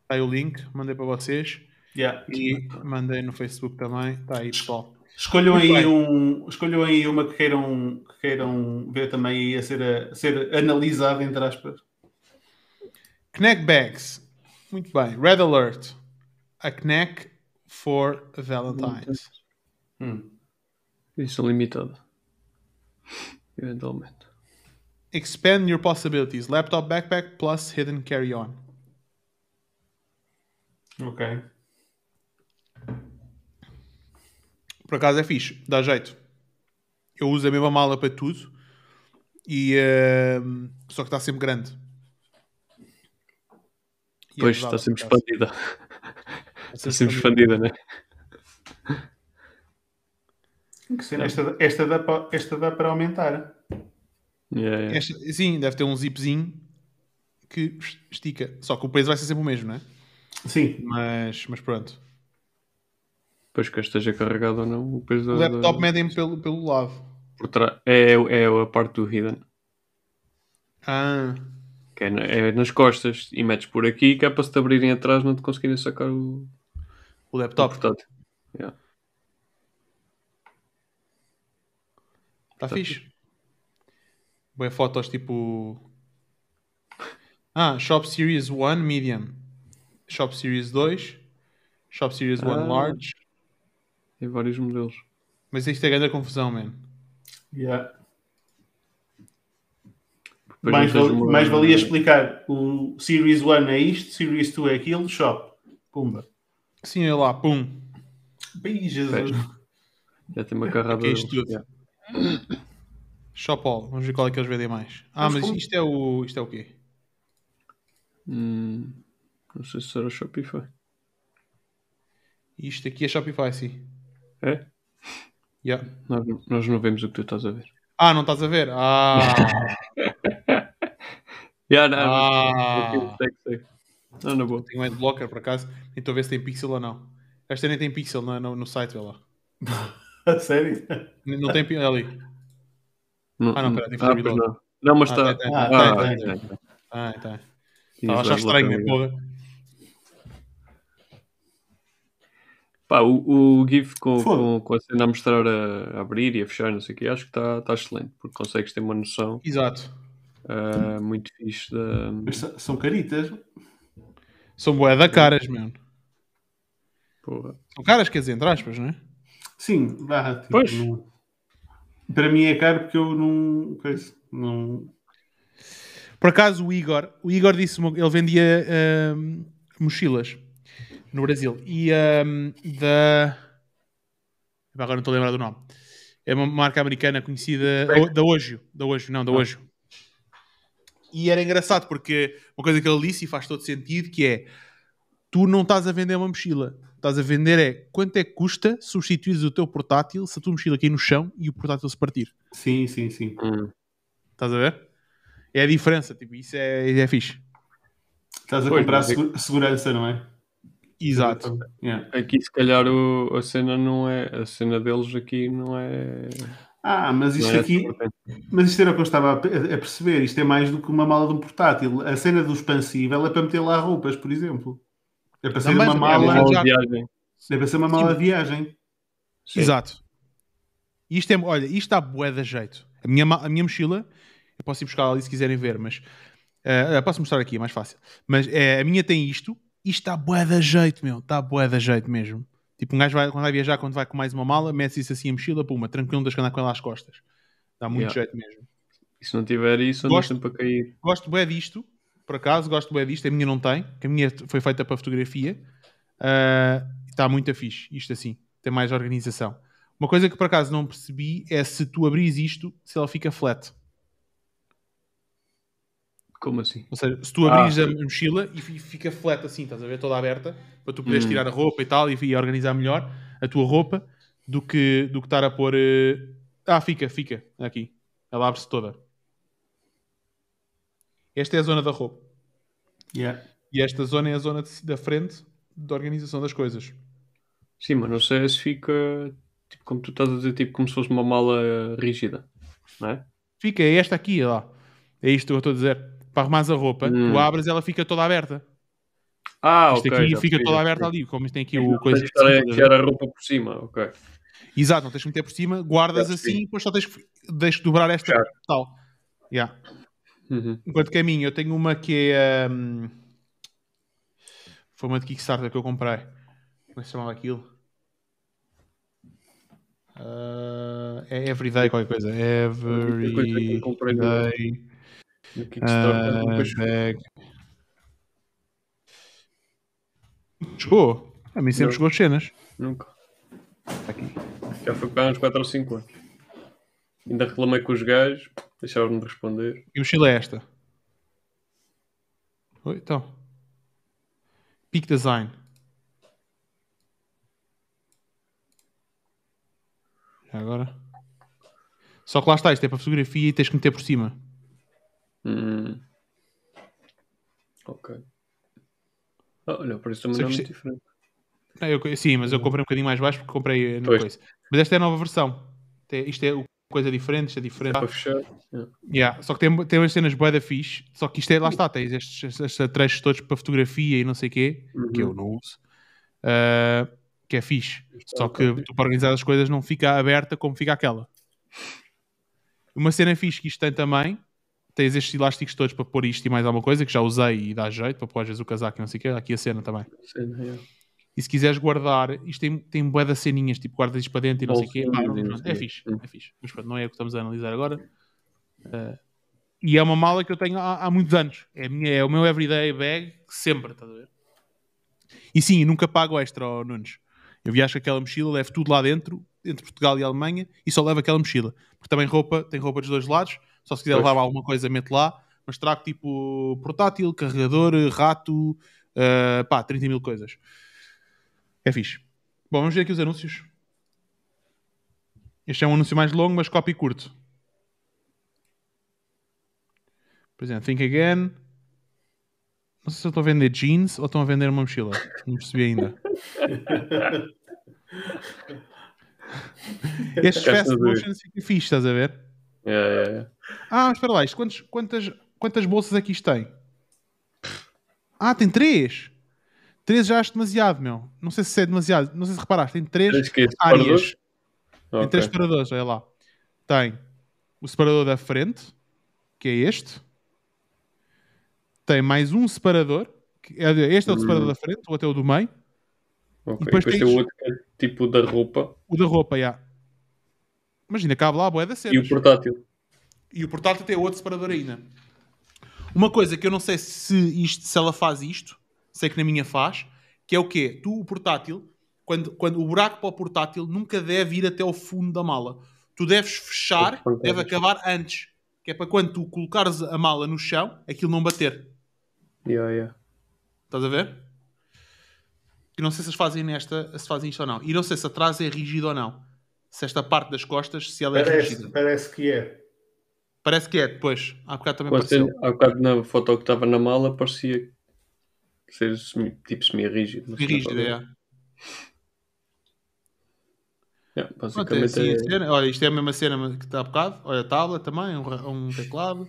Está aí o link. Mandei para vocês. Yeah. E mandei no Facebook também. Está aí, pessoal. Escolham Muito aí, bem. um, escolham aí uma que queiram, que queiram ver também e a ser, a, ser analisada, entre aspas. Knack Bags. Muito bem. Red Alert. A Knack for Valentine's. Hum. Edição limitada. Eventualmente. Expand your possibilities. Laptop backpack plus hidden carry-on. Ok. Por acaso é fixe. Dá jeito. Eu uso a mesma mala para tudo. E, ehm, só que está sempre grande. É Pois, está sempre expandida. Está sempre expandida, né? Que cena, Esta, esta, dá para, esta dá para aumentar. Yeah, yeah. Esta- sim, deve ter um zipzinho que estica. Só que o peso vai ser sempre o mesmo, não é? Sim. Mas, mas pronto. Depois que esteja carregado ou não, o peso O da- laptop da- medem pelo, pelo lado. por trás. É, é a parte do hidden. Ah, Que é, é nas costas. E metes por aqui que é para se te abrirem atrás não te conseguirem sacar o, o o laptop. portátil. Yeah. Está Tá fixe. Boa fotos tipo. Ah, Shop Series 1 Medium. Shop Series 2. Shop Series 1 Ah. Large. Tem vários modelos. Mas isto é grande confusão, man. Yeah. Mais, val- uma- mais valia explicar o Series 1 é isto, Series 2 é aquilo, shop. Pumba. Sim, olha lá, pum. Ih, Jesus. Já tem uma carrada é isto tudo? Shop All. Vamos ver qual é que eles vendem mais. Ah, Mas mas como- isto é o. Isto é o quê? Hum, não sei se será Shopify. Isto aqui é Shopify, sim. É? Yeah. Nós, nós não vemos o que tu estás a ver. Ah, não estás a ver? Ah! Yeah, não, Ah. sei, sei, sei. Não, na boa. Tenho um adblocker por acaso. Nem estou a ver se tem pixel ou não. Esta nem tem pixel no, no, no site, vê lá. A sério? Não tem pixel ali. Não, Ah, não, pera, tem que ah, não. Não, mas Ah, está. tem, tem, Ah, tem, tá, tem, tá, tem. Ah, tá. Estava a achar estranho, bloquear. porra. Pá, o, o GIF com, com, com a cena a mostrar a, a abrir e a fechar, não sei o que, acho que está tá excelente, porque consegues ter uma noção Exato. Ah, muito fixe da. São- são caritas. São bué da caras, mano. Porra. São caras, quer dizer, entre aspas, não é? Sim. Tipo, Pois. não- Para mim é caro porque eu não. não... Por acaso, o Igor, o Igor disse, ele vendia ahm, mochilas no Brasil. E ahm, da. Epá, Agora não estou a lembrar do nome. É uma marca americana conhecida. Da Ojo. Da Ojo, não, da Ojo. E era engraçado porque uma coisa que ele disse e faz todo sentido que é tu não estás a vender uma mochila. Estás a vender é quanto é que custa substituir o teu portátil se a tua mochila cair no chão e o portátil se partir. Sim, sim, sim. Hum. Estás a ver? É a diferença, tipo, isso é, é fixe. Estás a Pois, comprar é- segu- segurança, não é? Exato. Yeah. Aqui se calhar o- a cena não é. A cena deles aqui não é. Ah, mas isto é aqui. Mas isto era o que eu estava a, pe- a perceber. Isto é mais do que uma mala de um portátil. A cena do expansível é para meter lá roupas, por exemplo. É para ser uma é mala. uma Mala de viagem. É para ser uma mala de viagem. Sim. Exato. Isto é, olha, isto está bué da jeito. A minha, a minha mochila, eu posso ir buscar ali se quiserem ver, mas eh, posso mostrar aqui, é mais fácil. Mas eh, a minha tem isto, isto está bué da jeito, meu. Está bué da jeito mesmo. Tipo, um gajo vai, quando vai viajar, quando vai com mais uma mala, mete isso assim a mochila, puma, tranquilo, deixa andar com ela às costas. Dá muito Yeah. jeito mesmo. E se não tiver isso, Gosto. sempre a cair. Gosto bué disto, por acaso, gosto bué disto. A minha não tem, que a minha foi feita para fotografia. Ah, Está muito fixe, isto assim. Tem mais organização. Uma coisa que por acaso não percebi é se tu abris isto, se ela fica flat. Como assim? Ou seja, se tu abris Ah, a mochila e fi- fica flat assim, estás a ver, toda aberta, para tu poderes Hum. tirar a roupa e tal e, e organizar melhor a tua roupa do que, do que estar a pôr. eh, Ah, fica, fica, aqui. Ela abre-se toda. Esta é a zona da roupa. Yeah. E esta zona é a zona de- da frente da organização das coisas. Sim, mas não sei se fica. Tipo, como tu estás a dizer, tipo, como se fosse uma mala rígida. Não é? Fica, é esta aqui, lá. É isto que eu estou a dizer. Para arrumares a roupa, Hum. tu abres ela fica toda aberta. Ah, Isto ok. aqui já fica percebi, toda aberta ali, como isto tem aqui o tens coisa. a assim, estás a roupa por cima, ok. Exato, não tens que meter por cima, guardas percebi. assim e depois só tens que de dobrar esta Fechar. tal. Yeah. Uhum. Enquanto que a minha, eu tenho uma que é. hum, Foi uma de Kickstarter que eu comprei. Como é que se chamava aquilo? Ah, é Everyday, qualquer coisa. que no- Everyday. No Kickstarter, bag. Chegou. A mim sempre Não. chegou as cenas. nunca. Já foi para uns 4 ou 5 anos. Ainda reclamei com os gajos, deixaram-me de responder. E o mochila é esta. Oi, então. Peak Design. Já agora. Só que lá está, isto é para fotografia e tens que meter por cima. Hum. Ok. Ah, olha, por isso também não é muito isto- diferente. Não, eu- sim, mas eu comprei um bocadinho mais baixo porque comprei eh, na Pois. coisa. Mas esta é a nova versão. Isto é o- coisa diferente, isto é diferente. Para fechar. yeah. Yeah, Só que tem, tem umas cenas bué da fixe. Só que isto é, lá está, tens estes, estes, estes trechos todos para fotografia e não sei o quê, que eu Uhum. não uso. Ah, que é fixe. Isto Só é que tu para organizar as coisas não fica aberta como fica aquela. Uma cena fixe que isto tem também, tens estes elásticos todos para pôr isto e mais alguma coisa, que já usei e dá jeito, para pôr às vezes o casaco e não sei o quê, aqui a cena também. Sim, yeah. E se quiseres guardar, isto tem, tem bué ceninhas, tipo guardas isto para dentro e não sei o e sei é quê. fixe, é fixe. Mas pronto, não é o que estamos a analisar agora. Ah, e é uma mala que eu tenho há, há muitos anos. É, minha, é o meu everyday bag sempre, estás a ver? E sim, nunca pago extra, ó, Nunes. Eu viajo com aquela mochila, levo tudo lá dentro, entre Portugal e Alemanha, e só levo aquela mochila. Porque também roupa, tem roupa dos dois lados, só se quiser Pois. levar alguma coisa, mete lá. Mas trago tipo portátil, carregador, rato, ah, pá, 30 mil coisas. É fixe. Bom, vamos ver aqui os anúncios. Este é um anúncio mais longo, mas copy curto. Por exemplo, Think Again. Não sei se eu estou a vender jeans ou estão a vender uma mochila. Não percebi ainda. Estes fast está a ver. motions ficam fixe, estás a ver? É, é, é. Ah, mas espera lá, isto quantos- quantas, quantas bolsas aqui isto tem? Ah, tem três. Três já acho demasiado, meu. Não sei se é demasiado. Não sei se reparaste, tem três que áreas. Tem três separadores, olha lá. Tem o separador da frente, que é este. Tem mais um separador. que é- Este é o Hum. separador da frente, o outro é o do meio. Ok. E depois Depois, tem o outro é tipo da roupa O da roupa, já. Imagina, cabe lá a boia da e cenas. o portátil. E o portátil tem outro separador ainda. Uma coisa que eu não sei se, isto, se ela faz isto, sei que na minha faz, que é o quê? Tu, o portátil, quando, quando o buraco para o portátil nunca deve ir até ao fundo da mala. Tu deves fechar, pancadas. deve acabar antes. Que é para quando tu colocares a mala no chão, aquilo não bater. Yeah, yeah. Estás a ver? E não sei se eles fazem nesta, se fazem isto ou não. E não sei se atrás é rígido ou não. Se esta parte das costas, se ela é Parece, rígida. parece que é. Parece que é, depois. Há bocado também Quando pareceu. tem- há bocado na foto que estava na mala parecia ser semi- tipo semi-rígido. Rígido, é. Yeah, Pronto, é basicamente assim é, a cena. Olha, isto é a mesma cena que está há bocado. Olha, tablet também, um, um teclado,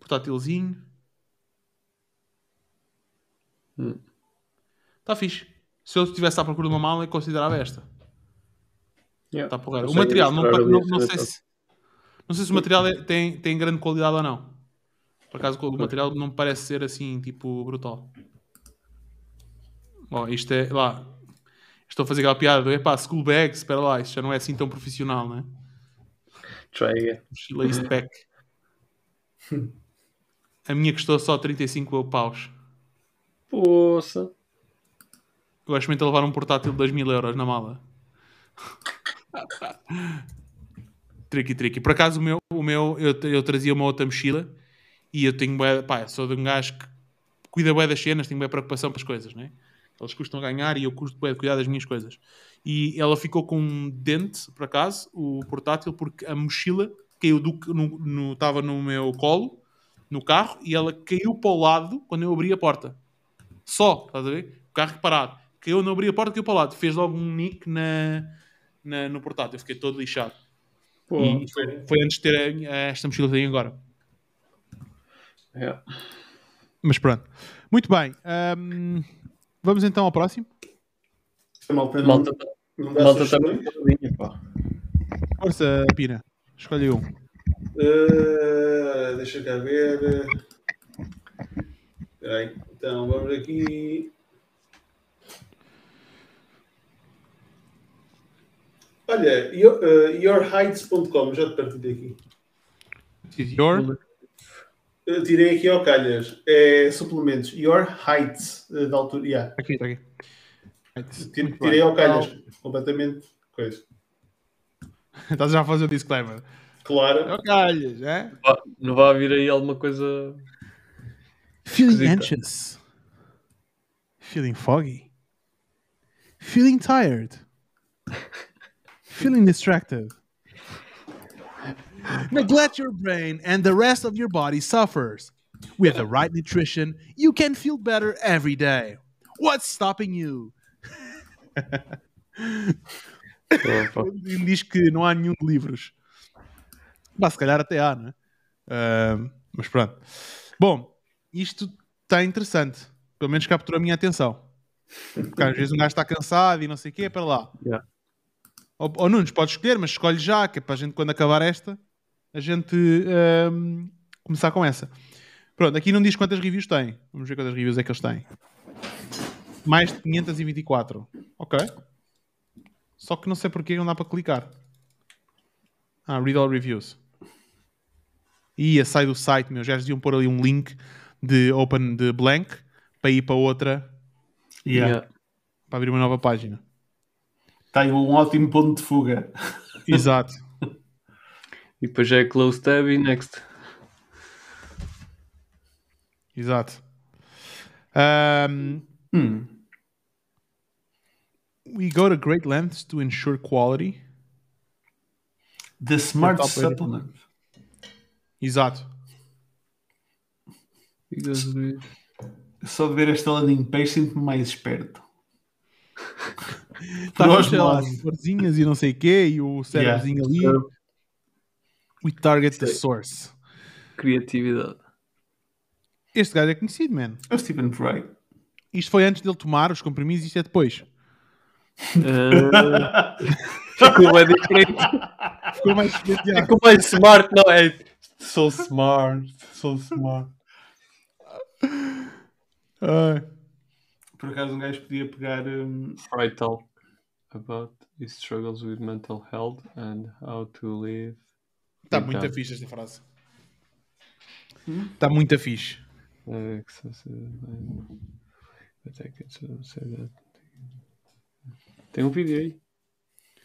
portátilzinho. Hum. Está fixe. Se eu estivesse à procura de uma mala, eu considerava esta. Yeah. Está porreiro. O material, não, não, não sei se, não sei se o material é- tem, tem grande qualidade ou não. Por acaso, o material não me parece ser assim, tipo, brutal. Bom, isto é, lá, estou a fazer aquela piada do, epá, school bag, espera lá, isto já não é assim tão profissional, não é? Try again. A minha custou só 35 paus. Poça. Eu muito de levar um portátil de 2 mil euros na mala. Tricky, tricky. Por acaso, o meu, o meu eu, eu trazia uma outra mochila e eu tenho, pá, sou de um gajo que cuida bem das cenas, tenho bem preocupação para as coisas, né? Eles custam ganhar e eu custo bem de cuidar das minhas coisas. E ela ficou com um dente, por acaso, o portátil, porque a mochila caiu do, no, no, estava no meu colo, no carro, e ela caiu para o lado quando eu abri a porta. Só, estás a ver? O carro parado. Caiu, não abri a porta, caiu para o lado. Fez logo um nick na, na- no portátil. Eu fiquei todo lixado. Pô. E foi, foi antes de ter a- a- esta mochila que tenho agora. Yeah. Mas pronto. Muito bem. Ahm, vamos então ao próximo. Malta não, Malta, não dá malta também. Força, Pina. Escolhe um. Uh, deixa cá ver. Espera aí. Então, vamos aqui. Olha, your, uh, yourheights.com, já te partilhei aqui. Is your. Eu tirei aqui ao calhas. É suplementos. Your heights uh, da altura. Yeah. Aqui, está aqui. Tirei tirei ao calhas. Completamente coisa. Estás já a fazer o disclaimer. Claro. Não calhas, é? Vá- Não vai vir aí alguma coisa. Feeling anxious. Feeling foggy. Feeling tired. Feeling distracted. Neglect your brain and the rest of your body suffers. With the right nutrition, you can feel better every day. What's stopping you? Ele diz que não há nenhum de livros. Bah, se calhar até há, não é? Ah, mas pronto. Bom, isto está interessante. Pelo menos capturou a minha atenção. Porque às vezes um gajo está cansado e não sei o quê, para lá. Yeah. Ou, ou Nunes, pode escolher, mas escolhe já, que é para a gente, quando acabar esta, a gente ahm, começar com essa. Pronto, aqui não diz quantas reviews tem. Vamos ver quantas reviews é que eles têm. Mais de 524. Ok. Só que não sei porque não dá para clicar. Ah, read all reviews. Ia, sai do site, meu. Já deviam pôr ali um link de open de blank para ir para outra, Yeah. Yeah. para abrir uma nova página. Está aí um ótimo ponto de fuga. Exato. E depois é close tab e next. Exato. Um, Hum. we go to great lengths to ensure quality. The Smart. Supplement. Exato. Só de ver esta landing page sinto-me mais esperto. Está com sei lá, florzinhas e não sei o quê, e o cérebrozinho ali. We target the Sei. source. Criatividade. Este gajo é conhecido, man. É o Stephen Fry. Isto foi antes dele tomar os comprimidos, isto é depois. Ah, ficou bem diferente. Ficou mais diferenciado. Ficou mais smart, não é? So smart, so smart. Ai. Por acaso um gajo podia pegar. hum, Fry talk about his struggles with mental health and how to live. Está muito fixe esta frase. Está muito fixe. uh, sort of say that. Tem um vídeo aí.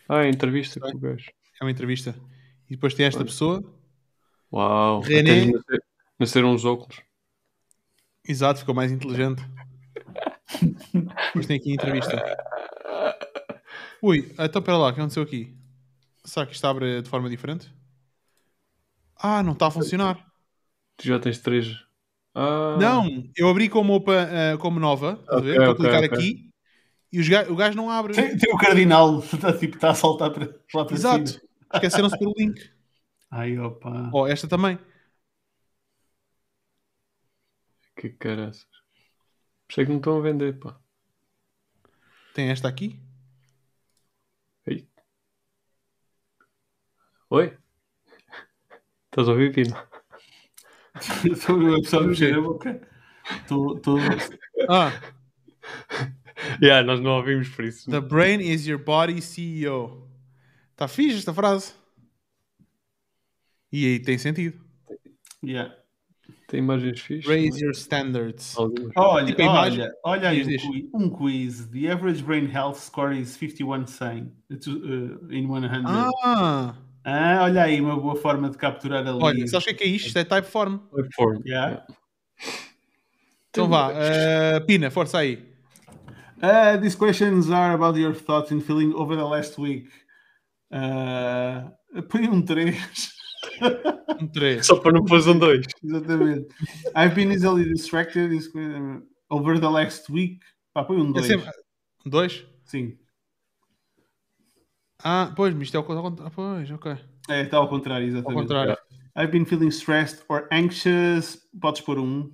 Ah, é entrevista com o gajo. É uma entrevista. E depois tem esta pessoa. Uau. René. Nasceram uns óculos. Exato, ficou mais inteligente. Depois tem aqui a entrevista. Ui, então pera lá, o que aconteceu aqui? Será que isto abre de forma diferente? Ah, não está a funcionar. Tu já tens três. Ah, Não, eu abri como, opa, eh, como nova, estás a ver? Ok, Estou a ok, clicar ok. aqui e os ga- o gajo não abre. Tem, tem o cardinal, está, tipo, está a saltar para, lá para Exato. cima. Esqueceram-se pelo link. Ai, opa. Oh, esta também. Que caraças. Achei que não estão a vender, pá. Tem esta aqui. Ei. Oi? Estás a ouvir, Pino? Estou a pessoa a mexer a boca. Estou. estou- Ah, Yeah, nós não ouvimos por isso. the brain is your body CEO. Está fixe esta frase. E aí tem sentido. Yeah. Tem imagens fixas. Raise your standards. Olha, Tipo olha, olha aí um, um quiz. The average brain health score is 51 100 uh, in 100. Ah, Ah, olha aí, uma boa forma de capturar ali. olha, sabes o que é que é isto? Isto é Typeform. Waveform. Yeah. Então vá, eh, Pina, força aí. Uh, these questions are about your thoughts and feeling over the last week. Uh, põe um 3. Um 3. Só para não pôr um dois. Exatamente. I've been easily distracted over the last week. Pá, põe um É 2. sempre... Um 2? Sim. Ah, pois, mas isto é o contrário. Ah, pois, ok. É, está ao contrário, Ao exatamente. contrário. I've been feeling stressed or anxious. Podes pôr um.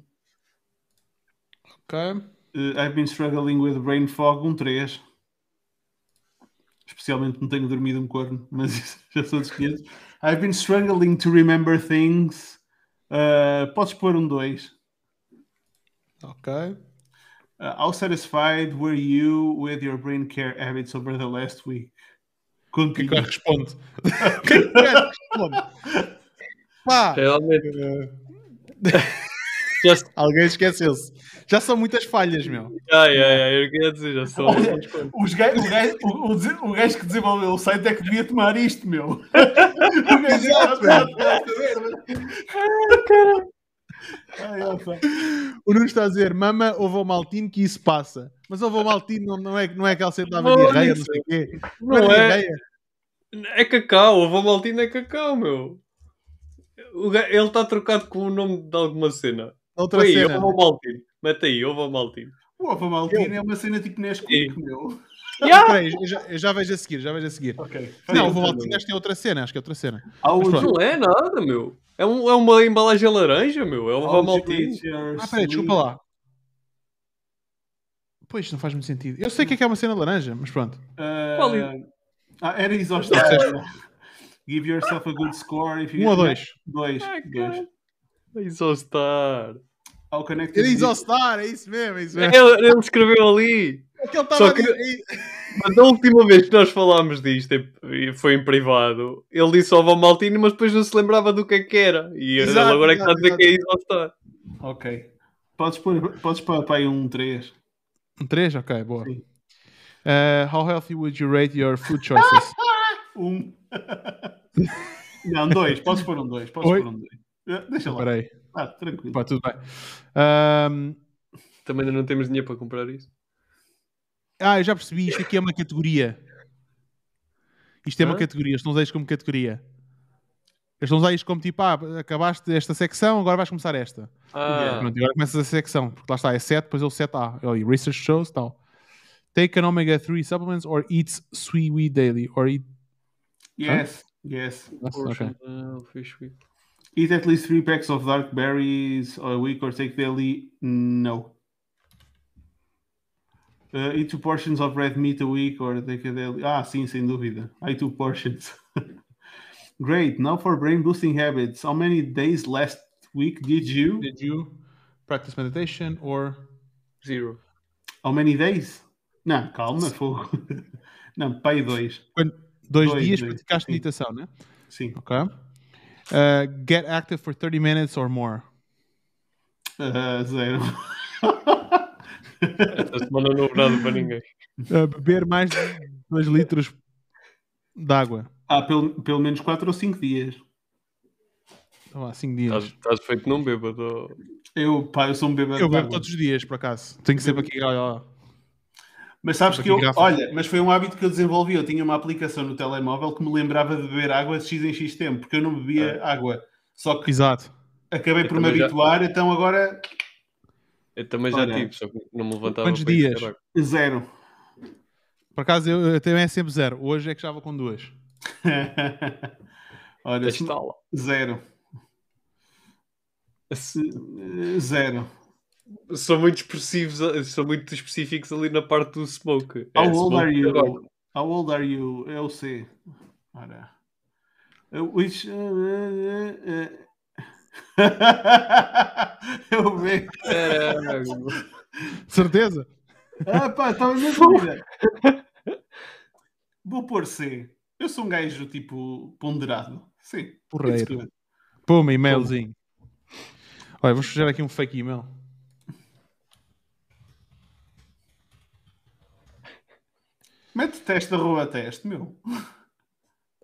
Ok. Uh, I've been struggling with brain fog, um 3. Especialmente não tenho dormido um corno, mas isso já são dos 500. I've been struggling to remember things. Uh, podes pôr um 2. Ok. Uh, how satisfied were you with your brain care habits over the last week? O que é que Continue. eu respondo? O que é que eu? Pá! Realmente. eh, Just... Alguém esqueceu-se. Já são muitas falhas, meu. Ai, ai, ai, eu queria dizer, já sou. Os o, gajo, o, o o gajo que desenvolveu o site é que devia tomar isto, meu. o gajo Exato, Ai, opa. O Nuno está a dizer, mama, houve o maltino que isso passa. Mas houve o maltino, não, não, é, não é que ela sentava Não, diarreia, isso. não sei o quê. Não é. diarreia. É cacau, o Vamaltino é cacau, meu. O Ele está trocado com o nome de alguma cena. Outra Aí, cena. o Vamaltino. Mete aí, o Vamaltino. O Ova Maltino é uma cena tipo Nesquik, meu. Aí, eu já, eu já vejo a seguir, já vejo a seguir. Ok. Não, o maltino acho que é outra cena, acho que é outra cena. How Mas. Não é nada, meu. É, um- é uma embalagem laranja, meu. É o how would you Vamaltino. rate your Ah, peraí, desculpa lá. Pois, não faz muito sentido. Eu sei que é que é uma cena laranja, mas pronto. Uh, Qual ah, era exaustivo. Give yourself a good score if you Um ou dois? Dois. Ai, dois. cara. Isostar. How connected is it? exaustar, é isso mesmo, é isso mesmo. Ele, ele escreveu ali. É que ele estava que- dizer- Mas a última vez que nós falámos disto e foi em privado, ele disse ao Vamaltino, mas depois não se lembrava do que é que era. E ele Exato, agora é que está a dizer exato, que é Isostar. Ok. Podes pôr, podes pôr para aí um 3. Um 3? Ok, boa. Sim. Uh, how healthy would you rate your food choices? Um. Não, dois. Podes pôr um 2. Podes Oi? pôr um 2. Deixa lá. Espera aí. Ah, tranquilo. Pá, tudo bem. Ahm, Também ainda não temos dinheiro para comprar isso. ah, eu já percebi. Isto aqui é uma categoria. Isto é uma Hã? categoria. Isto não deixa como categoria. Eles vão usar isto como tipo, ah, acabaste esta secção, agora vais começar esta. Ah, Pronto, agora começas a secção, porque lá está, é 7, depois é o 7A. Ali, research shows tal. Take an omega-3 supplements or eat sweet wheat daily. Or eat... Yes, yes. portion, uh, fish week. Eat at least three packs of dark berries a week or take daily. No. Uh, eat two portions of red meat a week or take a daily. Ah, sim, sem dúvida. I two portions. Great. Now for brain boosting habits. How many days last week did you? Did you practice meditation or... Zero. How many days? Não, calma, fogo. Não, pai dois. Quando- Dois, Dois, dias dois, praticaste sim. meditação, né? Sim. Ok. Uh, get active for 30 minutes or more. Uh, zero. Esta semana não houve nada para ninguém. Uh, beber mais de 2 litros de água. ah, pelo, pelo menos quatro ou cinco dias. Então, há 5 dias. Estás, estás feito num bêbado. Eu, pá, eu sou um bebê Eu bebo todos os dias, por acaso. Tenho que sempre aqui. Olha, olha. Mas sabes que eu, garrafas. olha, mas foi um hábito que eu desenvolvi. Eu tinha uma aplicação no telemóvel que me lembrava de beber água de X em X tempo, porque eu não bebia água. Só que Exato. acabei Eu por me também já- habituar, então agora Eu também já Olha. tive, só que não me levantava. Quantos dias? zero. Por acaso eu, eu também é sempre zero. Hoje é que estava com duas. olha, Testá-la. zero. Se- Zero. São muito expressivos, são muito específicos ali na parte do smoke. How É, old smoke are you? agora. How old are you? Eu sei. Ora. Uh, Which. uh, uh, uh, Eu vejo. Certeza? Ah, pá, estava na dúvida. Vou pôr C. Eu sou um gajo tipo ponderado. Sim. Porreiro. Puma, e-mailzinho. Olha, vamos fazer aqui um fake email. Mete teste arroba teste, meu.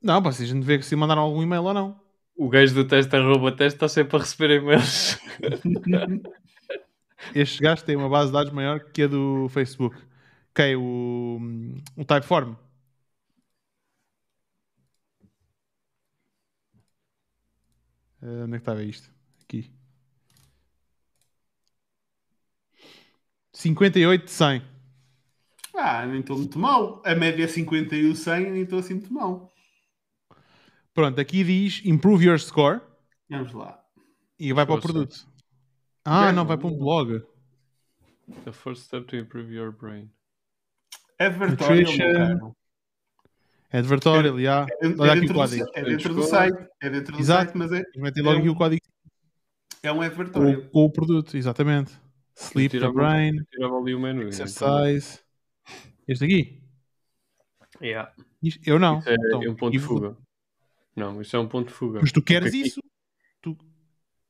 Não, pá, se a gente vê se mandaram algum e-mail ou não. O gajo do teste arroba teste está sempre a receber e-mails. Estes gajos têm uma base de dados maior que a do Facebook. Que é o, o Typeform. Eh, onde é que estava isto? Aqui. 58 de 100. Ah, nem estou muito mal. A média é 50 e o 100, nem estou assim muito mal. Pronto, aqui diz Improve Your Score Vamos lá. e vai para o produto. Ah, Já- não, vai para um blog. The first step to improve your brain. Advertorial. Advertorial, já. É, é Olha aqui dentro o do, código. é dentro do site. É dentro do Exato. site, mas é, Metem logo É aqui um- o código é um advertorial. com, o produto, exatamente. Sleep the brain, Tirava ali o menu. exercise. Este aqui? Yeah. Isto- Eu não. Isso é Então, um ponto de vou- fuga. Não, isso é um ponto de fuga. Mas tu queres Porque aqui- isso? Tu...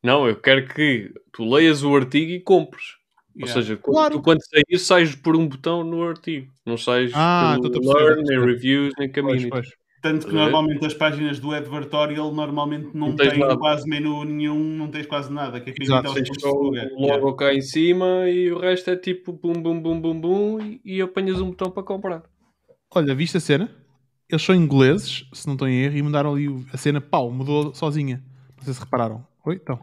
Não, eu quero que tu leias o artigo e compres. Ou Yeah. seja, quando, Claro. tu quando saís, sais por um botão no artigo. Não sais Ah, pelo então perceber, learn, nem reviews, nem Pois, community. pois. Tanto que normalmente as páginas do advertorial normalmente não, Não tens têm nada. quase menu nenhum, não tens quase nada. Que é para Exato, os Tens só o logo cá em cima e o resto é tipo bum bum bum bum bum e, e apanhas um botão para comprar. Olha, viste a cena? Eles são ingleses, se não estou em erro, e mudaram ali a cena, pau, mudou sozinha. Não sei se repararam. Oi, então.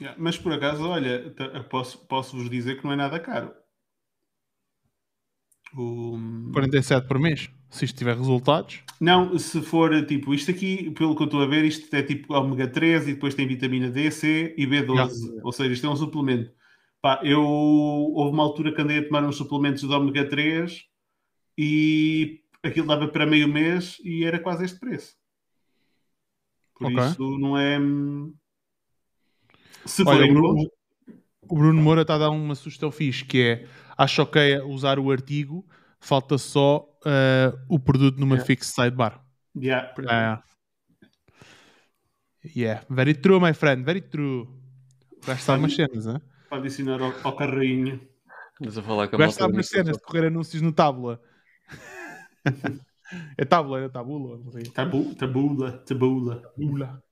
Yeah, Mas por acaso, olha, posso, posso vos dizer que não é nada caro. O... 47 por mês. Se isto tiver resultados. Não, se for tipo, isto aqui, pelo que eu estou a ver, isto é tipo ômega 3 e depois tem vitamina D, C e B12. Ou seja, isto é um suplemento. Pá, eu houve uma altura que andei a tomar uns suplementos de ômega 3 e aquilo dava para meio mês e era quase este preço. Por Ok. isso não é. Se Olha, forem o Bruno, o Bruno Moura está a dar uma sugestão fixe, que é, acho ok usar o artigo, falta só eh, o produto numa fixed sidebar. yeah, Ah. Yeah, very true, my friend, very true. Gajo sabe umas cenas, né? para adicionar ao, ao carrinho. Estás a falar com a da umas cenas de correr anúncios no tábula. é tábula, é tabula, sei. Tabu, tabula, tabula. Tabula.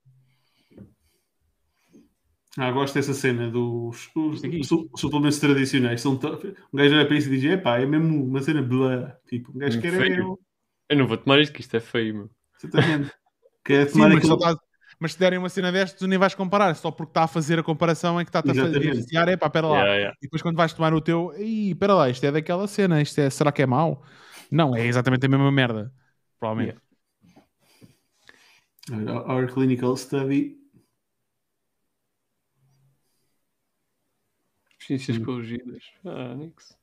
Ah, gosto dessa cena dos os, su- suplementos tradicionais. São um gajo olha para isso e diz: epá, é mesmo uma cena blá. Tipo, um gajo Hum, quer feio. eu. Eu não vou tomar isto, que isto é feio, meu. Exatamente. Quer Sim, tomar mas só aquilo. estás, Mas se derem uma cena destas, tu nem vais comparar, só porque está a fazer a comparação em que está-te a fazer Exatamente. diferenciar, é pá, pera lá. Yeah, yeah. E depois quando vais tomar o teu, ih, pera lá, isto é daquela cena, isto é, será que é mau? Não, é exatamente a mesma merda. Provavelmente. Our our clinical study. Ciências corrigidas. Ah, nix.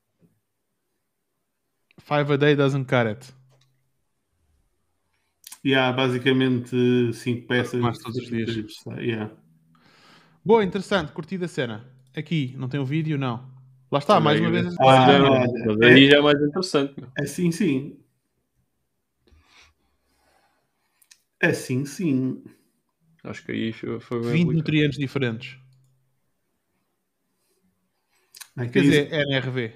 Five a day doesn't cut it. Yeah, basicamente 5 peças. Mais todos os dias. Yeah. Boa, interessante, curti da cena. Aqui, não tem o vídeo? Não. Lá está, mais uma vez. Ah, é- aí já é mais interessante. Assim sim. Assim sim. Acho que aí foi, bem 20 aplicado. nutrientes diferentes. Aqui Quer diz- dizer, NRV.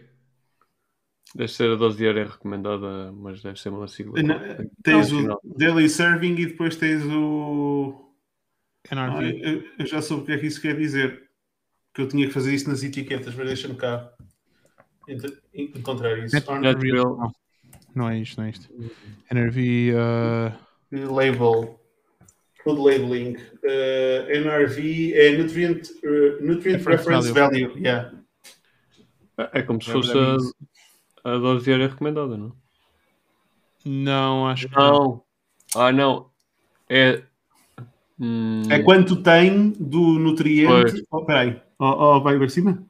Deve ser a dose diária recomendada, mas deve ser uma sigla. Não, tens Não, o daily serving e depois tens o. Ah, NRV. eu, eu já soube o que é que isso quer dizer. Que eu tinha que fazer isso nas etiquetas, mas deixa-me cá encontrar isso. Não. Não é isto, não é isto. NRV. uh, Label. Food labeling. Uh, NRV é Nutrient, uh, nutrient Reference Reference Value. Yeah. É como se fosse a, a dose diária recomendada, não? não, acho que não. Não. Ah, não. É. Hum, É quanto tem do nutriente. Pois. Oh, peraí. Oh, oh, vai para cima?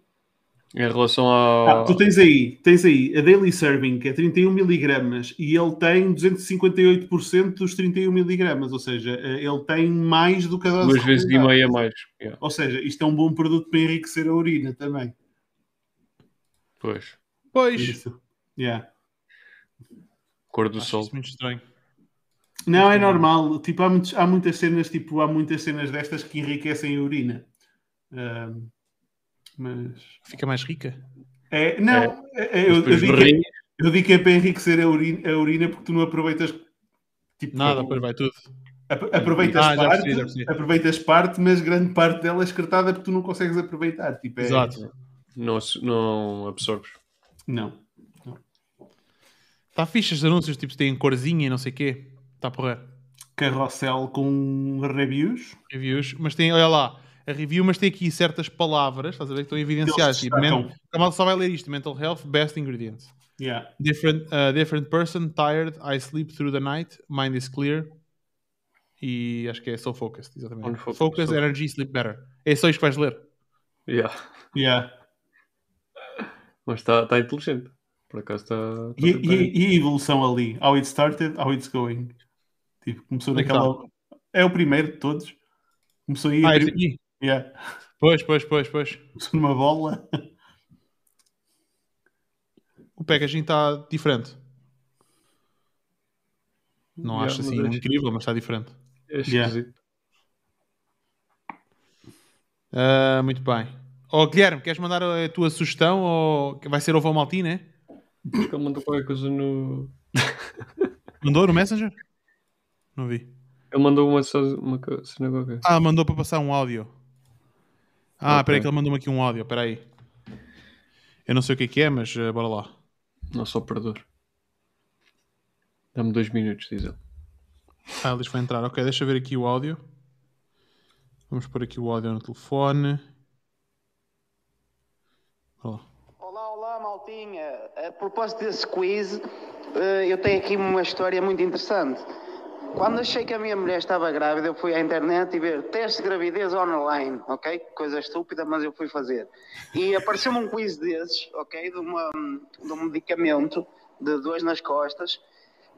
Em relação ao. Ah, tu tens aí, tens aí a Daily Serving, que é 31 miligramas, e ele tem 258% dos 31 miligramas, ou seja, eh, ele tem mais do que a dose duas vezes e meia mais. Yeah, Ou seja, isto é um bom produto para enriquecer a urina também. Pois. Pois. Isso. Yeah. Cor do Acho sol. isso muito estranho. Não, é normal. Tipo, há, muitos- há muitas cenas, tipo, há muitas cenas destas que enriquecem a urina. Mas. Fica mais rica. É, não, é- é- eu, eu Depois digo eu digo que é para enriquecer a urina, a urina porque tu não aproveitas. Tipo, Nada, depois vai tudo. Ap- Aproveitas Ah, parte, percebi, percebi. aproveitas parte, mas grande parte dela é escartada porque tu não consegues aproveitar. Tipo, é- Exato. Não, não absorves. Não. Está fixe os anúncios, tipo, têm corzinha e não sei o quê. Está porra. Carrossel com reviews. Reviews. Mas tem, olha lá, a review, mas tem aqui certas palavras, estás a ver, que estão evidenciadas. Tipo, a malta só vai ler isto. Mental health, best ingredients. Yeah. Different, uh, different person, tired, I sleep through the night, mind is clear. E acho que é so focused, exatamente. Focus, focus, energy, sleep better. É só isto que vais ler. Yeah. Yeah. Mas está tá inteligente. Por acaso está. tá E, e- e a evolução ali? How it started, how it's going. Tipo, começou Onde é que naquela. É o primeiro de todos. Começou aí. Ah, a este pri- aqui. Yeah. Pois, pois, pois, pois. Começou numa bola. O packaging está diferente. Não Yeah, acho assim é- incrível, mas está diferente. É Yeah. esquisito. Ah, muito bem. Ó Guilherme, queres mandar a tua sugestão ou que vai ser ovo maltinho, né? Acho que ele mandou qualquer coisa no. Mandou no Messenger? Não vi. Ele mandou uma, uma cena qualquer. Ah, mandou para passar um áudio. Ah, Ok. espera aí que ele mandou-me aqui um áudio, espera aí. Eu não sei o que é que é, mas eh, bora lá. Nosso operador. Dá-me dois minutos, diz ele. Ah, eles vai entrar. Ok, deixa eu ver aqui o áudio. Vamos pôr aqui o áudio no telefone. Bora lá. Olá, olá, maltinha. A propósito desse quiz, eh, eu tenho aqui uma história muito interessante. Quando achei que a minha mulher estava grávida, eu fui à internet e ver teste de gravidez online, ok? Coisa estúpida, mas eu fui fazer. E apareceu-me um quiz desses, ok? De, uma, de um medicamento de dores nas costas,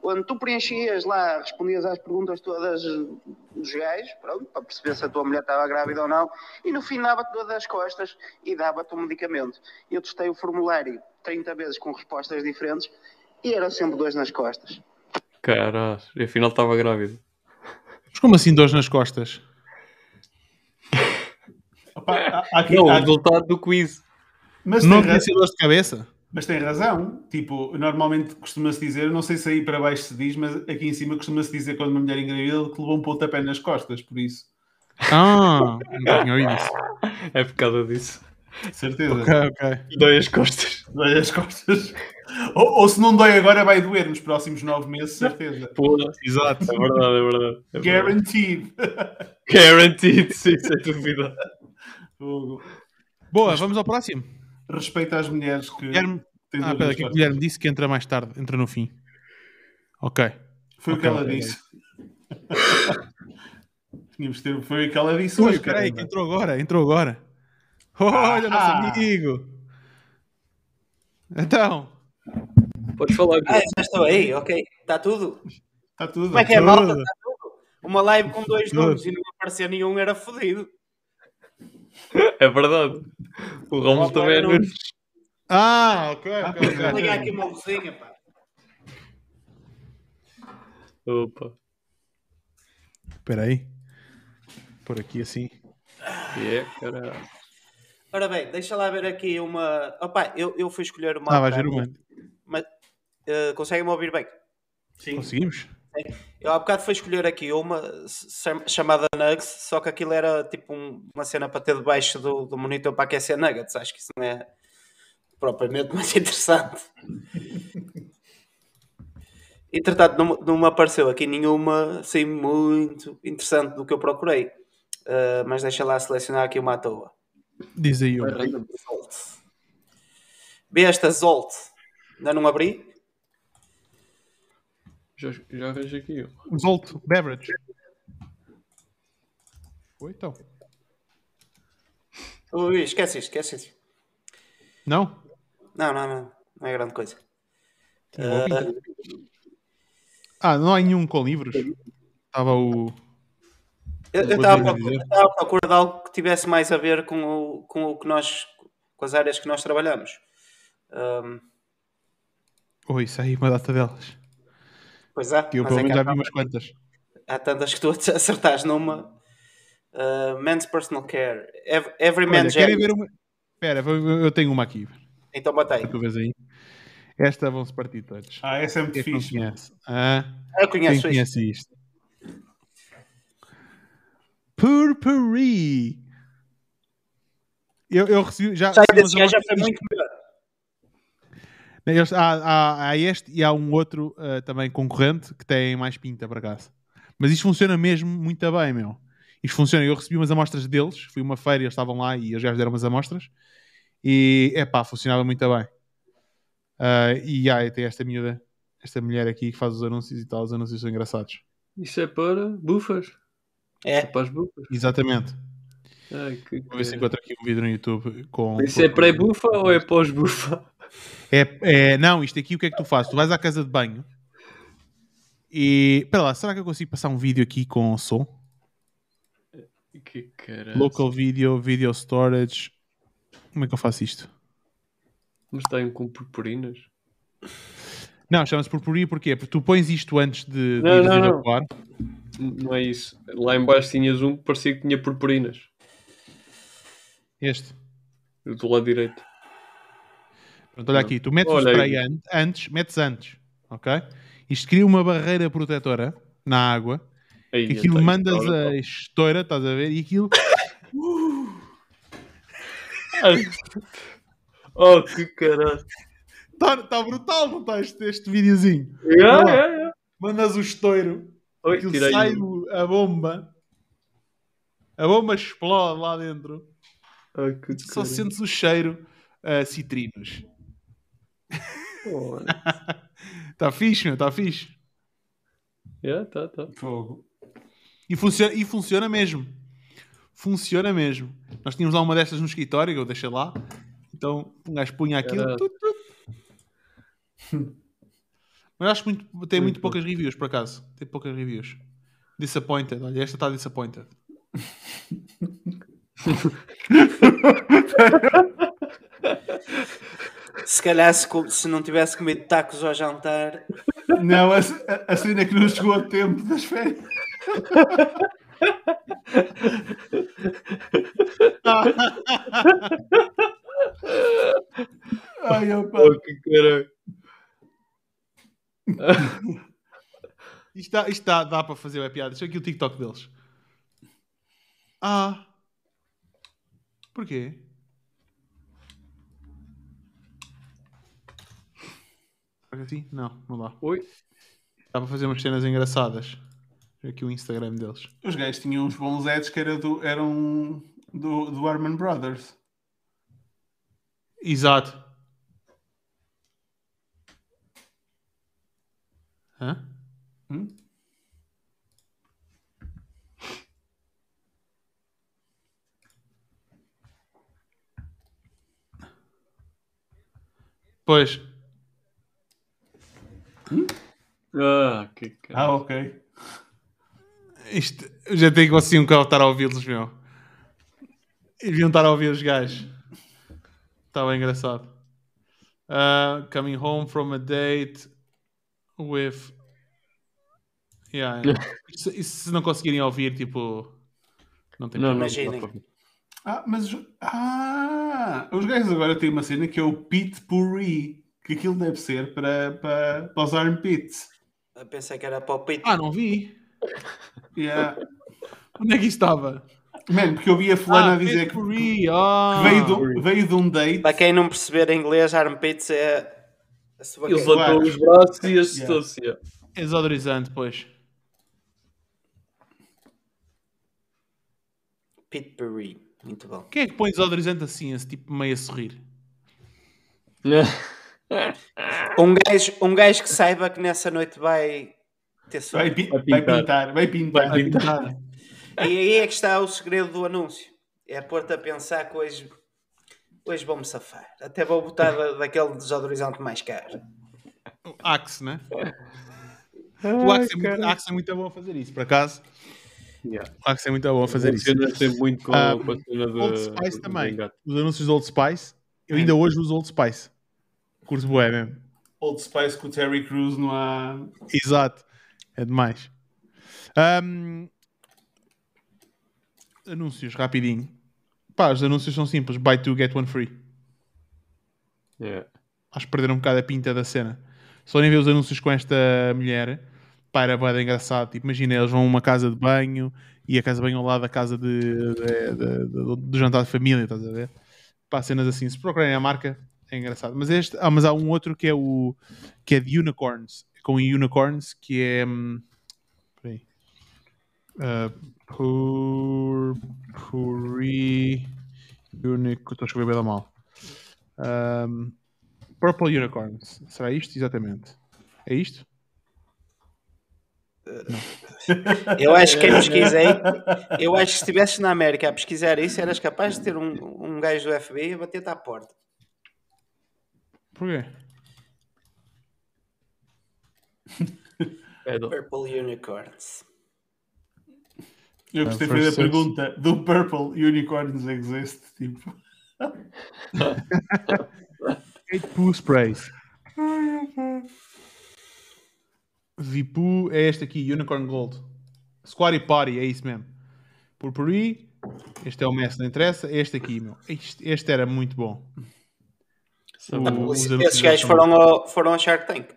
onde tu preenchias lá, respondias às perguntas todas dos gajos, pronto, para perceber se a tua mulher estava grávida ou não, e no fim dava-te dor das costas e dava-te um medicamento. Eu testei o formulário 30 vezes com respostas diferentes e era sempre dores nas costas. Caralho, e afinal estava grávida. Mas como assim dores nas costas? Opa, há- há aqui- Não, o há- resultado do quiz. mas, Não tinha sido dores de cabeça? Mas tem razão. Tipo, normalmente costuma-se dizer, não sei se aí para baixo se diz, mas aqui em cima costuma-se dizer quando uma mulher engravida que levou um pontapé nas costas, por isso. Ah, não tinha ouvido isso. É por causa disso. Certeza. Ok, ok. Dói as costas. Olha as costas. Ou, ou se não dói agora, vai doer nos próximos nove meses, certeza. Porra. Exato. É verdade, é verdade. É verdade. Guaranteed. Guaranteed, sim, sem dúvida. Boa, vamos ao próximo. Respeita às mulheres que Guilherme. têm Ah, nas que. Guilherme disse que entra mais tarde, entra no fim. Ok. Foi o que ela disse. Tínhamos ter, foi o que ela disse Ui, hoje, espera aí, caramba. que entrou agora, entrou agora. Olha, nosso Ah. amigo. Então, Podes falar. Ah, já estou aí, ok. Está tudo. Está tudo. Como é que é, Tudo. malta? Está tudo. Uma live com dois Tudo. números e não aparecia nenhum era fodido. É verdade. O Romulo também é Nunes. Ah, ok, Ah, ok, pois Vou ligar aqui uma luzinha, pá. Opa. Espera aí. Por aqui assim. É, caralho. Ora bem, deixa lá ver aqui uma. Opa, eu, eu fui escolher uma. Ah, vais há ver uma. Mas eh, conseguem-me ouvir bem? Sim. Conseguimos? Eu há bocado fui escolher aqui uma chamada Nuggets, só que aquilo era tipo um- uma cena para ter debaixo do, do monitor para aquecer Nuggets. Acho que isso não é propriamente mais interessante. Entretanto, não, não me apareceu aqui nenhuma assim muito interessante do que eu procurei. Uh, mas deixa lá selecionar aqui uma à toa. Diz aí. um. Zolt. Vê esta Zolt. Ainda não abri? Já, já vejo aqui. um. Zolt Beverage. Foi então. Ui, esquece isto, esquece isto. Não? Não, não, não. Não é grande coisa. Pinta. Ah, não há nenhum com livros? Estava o. Eu estava à procura- de algo que tivesse mais a ver com o, com o que nós, com as áreas que nós trabalhamos. Ahm, Oi, isso aí, uma data delas. Pois há, Que eu pelo é menos que já há, vi umas quantas. há tantas que tu acertares numa. Men's Personal Care. Ev- Every Olha, Man's querem ver uma. Espera, eu tenho uma aqui. Então batei. Tu vês aí. Esta vão-se partir todos. Ah, essa é muito Quem é fixe. conhece? Ah, Eu quem conheço isto. conhece isto? Purpuri. Eu, eu recebi. Já, Já, já foi muito melhor. Eles- há, há- há este e há um outro ah, também concorrente que tem mais pinta, por acaso. Mas isto funciona mesmo muito bem, meu. Isto funciona. Eu recebi umas amostras deles, fui uma feira, eles estavam lá e eles já deram umas amostras. E, é pá, funcionava muito bem. Ah, e ai, tem esta miúda, esta mulher aqui que faz os anúncios e tal, os anúncios são engraçados. Isso é para bufas. É É. para as bufas. Exatamente. Ai, que Vou ver se encontro aqui um vídeo no YouTube com. Isso é pré-bufa ou é pós-bufa? É, é- não, isto aqui o que é que tu fazes? Tu vais à casa de banho e. Espera lá, será que eu consigo passar um vídeo aqui com som? Que caralho. Local video, video storage. Como é que eu faço isto? Mas tem com purpurinas. Não, chama-se purpuri porquê? Porque tu pões isto antes de, de Não, ires não, não. evacuar. Não é isso. Lá em baixo tinhas um que parecia que tinha purpurinas. Este. Do lado direito. Pronto, olha aqui, tu metes o spray aí. antes, metes antes, ok? Isto cria uma barreira protetora na água, Aí, que aquilo mandas a estoura, estás a ver? E aquilo tá- Oh, que caralho. está tá brutal, não está este, este videozinho? Yeah, yeah, yeah. Mandas o estouro, Oi, aquilo sai o- a bomba, a bomba explode lá dentro, que só caralho. sentes o cheiro a citrinos. Está fixe, meu, está fixe. yeah, tá, tá. Fogo. E funciona, e funciona mesmo. Funciona mesmo. Nós tínhamos lá uma destas no escritório, que eu deixei lá. Então, um gajo punha aquilo. Caralho. tut, tut. Mas acho que muito- tem muito Muito poucas reviews, por acaso. Tem poucas reviews. Disappointed. Olha, esta está disappointed. Se calhar se, se não tivesse comido tacos ao jantar. Não, a, a, a cena é que não chegou a tempo das férias. Ai, opa. Oh, que caralho. Isto, dá, isto dá, dá para fazer a piada. Deixa aqui o TikTok deles. Ah. Porquê? Assim? Não, não dá. Oi? Dá para fazer umas cenas engraçadas. Aqui o Instagram deles. Os gajos tinham uns bons ads que era do, eram do, do Arman Brothers. Exato. Hã? Hum? Pois, Ah, que cara. Ah, ok. isto, eu já tenho que assim um carro estar a ouvi-los, meu. E deviam estar a ouvir os gajos. Estava engraçado. Uh, coming home from a date with. Yeah, yeah. Isso se não conseguirem ouvir, tipo. Não tem Não. Imaginem. Ah, mas. os- Ah! Os gajos agora têm uma cena que é o Pit Purri. Que aquilo deve ser para, para, para os armpits. Eu pensei que era para o Pete. Ah, não vi. Yeah. Onde é que estava? Man, porque eu vi a fulana ah, a dizer que, ah. que veio, de, veio de um date. Para quem não perceber inglês, armpits é. a sua Ele levantou os braços e assustou-se. yeah. Desodorizante, pois. Pete Perry. Muito bom. Quem é que põe desodorizante assim, esse tipo meio a sorrir? Um gajo, um gajo que saiba que nessa noite vai ter sorte. Vai, pi- Vai vai pintar. pintar, vai pintar. Vai pintar. E aí é que está o segredo do anúncio. É pôr-te a pensar que hoje, hoje vou-me safar. Até vou botar da- daquele desodorizante mais caro. O Axe, né? o Axe é, muito, Axe é muito bom a fazer isso, por acaso. Yeah. O Axe é muito bom a fazer isso. Sempre muito com, Ah, com a cena de. Old Spice do- também. Os anúncios do Old Spice. Eu ainda hoje uso Old Spice. Curso bué mesmo. Old Spice com o Terry Crews não há. Exato. É demais. Ahm, Anúncios, rapidinho. Pá, os anúncios são simples. Buy two, get one free. Yeah. acho que perderam um bocado a pinta da cena. Só nem ver os anúncios com esta mulher, pá, era bué engraçado. Tipo, imagina, eles vão a uma casa de banho e a casa de banho ao lado da casa de, de- de- de- do jantar de família, estás a ver? Pá, cenas assim. Se procurarem a marca, é engraçado. Mas, este, ah, mas há um outro que é o que é de unicorns, com unicorns, que é. hum, Peraí. Uh, pur, puri, unic, estou a escrever bem mal. Um, Purple Unicorns. Será isto? Exatamente. É isto? Eu acho que quem pesquisei, eu acho que se estivesses na América a pesquisar isso, eras capaz de ter um, um gajo do FBI a bater-te à porta. Porquê? É do- Purple Unicorns. Eu gostei da first search. pergunta do Purple Unicorns Exist. Tipo, Eight Poo Sprays. Vipu é este aqui, Unicorn Gold. Squatty Potty, é isso mesmo. Purpuri. Este é o Messi, não interessa. Este aqui, meu. Este, este era muito bom. Os Esses gajos foram ao, foram ao Shark Tank.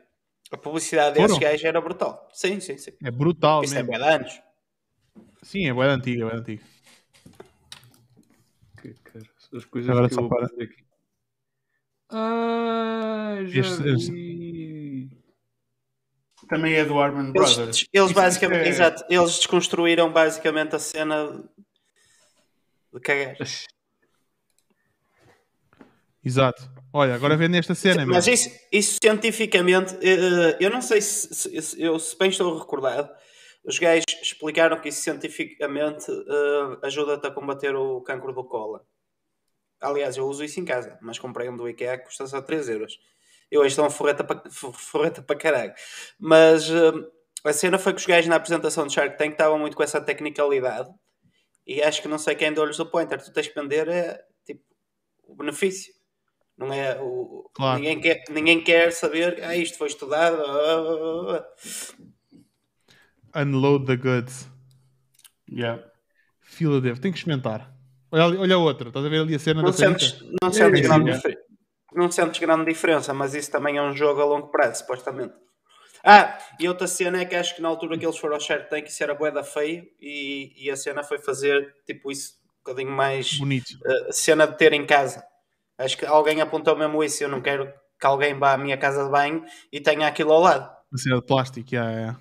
A publicidade desses gajos era brutal. Sim, sim, sim. É brutal Isso é mesmo. bué de anos. Sim, é bem antiga, é bem antiga. Que cara, As coisas Agora que só eu vou para. aqui. Ah, já Este- este- também é do Arman Eles, Brothers. eles Isso- basicamente, isso é- exato, eles desconstruíram basicamente a cena de cagar. Exato. Olha, agora vendo esta cena. Mas isso, isso cientificamente, eh, eu não sei se, se- eu se bem estou recordado, os gajos explicaram que isso cientificamente eh, ajuda-te a combater o cancro do cólon. Aliás, eu uso isso em casa, mas comprei um do IKEA que custa só 3 euros. Eu hoje estou uma forreta para forreta para caralho. Mas eh, a cena foi que os gajos na apresentação de Shark Tank estavam muito com essa tecnicalidade e acho que não sei quem deu-lhes o pointer. Tu tens que vender é, tipo, o benefício. Não é o. Claro. Ninguém, quer, ninguém quer saber. Ah, isto foi estudado. ah, ah, ah. Unload the goods. Yeah. Fila devo. Tenho que experimentar. Olha, olha a outra. Estás a ver ali a cena Não, da sanita? sentes, não, sentes sim, grande é. não sentes grande diferença, mas isso também é um jogo a longo prazo, supostamente. Ah, e outra cena é que acho que na altura que eles foram ao Shark Tank isso era boeda feio e, e a cena foi fazer tipo isso um bocadinho mais Bonito. uh, cena de ter em casa. Acho que alguém apontou mesmo isso. Eu não quero que alguém vá à minha casa de banho e tenha aquilo ao lado. Uma cena de plástico, yeah, yeah.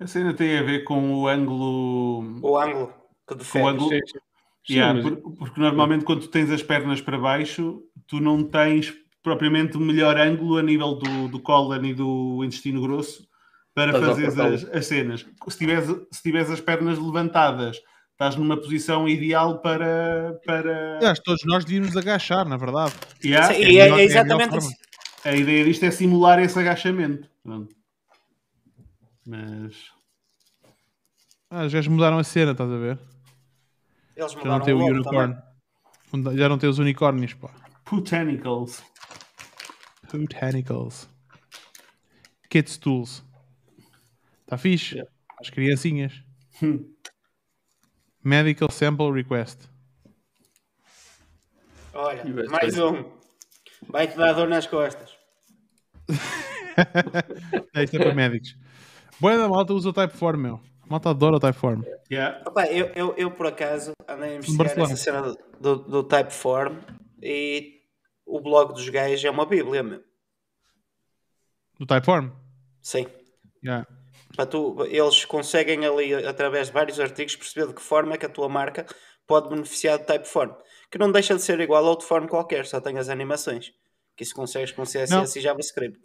A cena tem a ver com o ângulo. O ângulo que Com o defende. ângulo. Sim. Yeah, mas- por- porque normalmente quando tu tens as pernas para baixo, tu não tens propriamente o melhor ângulo a nível do, do cólon e do intestino grosso para a fazer as, as cenas. Se tiveres, se tiveres as pernas levantadas, estás numa posição ideal para. para... Eu acho que todos nós devíamos agachar, na verdade. Yeah, Sim, é e é, melhor- é é a exatamente melhor isso. A ideia disto é simular esse agachamento. Pronto. Mas. Ah, os gajos mudaram a cena, estás a ver? Eles Já não tem o logo unicórnio. também. Já não tem os unicórnios, pá. Botanicals. Botanicals. Kids Tools. Está fixe? As criancinhas. Medical Sample Request. Olha, mais um. Vai-te dar dor nas costas. É, Isto é para médicos. Boa da malta usa o Typeform, meu. A malta adora o Typeform. Yeah. Opa, eu, eu, eu, por acaso, andei a investigar Barcelona. essa cena do, do, do Typeform e o blog dos gajos é uma bíblia, meu. Do Typeform? Sim. Yeah. Para tu, eles conseguem ali, através de vários artigos, perceber de que forma é que a tua marca pode beneficiar do Typeform. Que não deixa de ser igual a outro form qualquer, só tem as animações. Que isso consegues com CSS e JavaScript.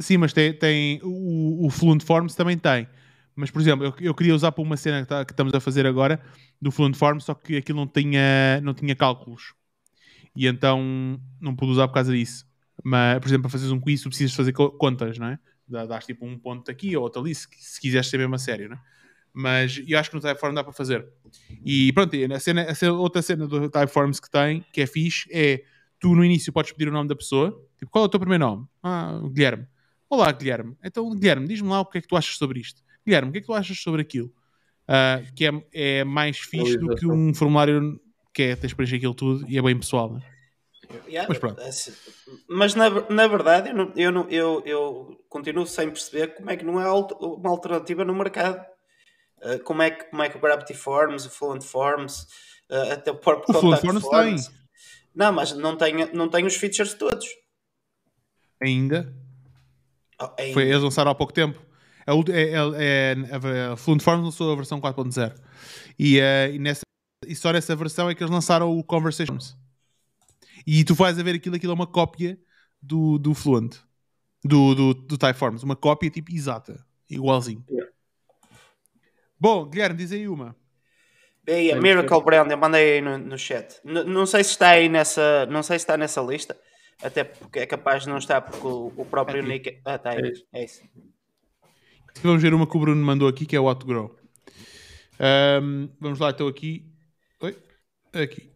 Sim, mas tem, tem o, o Fluent Forms também tem. Mas, por exemplo, eu, eu queria usar para uma cena que, tá- que estamos a fazer agora do Fluent Forms, só que aquilo não tinha, não tinha cálculos. E então não pude usar por causa disso. Mas, por exemplo, para fazeres um quiz, tu precisas fazer co- contas, não é? Dá- Dás tipo um ponto aqui ou outro ali, se, se quiseres ser mesmo a sério, não é? Mas eu acho que no Typeform dá para fazer. E pronto, e a, cena, a outra cena do Typeforms que tem, que é fixe, é tu no início podes pedir o nome da pessoa. Tipo, qual é o teu primeiro nome? Ah, Guilherme. Olá, Guilherme. Então, Guilherme, diz-me lá o que é que tu achas sobre isto. Guilherme, o que é que tu achas sobre aquilo? Ah, que é, é mais fixe do que um formulário que é, tens de preencher aquilo tudo e é bem pessoal, né? Yeah, Mas pronto. Mas na, na verdade, eu, não- eu, não- eu, eu continuo sem perceber como é que não alter- uma alternativa no mercado. Uh, como, é que, como é que o Gravity Forms, o Fluent Forms, uh, até o próprio O Fluent Contact Forms tem. Não, mas não tem, não tem os features todos. Ainda. Oh, ainda. Foi, eles lançaram há pouco tempo. A, ult- é, é, é, a Fluent Forms lançou a versão 4.0. E, eh, e, nessa, e só nessa versão é que eles lançaram o Conversations. E tu vais a ver aquilo, aquilo é uma cópia do, do Fluent. Do, do, do Typeforms. Uma cópia tipo exata. Igualzinho. Yeah. Bom, Guilherme, diz aí uma. Aí, a Miracle Brand, eu mandei aí no, no chat. N- não sei se está aí nessa, não sei se está nessa lista, até porque é capaz de não estar porque o, o próprio Aqui. Nick. Ah, está aí. É isso. É isso. Vamos ver uma que o Bruno mandou aqui, que é o What to Grow. Ahm, vamos lá, estou aqui. Oi? Aqui.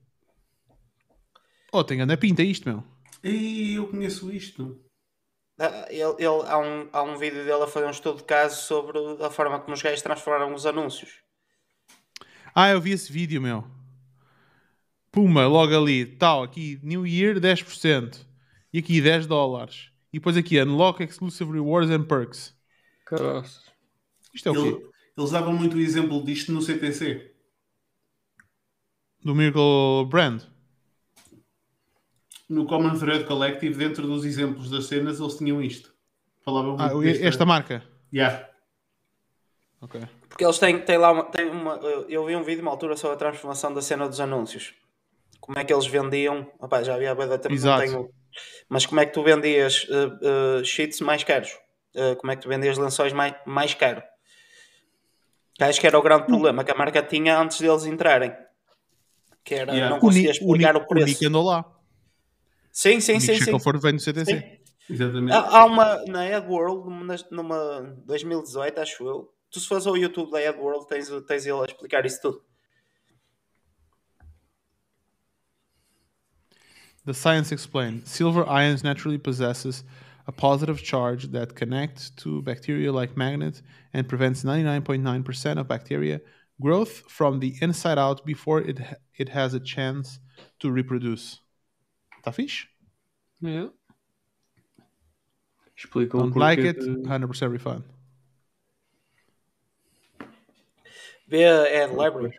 Oh, tem grande pinta isto, meu. Ei, eu conheço isto. Ah, Ele, ele- há, um, há um vídeo dele a fazer um estudo de caso sobre a forma como os gajos transformaram os anúncios. Ah, eu vi esse vídeo, meu. Puma, logo ali, tal, aqui, New Year 10%. E aqui 10 dólares. E depois aqui, Unlock Exclusive Rewards and Perks. Caraças. Isto é o Ele- quê? eles davam muito o exemplo disto no CTC. Do Miracle Brand. No Common Thread Collective, dentro dos exemplos das cenas, eles tinham isto. Falavam Ah, desta- esta marca. Yeah. Ok. Porque eles têm, têm lá uma, têm uma. eu- vi um vídeo uma altura sobre a transformação da cena dos anúncios. Como é que eles vendiam. Opá, já havia a da Exato. tenho. Mas como é que tu vendias uh, uh, sheets mais caros? Uh, como é que tu vendias lençóis mais, mais caro? Acho que era o grande problema que a marca tinha antes deles entrarem. Que era Yeah. não conseguia Nick, o, explicar o, Nick, o Nick preço. andou lá. Sim, sim, o Nick sim, sim. Shackelford vem do CTC. Sim. Exatamente. Há, há uma na AdWorld, numa, numa 2018, acho eu. Tu se fores ao YouTube da AdWorld, tens, tens ele a explicar isso tudo. The science explained. Silver ions naturally possesses a positive charge that connects to bacteria like magnet and prevents 99.9% of bacteria growth from the inside out before it ha- it has a chance to reproduce. Tá fixe? Yeah. Explica Don't like it, de- 100% refund. Vê a Ad Library.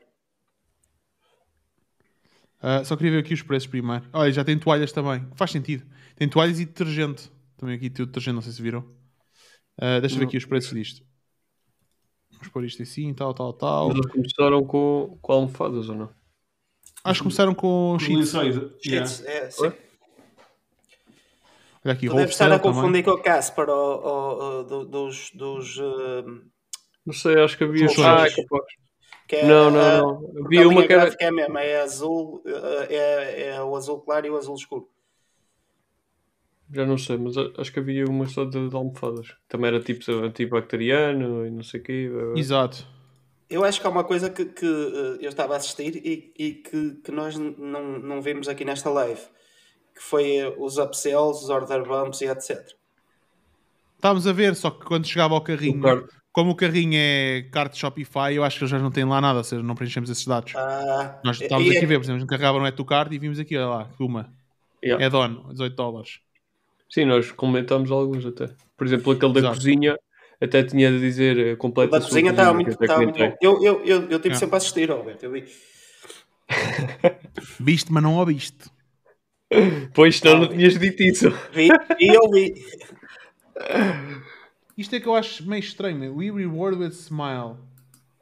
Ah, só queria ver aqui os preços primeiro. Olha, já tem toalhas também. Faz sentido. Tem toalhas e detergente. Também aqui tem o detergente, não sei se viram. Ah, deixa eu ver aqui os preços disto. Vamos pôr isto assim, tal, tal, tal. Eles começaram com, com almofadas ou não? Acho que começaram com sheets. Lençóis. Yeah. É, sim. Olha aqui, Tu deves estar a confundir também. com o Casper o, o, o, do- dos. dos eh, Não sei, acho que havia. Ah, capaz. que é, Não, não, não. Havia uma que era. é mesmo, é azul, eh, é, é o azul claro e o azul escuro. Já não sei, mas acho que havia uma só de, de almofadas. Também era tipo antibacteriano e não sei o quê. Exato. Eu acho que há uma coisa que, que, eh, eu estava a assistir e, e que, que nós não, não vimos aqui nesta live, que foi eh, os upsells, os order bumps e etc. Estávamos a ver, só que quando chegava ao carrinho, O como o carrinho é card Shopify, eu acho que eles já não têm lá nada, ou seja, não preenchemos esses dados. Ah, Nós estávamos e aqui a é- ver, por exemplo, carregava no EtuCard e vimos aqui, olha lá, uma. Yeah. Add-on, 18 dólares. Sim, nós comentámos alguns até. Por exemplo, aquele da Exato. cozinha até tinha de dizer eh, O completa da a cozinha estava que muito, muito bom. Eu, eu, eu, eu tive É. sempre a assistir, Roberto. Eu vi. Viste, mas não ouviste. Pois, senão não tinhas dito isso. Vi e eu vi. Isto é que eu acho meio estranho. We reward with smile.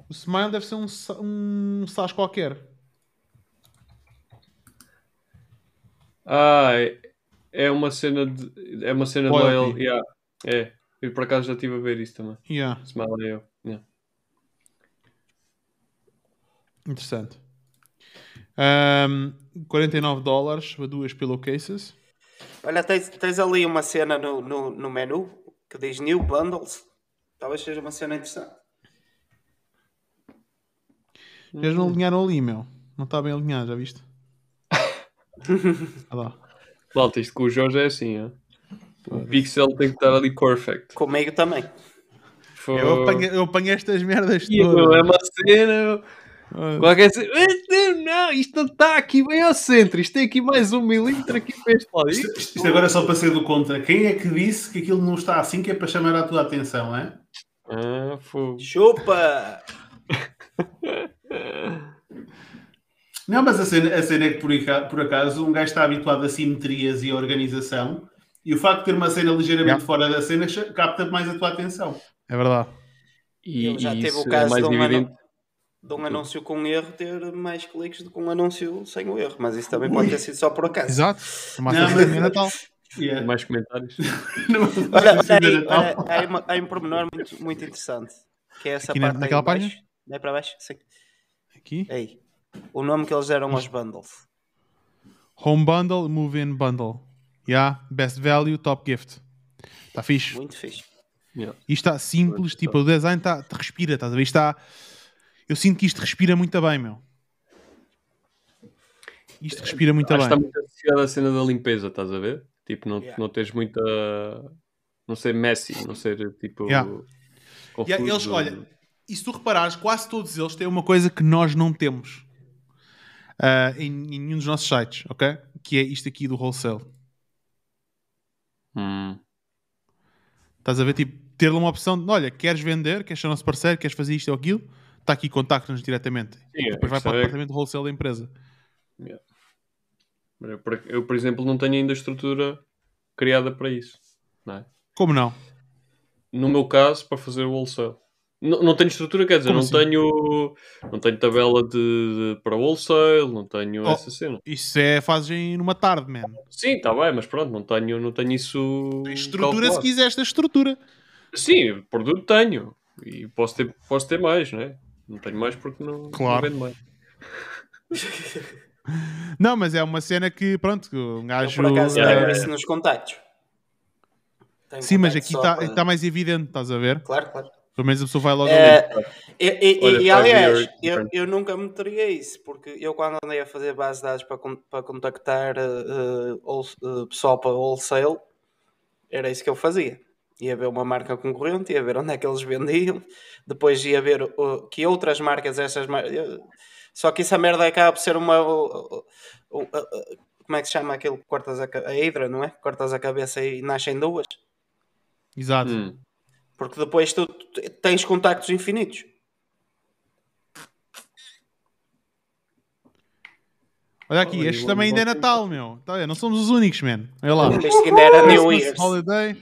O smile deve ser um, um SAS qualquer. Ah, é, é uma cena de. É uma cena de Loyalty. loyal. Yeah, é. Eu por acaso já estive a ver isso também. Yeah, Smile é eu. Yeah. interessante. Ahm, 49 dólares para duas pillowcases. Olha, tens, tens ali uma cena no, no, no menu que diz New Bundles. Talvez seja uma cena interessante. Eles não alinharam ali, meu. Não está bem alinhado, já viste? Ah lá. Malta, isto com o Jorge é assim, é? O pixel tem que estar ali perfect. Comigo também. Foi... Eu apanhei, eu apanhei estas merdas meu, todas. é uma cena. Qualquer cena. Não, não, isto não está aqui bem ao centro. Isto tem aqui mais um milímetro aqui para este lado. Isto, isto agora é só para ser do contra. Quem é que disse que aquilo não está assim que é para chamar a tua atenção, é? Ah, fogo. Chupa! Não, mas a cena, a cena é que por, por acaso um gajo está habituado a simetrias e a organização e o facto de ter uma cena ligeiramente Yeah. fora da cena capta mais a tua atenção. É verdade. E, Eu já e teve o caso é mais de um, anu- de um anúncio com erro ter mais cliques do que um anúncio sem o erro, mas isso também pode ter sido só por acaso. Exato. Não, mas- Natal. Yeah. Mais comentários. Olha, não. olha, há, uma- há um pormenor muito, muito interessante, que é essa Aqui na- parte aí naquela baixo. página? Não é para baixo? Sim. Aqui. Aí. O nome que eles deram aos bundles. Home Bundle, Move-In Bundle. Yeah, Best Value, Top Gift. Está fixe. Muito fixe. Yeah. Isto está simples, tipo, o design está, te respira, estás a ver? Isto Está... Eu sinto que isto respira muito bem, meu. Isto respira muito Acho que bem. está muito associado à cena da limpeza, estás a ver? Tipo, não, Yeah. não teres muita. Não ser messy, não ser tipo. Yeah. confuso. Yeah, eles, olha, e se tu reparares, quase todos eles têm uma coisa que nós não temos ah, em, em nenhum dos nossos sites, ok? Que é isto aqui do wholesale. Hum. Estás a ver, tipo, ter uma opção de, olha, queres vender, queres ser nosso parceiro, queres fazer isto ou aquilo, está aqui, contacta-nos diretamente. Sim, Depois vai para o é- departamento de wholesale da empresa. Eu, por- eu, por exemplo, não tenho ainda estrutura criada para isso. Não é? Como não? No meu caso, para fazer o wholesale. Não, não tenho estrutura, quer dizer, Como não assim? tenho não tenho tabela de, de- para wholesale, não tenho Oh. essa cena. Isso é, fazes em numa tarde, man. Sim, está bem, mas pronto, não tenho, não tenho isso. Estrutura, se calculado. quiseres, a estrutura. Sim, produto tenho. E posso ter, posso ter mais, não é? Não tenho mais porque não, Claro. não vendo mais. Não, mas é uma cena que, pronto, um Eu gajo. por acaso isso nos contactos. Tenho Sim, mas aqui está para- tá mais evidente, estás a ver? Claro, claro. Pelo menos a pessoa vai logo É, ali. e, e- Olha, e, aliás, eu, eu nunca me teria isso, porque eu quando andei a fazer base de dados para, para contactar wholes- eh, pessoal para wholesale, era isso que eu fazia. Ia ver uma marca concorrente, ia ver onde é que eles vendiam, depois ia ver uh, que outras marcas, essas marcas. Só que essa merda acaba por ser uma. uh, uh, uh, uh, como é que se chama aquilo que cortas a, a hidra, não é? Cortas a cabeça e nascem duas. Exato. Hum. Porque depois tu, tens contactos infinitos. Olha aqui, Olha, este também ainda é Natal, meu. Tá? Não somos os únicos, man. Olha lá. Isto ainda era New Year's. Holiday.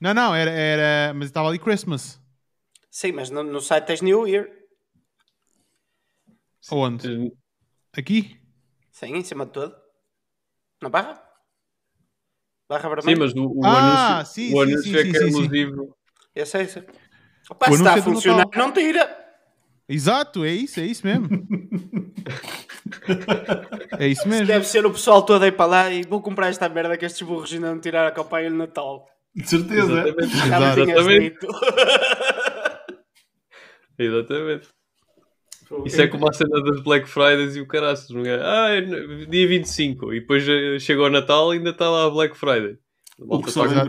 Não, não, era, era. Mas estava ali Christmas. Sim, mas no, no site tens New Year. Aonde? Aqui? Sim, em cima de tudo. Na barra? Barra Sim, vermelha? mas o, o Ah, anúncio, sim, o sim, anúncio sim, é sim, que é sim, sei, sei. Opa, O se está a é funcionar, Natal. não tira. Exato, é isso, é isso mesmo. é isso mesmo. Deve ser o pessoal todo aí para lá e vou comprar esta merda que estes burros ainda não tiraram a campanha de Natal. De certeza. Exatamente. Exatamente. Exatamente. Isso é como a cena das Black Fridays e o caraças. Não é? Ah, é dia 25. E depois eh, chega o Natal e ainda está lá a Black Friday.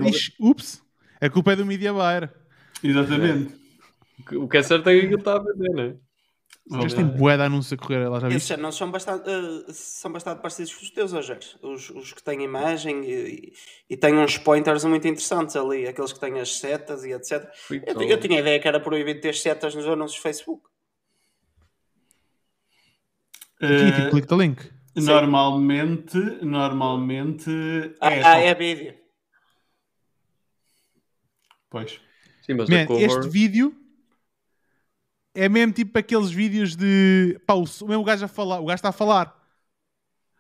Ixi, ups. A culpa é do Media Buyer. Exatamente. O que é certo é que aquilo está a vender, não é? Eles têm bué de anúncio a correr lá, já Esses não são bastante, eh, são bastante parecidos com os teus, Jorge. Os, os que têm imagem e, e têm uns pointers muito interessantes ali, aqueles que têm as setas e etc. Eu, eu tinha a ideia que era proibido ter setas nos anúncios do Facebook. Aqui, tipo, link. normalmente, normalmente Ah, é, ah, só- é vídeo. Pois. Sim, mas Man, a cover... este vídeo é mesmo tipo aqueles vídeos de. Pá, o, o mesmo gajo a falar. O gajo está a falar.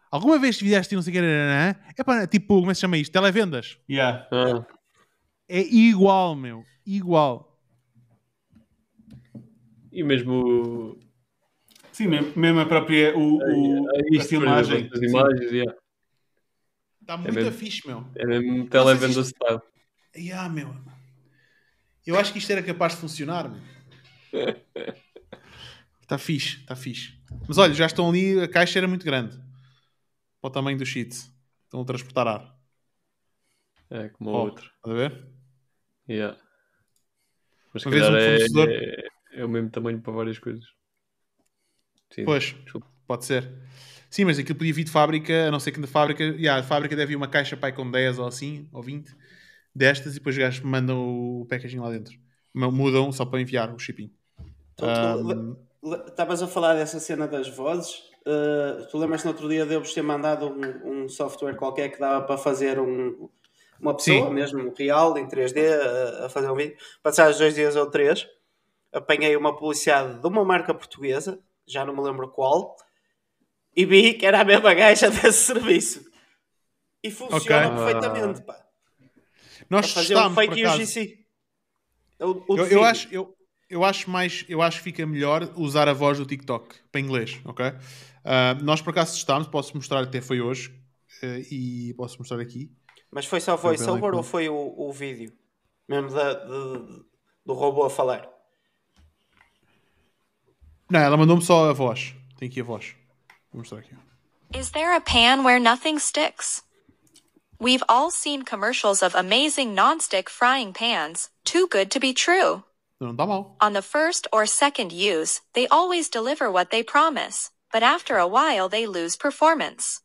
Alguma vez fizeste não sei o que era. É pá, tipo, como é que se chama isto? Televendas. Yeah. Ah, É igual, meu. Igual. e mesmo Sim, mesmo, mesmo a própria o, o- a, a por exemplo, filmagem. as imagens, yeah. Está muito mesmo. fixe, meu. é mesmo Não sei televenda se style. Yeah, meu. Eu acho que isto era capaz de funcionar. Está fixe, está fixe. Mas olha, já estão ali, a caixa era muito grande. Para o tamanho do sheet. Estão a transportar ar. É como Oh, outro. Estás a ver? Yeah. Mas Uma vez um é, fornecedor- é, é o mesmo tamanho para várias coisas. Sim, Pois, desculpa. pode ser. Sim, mas aquilo podia vir de fábrica, a não ser que da fábrica. Yeah, a fábrica deve vir uma caixa pai com 10 ou assim, ou 20 destas, e depois os gajos mandam o packaging lá dentro. Mudam só para enviar o shipping. Estavas a falar dessa cena das vozes. Uh, tu lembras-te no outro dia de eu vos ter mandado um, um software qualquer que dava para fazer um- uma pessoa Sim. mesmo real em 3D a, a fazer um vídeo. Passados dois dias ou três, apanhei uma publicidade de uma marca portuguesa, já não me lembro qual, e vi que era a mesma gaja desse serviço. E funciona Ok. perfeitamente, pá. Nós A fazer testámos, fake. UGC. O Eu, eu vídeo. acho, eu, eu acho mais, eu acho que fica melhor usar a voz do TikTok para inglês, ok? Ah, nós por acaso testámos, posso mostrar até foi hoje eh, e posso mostrar aqui. Mas foi só voiceover ou foi o, o vídeo? Mesmo da, de- do robô a falar? Não, ela mandou-me só a voz. Tem aqui a voz. Vou mostrar aqui. Is there a pan where nothing sticks? We've all seen commercials of amazing nonstick frying pans, too good to be true. Não está mal. On the first or second use, they always deliver what they promise, but after a while they lose performance.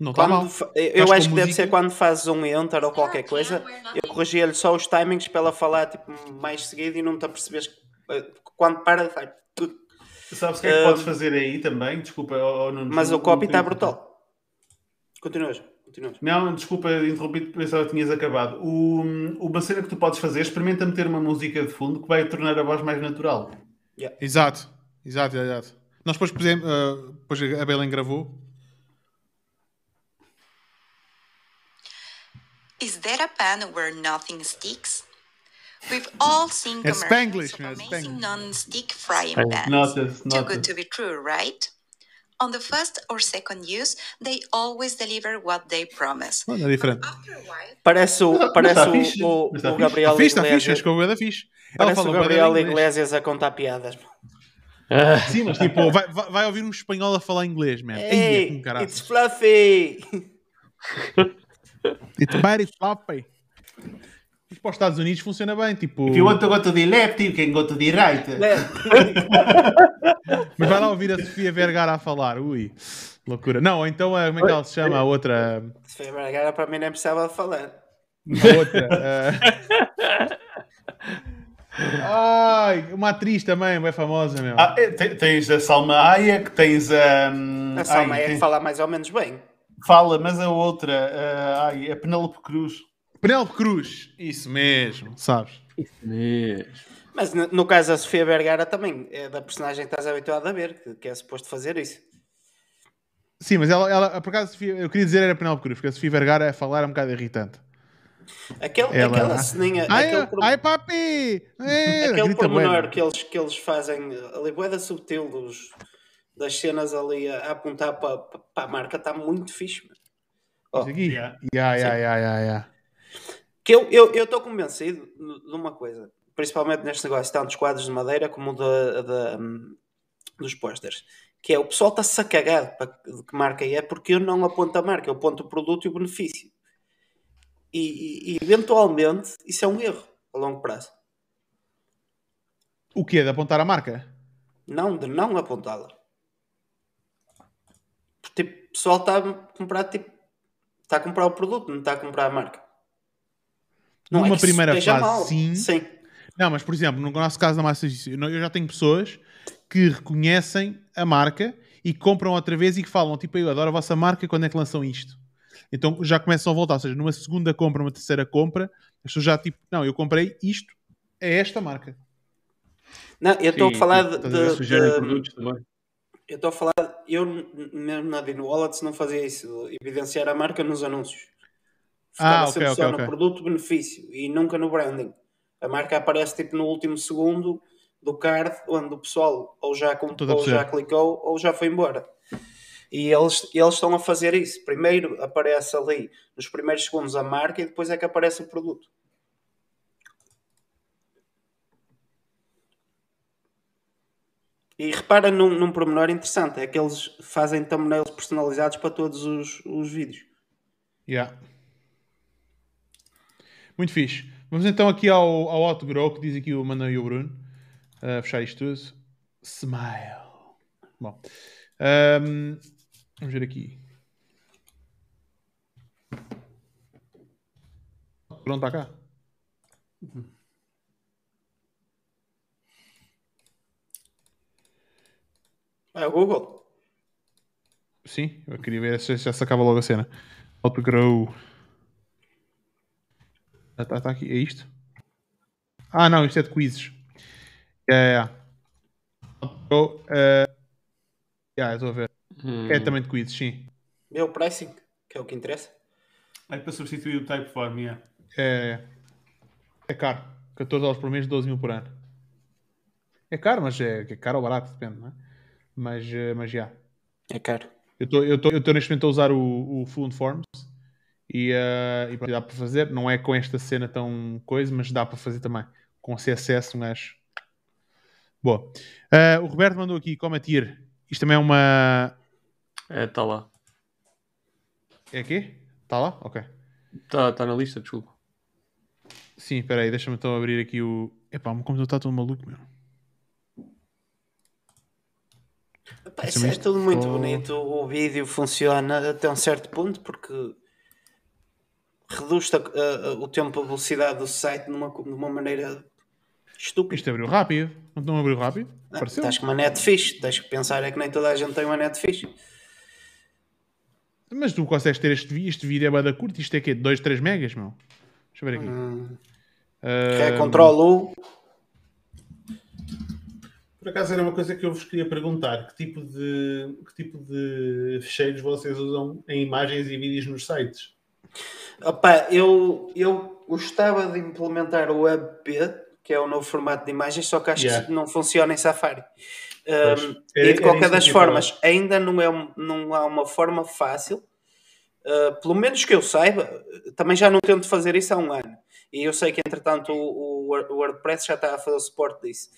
Não está mal. Eu Acho acho que que a deve música- ser quando fazes um enter ou qualquer coisa. Eu corrigia-lhe só os timings para ela falar tipo, mais seguido e não te apercebes eh, quando para, tudo. Sabes o que é que Ahm, podes fazer aí também? Desculpa, oh, oh, Nuno, Mas não- o copy não está brutal. Continuas, continuas. Não, desculpa, interrompi pensava que tinhas acabado. O, uma cena que tu podes fazer, experimenta meter uma música de fundo que vai tornar a voz mais natural. Exato, exato, exato. Nós depois, pusemos, ah, depois a Belen gravou. Is there a pan where nothing sticks? We've all seen commercials Spanglish, of amazing non-stick frying pans. Nota-se, Too good to be true, right? On the first or second use, they always deliver what they promise. Não, é diferente. Parece o, mas parece o, fixe, o, está o. Gabriel Está fixe, está fixe. Iglesias. Acho que o da fixe. Parece o Gabriel. Iglesias a contar piadas. Sim, mas tipo, vai, vai, ouvir um espanhol a falar inglês, man. Ei, Hey, com caralho. it's fluffy! It's very floppy. Isto para os Estados Unidos funciona bem, tipo... If you want to go to the left, you can go to the right. Mas vai lá ouvir a Sofia Vergara a falar. Ui, loucura. Não, ou então, eh, como é que ela se chama? A outra... Se foi agora para mim nem precisava falar. A outra... eh, Ai, uma atriz também, bem famosa, meu. Ah, te- tens a Salma Hayek, tens a. hum, A Salma que tem- fala mais ou menos bem. Fala, mas a outra, ah, ai, a Penélope Cruz. Penélope Cruz. Isso mesmo, sabes? Mesmo. Mas no, no caso da Sofia Vergara também é da personagem que estás habituado a ver, que, que é suposto fazer isso. Sim, mas ela, ela por acaso, Sofia- eu queria dizer era Penélope Cruz, porque a Sofia Vergara a falar é um bocado irritante. Aquele, Ela- Aquela ceninha, Ai, aquele, ai papi! É, aquele grita bué, pormenor que eles, que eles fazem ali, boeda subtil dos, das cenas ali a, a apontar para, para a marca, está muito fixe. mano. Oh, Isso aqui? Yeah. Ya, ya, ya, ya, ya. Que eu estou eu, estou convencido de uma coisa, principalmente neste negócio, tanto dos quadros de madeira como da, hum, dos posters, que é o pessoal está-se a cagar de que marca é, porque eu não aponto a marca, eu aponto o produto e o benefício. E, e- eventualmente isso é um erro a longo prazo. O quê? De apontar a marca? Não, de não apontá-la. Porque tipo, o pessoal está a comprar tipo, está a comprar o produto, não está a comprar a marca. Não Numa é que isso primeira fase, mal. sim. Sim. Não, mas por exemplo, no nosso caso da massa eu já tenho pessoas que reconhecem a marca e compram outra vez e que falam, tipo, eu adoro a vossa marca, quando é que lançam isto? Então já começam a voltar, ou seja, numa segunda compra, uma terceira compra, as pessoas já tipo, não, eu comprei isto, é esta marca. Não, eu estou a falar de, de- de- produtos também. eu estou a falar, eu mesmo na Dino Wallets não fazia isso, evidenciar a marca nos anúncios. Ah, Ficava ok, sempre ok, só ok. no produto-benefício e nunca no branding. A marca aparece tipo no último segundo do card, onde o pessoal ou já, ou já clicou ou já foi embora. E eles, eles estão a fazer isso. Primeiro aparece ali nos primeiros segundos a marca e depois é que aparece o produto. E repara num, num pormenor interessante, é que eles fazem thumbnails personalizados para todos os, os vídeos. Yeah. Muito fixe. Vamos então aqui ao, ao Outgrow, que diz aqui o Mano e o Bruno. a fechar isto tudo. Smile. Bom. Ahm, vamos ver aqui. Pronto, está cá. É o Google. Sim, eu queria ver se já se acaba logo a cena. Outgrow. Está tá aqui, é isto? Ah, não, isto é de quizzes. É, é, é. Uh, yeah, estou a ver. Hum. É também de quizzes, sim. Vê o pricing, que é o que interessa. É para substituir o Typeform, yeah. É, é caro. 14 dólares por mês, 12 mil por ano. É caro, mas é, é caro ou barato, depende, não é? Mas, eh, mas já. É caro. Eu estou neste momento a usar o, o Fluent Forms e, eh, e pronto, dá para fazer. Não é com esta cena tão coisa, mas dá para fazer também. Com CSS, um gajo. Boa. Eh, o Roberto mandou aqui comentar. Isto também é uma. É, está lá. É aqui? Está lá? Ok. Está tá na lista, desculpa. Sim, espera aí, deixa-me então abrir aqui o. Epá, o meu computador está todo maluco, meu. Epá, é tudo muito Oh. bonito. O vídeo funciona até um certo ponto porque reduz a- a- a- o tempo, a velocidade do site numa, de uma maneira estúpida. Isto abriu rápido. Não estão a abrir rápido? Ah, Apareceu. Estás com uma net fixe. Tens que pensar é que nem toda a gente tem uma net fixe. Mas tu consegues ter este vídeo. Este vídeo é bada curto. Isto é quê? 2, 3 megas, meu? Deixa eu ver aqui. Hum, Ah, é Ctrl U. Por acaso era uma coisa que eu vos queria perguntar: que tipo de, que tipo de fecheiros vocês usam em imagens e vídeos nos sites? Opa, eu, eu gostava de implementar o WebP, que é o novo formato de imagens, só que acho Yeah. que não funciona em Safari. Um, Era- e de qualquer que das formas, ainda não, é, não há uma forma fácil, uh, pelo menos que eu saiba, também já não tento fazer isso há um ano. E eu sei que, entretanto, o, o Word- o WordPress já está a fazer o suporte disso.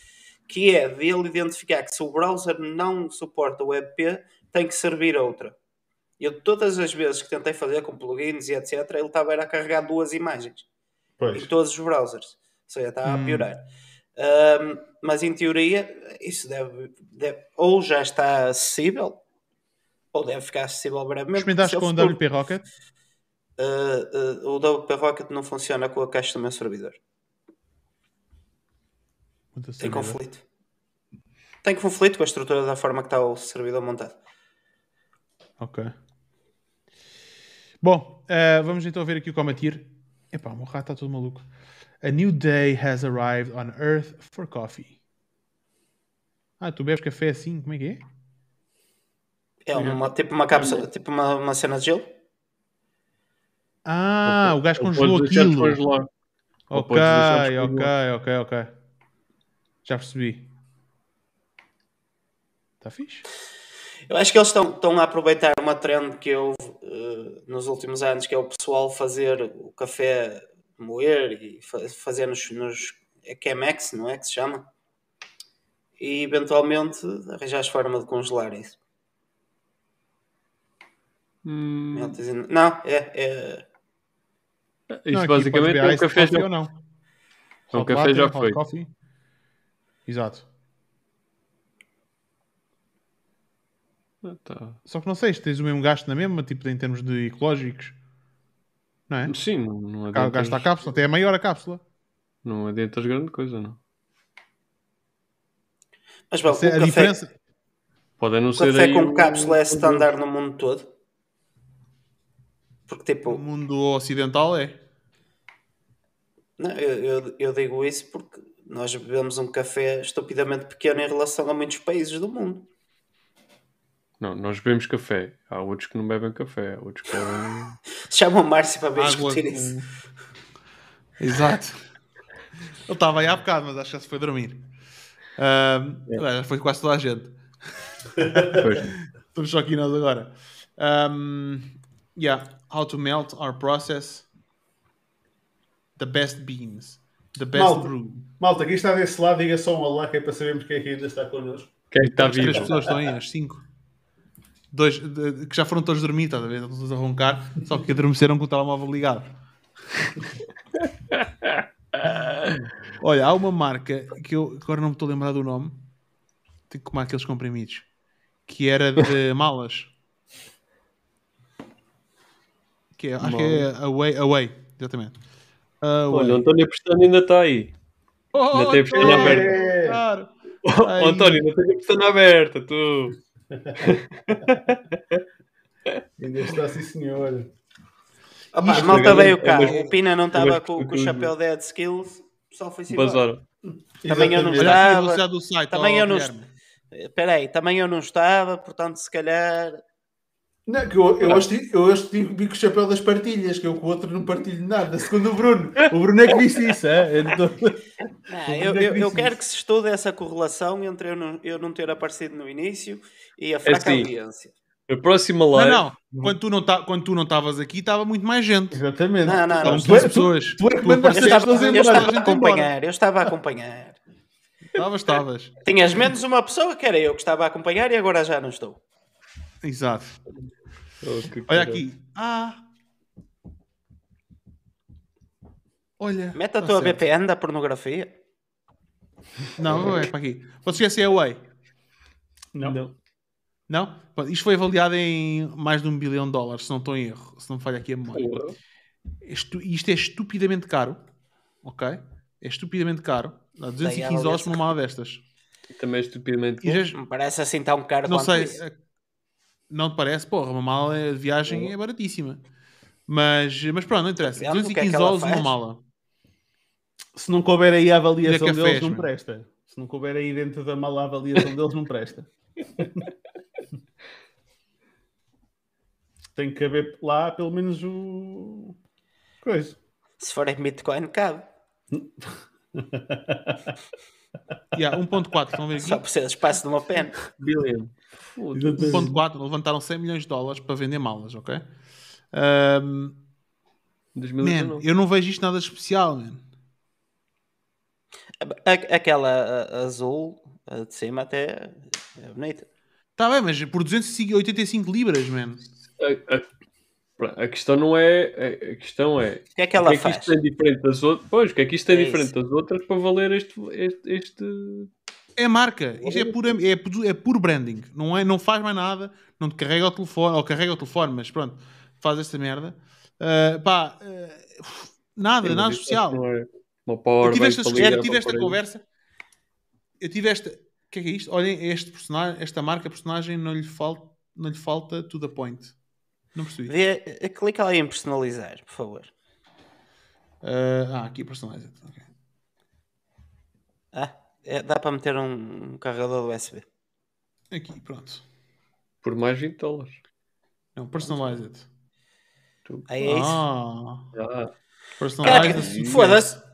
Que é de ele identificar que se o browser não suporta o WebP, tem que servir outra. Eu, todas as vezes que tentei fazer com plugins e etc., ele estava a carregar duas imagens Pois. em todos os browsers. Ou seja, está a Hum. piorar. Ahm, mas em teoria, isso deve, deve- ou já está acessível, ou deve ficar acessível brevemente. Experimentaste com o. WP Rocket? Ah, ah, o WP Rocket não funciona com a caixa do meu servidor. Tem conflito. Tem conflito com a estrutura da forma que está o servidor montado. Ok. Bom, eh, vamos então ver aqui o Comatir. Epá, o meu rato está todo maluco. A new day has arrived on Earth for coffee. Ah, tu bebes café assim? Como é que é? É uma, tipo uma cápsula, tipo uma, uma cena de gelo. Ah, o gajo Ou congelou aquilo. Ok, ok, ok, ok. Já percebi. Está fixe? Eu acho que eles estão, estão a aproveitar uma trend que houve eh, nos últimos anos, que é o pessoal fazer o café moer e fa- fazer nos, nos é Chemex, não é que se chama? E eventualmente arranjar as formas de congelar isso. Hum, Não, é, é- Não, Isto aqui basicamente é um café coffee já, ou não. é um café já coffee. Exato. Tá. Só que não sei se tens o mesmo gasto na mesma, tipo em termos de ecológicos. Não é? Sim, não, não adiantas, Gasta a cápsula, até é maior a cápsula. não adiantas grande coisa, não. Mas bom, o Se- a café, diferença. Pode não o ser café aí com o- cápsula é o- standard no mundo todo. Porque No tipo, mundo ocidental é. não, eu, eu, eu digo isso porque nós bebemos um café estupidamente pequeno em relação a muitos países do mundo. Não, nós bebemos café. Há outros que não bebem café. Há outros que bebem... Chama o Márcio para Água discutir com- isso. Exato. Ele estava aí há bocado, mas acho que já se foi dormir. Já foi quase toda a gente. Estamos só aqui nós agora. Um, yeah, how to melt or process the best beans, the best Malta. brew. Malta, quem está desse lado, diga só um olá, que é para sabermos quem é que ainda está connosco. Quem é que está As três vivo? pessoas estão aí, as cinco. Dois de- que já foram todos dormir, estás a ver? Estão todos a roncar, só que adormeceram com o telemóvel ligado. Olha, há uma marca que eu agora não me estou a lembrar do nome. Tenho que tomar aqueles comprimidos. Que era de malas. Que é, acho que é Away, Away, exatamente. Away. Olha, o António Pestana ainda está aí. Oh, ainda tem a pestana aberta. claro. Oh. António, ainda tem a pestana aberta, tu. Ainda está, sim, senhor. Opa, Isto a malta veio é cá. mais- O Pina não é estava com, com o chapéu Dead Skills. O pessoal foi-se embora. Bazar. Também eu não estava. Também eu não. Espera aí, também eu não estava, portanto, se calhar. Não, que eu, eu, hoje, tive- eu hoje tive vi com o chapéu das partilhas, que eu com o outro não partilho nada, segundo o Bruno. O Bruno é que disse isso, é? Então, Ah, O eu, é que eu, eu quero isso. que se estude essa correlação entre eu não, eu não ter aparecido no início e a fraca assim, audiência. A próxima Não, live. não. Quando tu não ta- quando tu não estavas aqui, estava muito mais gente. Exatamente. Não, não, não. Tu é- 15 pessoas. tu- tu é que mandaste Eu apareceste, estava, eu estava a acompanhar, eu estava a acompanhar. Estavas, estavas. Tinhas menos uma pessoa que era eu que estava a acompanhar e agora já não estou. Exato. Oh, Olha aqui. Ah. Olha. Mete a tá tua certo. VPN da pornografia. Não, é para aqui. Você já se é Away? Não. Não? Pronto, Isto foi avaliado em mais de um bilhão de dólares, se não estou em erro, se não me falha aqui a memória. Isto, isto é estupidamente caro, ok? É estupidamente caro. Dá 215 Daí a dólares por uma mala destas. Também é estupidamente. E já- Me parece assim tão caro não quanto sei, isso. Não te parece? Porra, uma mala de viagem é baratíssima. Mas, mas pronto, não interessa. Depende do que é que 215 ela dólares uma mala. Se não couber aí a avaliação cafés, deles, não mano. presta. Se não couber aí dentro da mala a avaliação deles, não presta. Tem que haver lá pelo menos o. Coisa. Se for em Bitcoin, cabe. Yeah, 1.4, estão a ver Só aqui? precisa de espaço de uma pena. Billion. 1.4, levantaram 100 milhões de dólares para vender malas, ok? Ahm, man, 2019. eu não vejo isto nada especial, man. Aquela azul de cima até é bonita. Está bem, mas por 285 libras, man. A, a- a questão não é. A, questão é. O que é que ela que é que faz? isto tem diferente das outras? Pois, o que é que isto tem É diferente isso. das outras para valer este. este, este... É marca. Isto é puro, é, puro- é puro branding. Não, é, não faz mais nada. Não te carrega o telefone. Ou carrega o telefone, mas pronto. Faz esta merda. Ah, pá, ah, nada, Sim, nada especial. não é Uma Eu power tive bank esta, eu tive para esta conversa. eu tive esta. O que é que é isto? Olhem, este personagem, esta marca personagem não lhe, falta, não lhe falta to the point. Não percebi. Vê, eh, clica ali em personalizar, por favor. Ah, ah, aqui personalized. ok. Ah, é- dá para meter um, um carregador do USB. Aqui, pronto. Por mais 20 dólares. Não, personalized. Aí é isso. Ah, Ah, personalized. Caraca, assim, foda-se.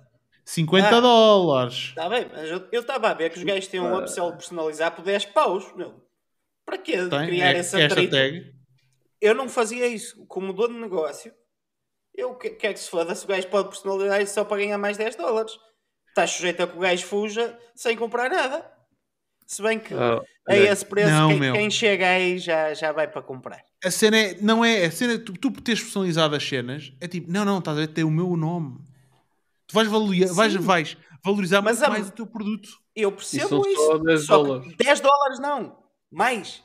50 Ah. dólares. Está bem, mas eu estava a ver que os gajos têm um upsell personalizar por 10 paus, meu. Para quê Tem criar é- esse esta tag. Eu não fazia isso. Como dono de negócio, eu que- quero que se foda se o gajo pode personalizar isso só para ganhar mais 10 dólares. Estás sujeito a que o gajo fuja sem comprar nada. Se bem que ah, a esse preço, Não, quem, quem chega aí já, já vai para comprar. A cena é, não é, a cena, tu, tu teres personalizado as cenas, é tipo, não, não, estás a ver, tem o meu nome. Tu vais valorizar, vais, vais valorizar Mas muito a- mais o teu produto. Eu percebo são isso. só 10 só que dólares. 10 dólares não. Mais.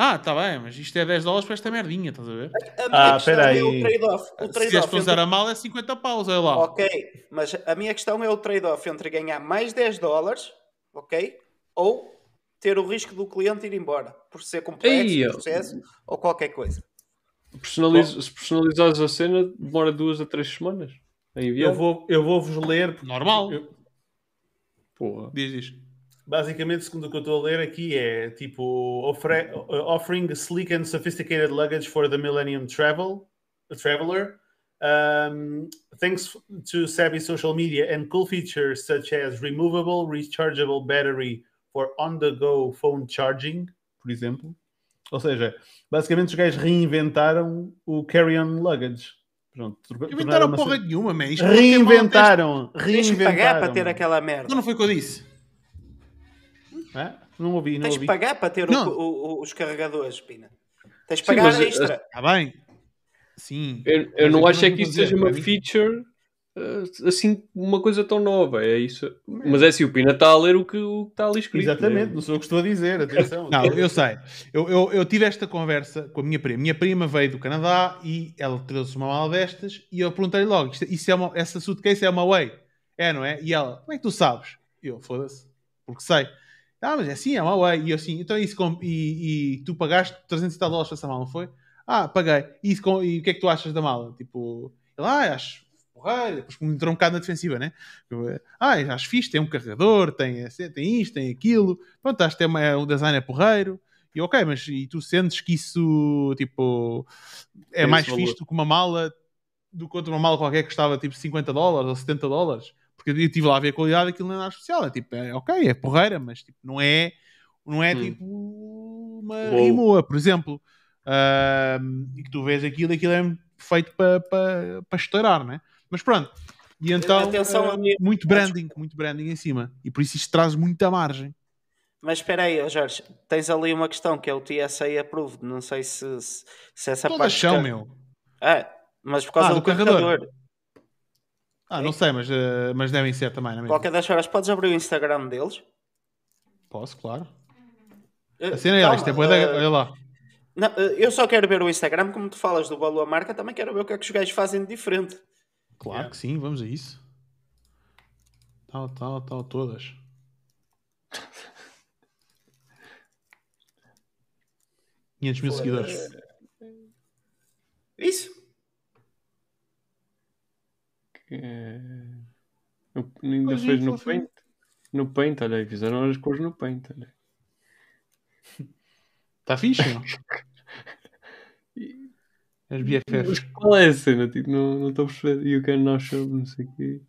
Ah, está bem, mas isto é 10 dólares para esta merdinha, estás a ver? A minha Ah, questão peraí. é o trade-off. O Se usar entre- a mal é 50 paus, olha lá. Ok, mas a minha questão é o trade-off entre ganhar mais 10 dólares, ok? Ou ter o risco do cliente ir embora por ser complexo, Ei, o processo ou qualquer coisa. personaliza- se personalizares a cena, demora duas a três semanas. Eu vou, eu vou vos ler. Normal. eu- Porra. Diz, diz. Basicamente, segundo o que eu estou a ler aqui, é tipo ofre- uh, offering sleek and sophisticated luggage for the Millennium Travel, traveler. Um, thanks to savvy social media and cool features such as removable, rechargeable battery for on-the-go phone charging, por exemplo. Ou seja, basicamente os gajos reinventaram o carry-on luggage. Pronto, Inventaram porra nenhuma, man. Não tem mal Reinventaram, Tens que reinventaram. pagar para ter aquela merda. Não, não foi o que eu disse. Hã? Não ouvi, não Tens ouvi. pagar para ter o- o- o- os carregadores, Pina. Tens Sim, pagar mas, extra. Está bem? Sim. Eu, eu não acho é que isso seja uma feature uh, assim, uma coisa tão nova. É isso. Mas é assim, o Pina está a ler o que o que está ali escrito. Exatamente, né? não sou eu que estou a dizer, atenção. Não, eu sei. Eu, eu, eu tive esta conversa com a minha prima. Minha prima veio do Canadá e ela trouxe uma mala destas e eu perguntei logo: isto, isso é uma, essa suitcase é uma Way? É, não é? E ela, como é que tu sabes? E eu, foda-se, porque sei. Ah, mas é assim, é uma Way. E eu assim, então isso com, e, e tu pagaste 300 e tal dólares para essa mala, não foi? Ah, paguei. E, isso com- e o que é que tu achas da mala? Tipo, ele, ah, acho porreiro. Depois me entrou um bocado na defensiva, né? Eu, ah, acho fixe, tem um carregador, tem, esse- tem isto, tem aquilo. Pronto, acho que uma, o design é porreiro. E ok, mas e tu sentes que isso, tipo, é Tem mais esse valor. fixe do que uma mala, do que outra uma mala qualquer que custava tipo 50 dólares ou 70 dólares? Porque eu estive lá a ver a qualidade daquilo não é nada especial. É tipo, é, ok, é porreira, mas tipo, não é, não é Hum. tipo uma Uou. Rimoa, por exemplo. Ahm, e que tu vês aquilo, aquilo é feito para pa, pa estourar, né? Mas pronto. E então, Atenção ali- muito branding, muito branding em cima. E por isso isto traz muita margem. Mas espera aí, Jorge, tens ali uma questão que é o TSA approved. Não sei se, se, se essa Todas parte. são, car- meu. Ah, mas por causa Ah, do, do carregador. carregador. Ah, não sei, mas, ah, mas devem ser também, não é mesmo? Qualquer das horas, podes abrir o Instagram deles? Posso, claro. Eh, A cena é, isto é bué da- eh, olha lá. não, eu só quero ver o Instagram, como tu falas do valor marca, também quero ver o que é que os gajos fazem de diferente. Claro que sim, vamos a isso. Tal, tal, tal, todas. Quinhentos mil seguidores. Isso. É... No- Ainda Pois, fez no. Paint. No Paint, olha aí, fizeram as cores no Paint. Olha. Está fixe, não? As Mas BFFs. qual é a cena? Tipo, não não estou a perceber. You can now show, não sei o quê.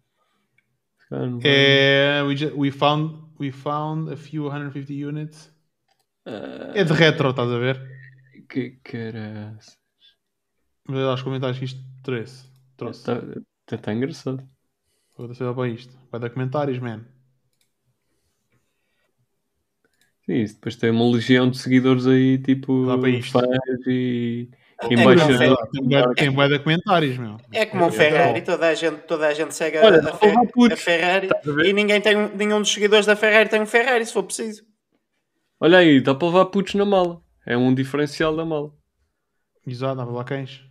É, we, ju- we, found, we found a few 150 units. Ah, É de retro, estás a ver? Que caraças. Mas olha os comentários que isto trouxe. trouxe. Tá, tá engraçado. Vou deixar para isto. Vai dar comentários, man. Sim, isso depois tem uma legião de seguidores aí, tipo, Dá para isto. fãs e É embaixadores. Tem bué- bué de comentários, meu. É como o Ferrari, toda a gente, toda a gente segue a- Olha, a, dá Fe- para levar putos, a Ferrari a e ninguém tem, um- nenhum dos seguidores da Ferrari tem um Ferrari, se for preciso. Olha aí, dá para levar putos na mala. É um diferencial da mala. Exato, dá para lá cães.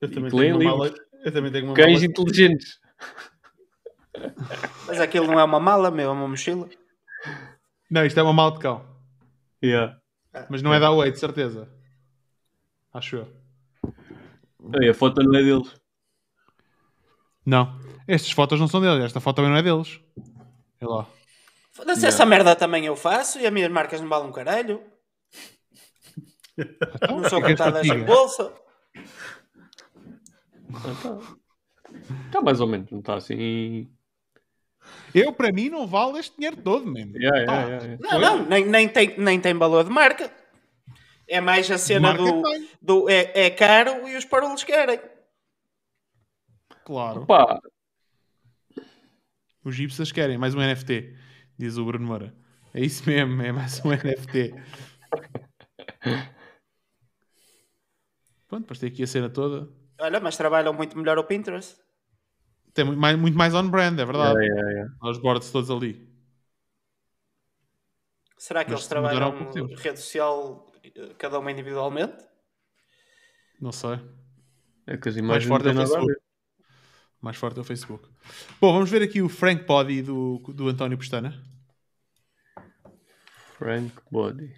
Eu também tenho uma mala. Eu também tenho uma Cães mala. inteligentes. Mas aquilo não é uma mala, meu, é uma mochila. Não, isto é uma mal de cão. Yeah. Mas não é da Way, de certeza. Acho eu. Ei, a foto não é deles. Não. Estas fotos não são deles. Esta foto também não é deles. Olha lá. Foda-se, essa merda também eu faço e as minhas marcas não valem um caralho. Então, Não sou é em diga? bolsa. Está mais ou menos, não está assim. Eu, para mim, não vale este dinheiro todo, mesmo. Yeah, yeah, yeah, yeah. Não, não, nem, nem, tem, nem tem valor de marca. É mais a cena marca do, tem. do é, é caro e os parolos querem. Claro. Pá, Os gipsas querem mais um NFT, diz o Bruno Moura. É isso mesmo, é mais um NFT. Pronto, depois tem aqui a cena toda. Olha, mas trabalham muito melhor o Pinterest. Tem muito mais, muito mais on-brand, é verdade. yeah, yeah, yeah. Os boards todos ali. Será que Mas eles trabalham rede social eh, cada uma individualmente? Não sei. É que as Mais imagens forte é o Facebook. Mais forte é o Facebook. Bom, vamos ver aqui o Frank Body do, do António Pestana. Frank Body.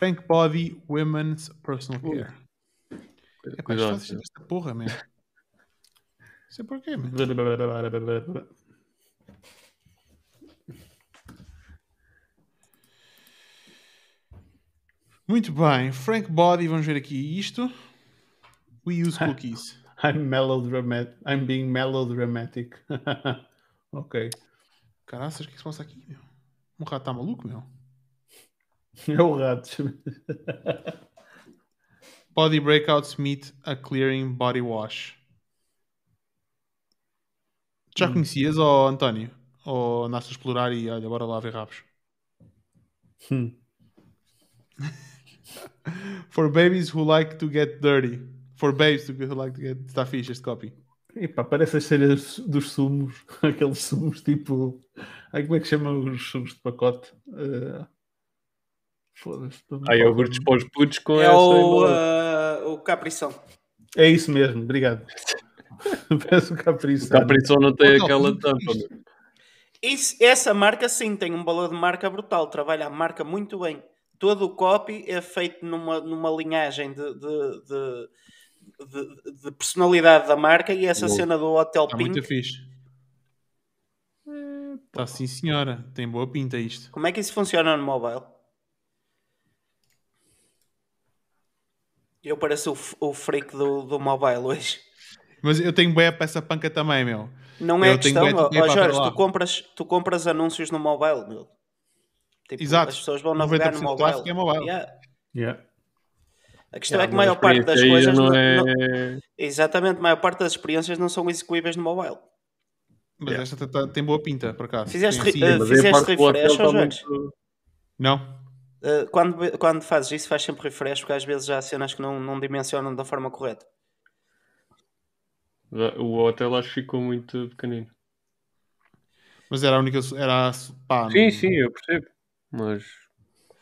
Frank Body Women's Personal Care. É pá, Cuidado. esta porra, mesmo. Não sei porquê, man. Muito bem, Frank Body, vamos ver aqui isto. We use cookies. I'm melodramatic. I'm being melodramatic. ok. Caraças, o é que se passa aqui, meu? Um rato está maluco, meu? É o rato. Body breakouts meet a clearing body wash. Já conhecias, ó António? Ou andaste a explorar e olha, bora lá ver rabos? Hum. For babies who like to get dirty. For babes who like to get... Está fixe este copy. Epá, parece as cenas dos sumos. Aqueles sumos tipo. Ai, como é que chamam os sumos de pacote? Eh, Foda-se. Há iogurtes para os putos com É essa o, eh, o Caprição. É isso mesmo, obrigado. Parece um capricho. O Caprição não tem ao aquela fundo, tampa. Isso, essa marca sim tem um valor de marca brutal. Trabalha a marca muito bem. Todo o copy é feito numa, numa linhagem de, de, de, de- de personalidade da marca e essa Louco. cena do Hotel Está Pink. muito fixe. Está sim, senhora. Tem boa pinta isto. Como é que isso funciona no mobile? Eu pareço o, o freak do, do mobile hoje. Mas eu tenho bué para essa panca também, meu. Não é Eu tenho questão, ó, para Jorge, tu compras, tu compras anúncios no mobile, meu. Tipo, Exato. As pessoas vão navegar no 90% do mobile. é mobile. Yeah. Yeah. A questão é que a maior parte das coisas não é... não- exatamente, a maior parte das experiências não são execuíveis no mobile. Mas esta tá- tá- tem boa pinta, por acaso. Fizeste sim. Mas fizeste a refresh, ó, Jorge? muito- Não? Uh, quando, quando fazes isso, faz sempre refresh, porque às vezes já há cenas que não, não dimensionam da forma correta. O hotel acho que ficou muito pequenino. Mas era a única. Era, a- pá, Sim, não- sim, eu percebo. Mas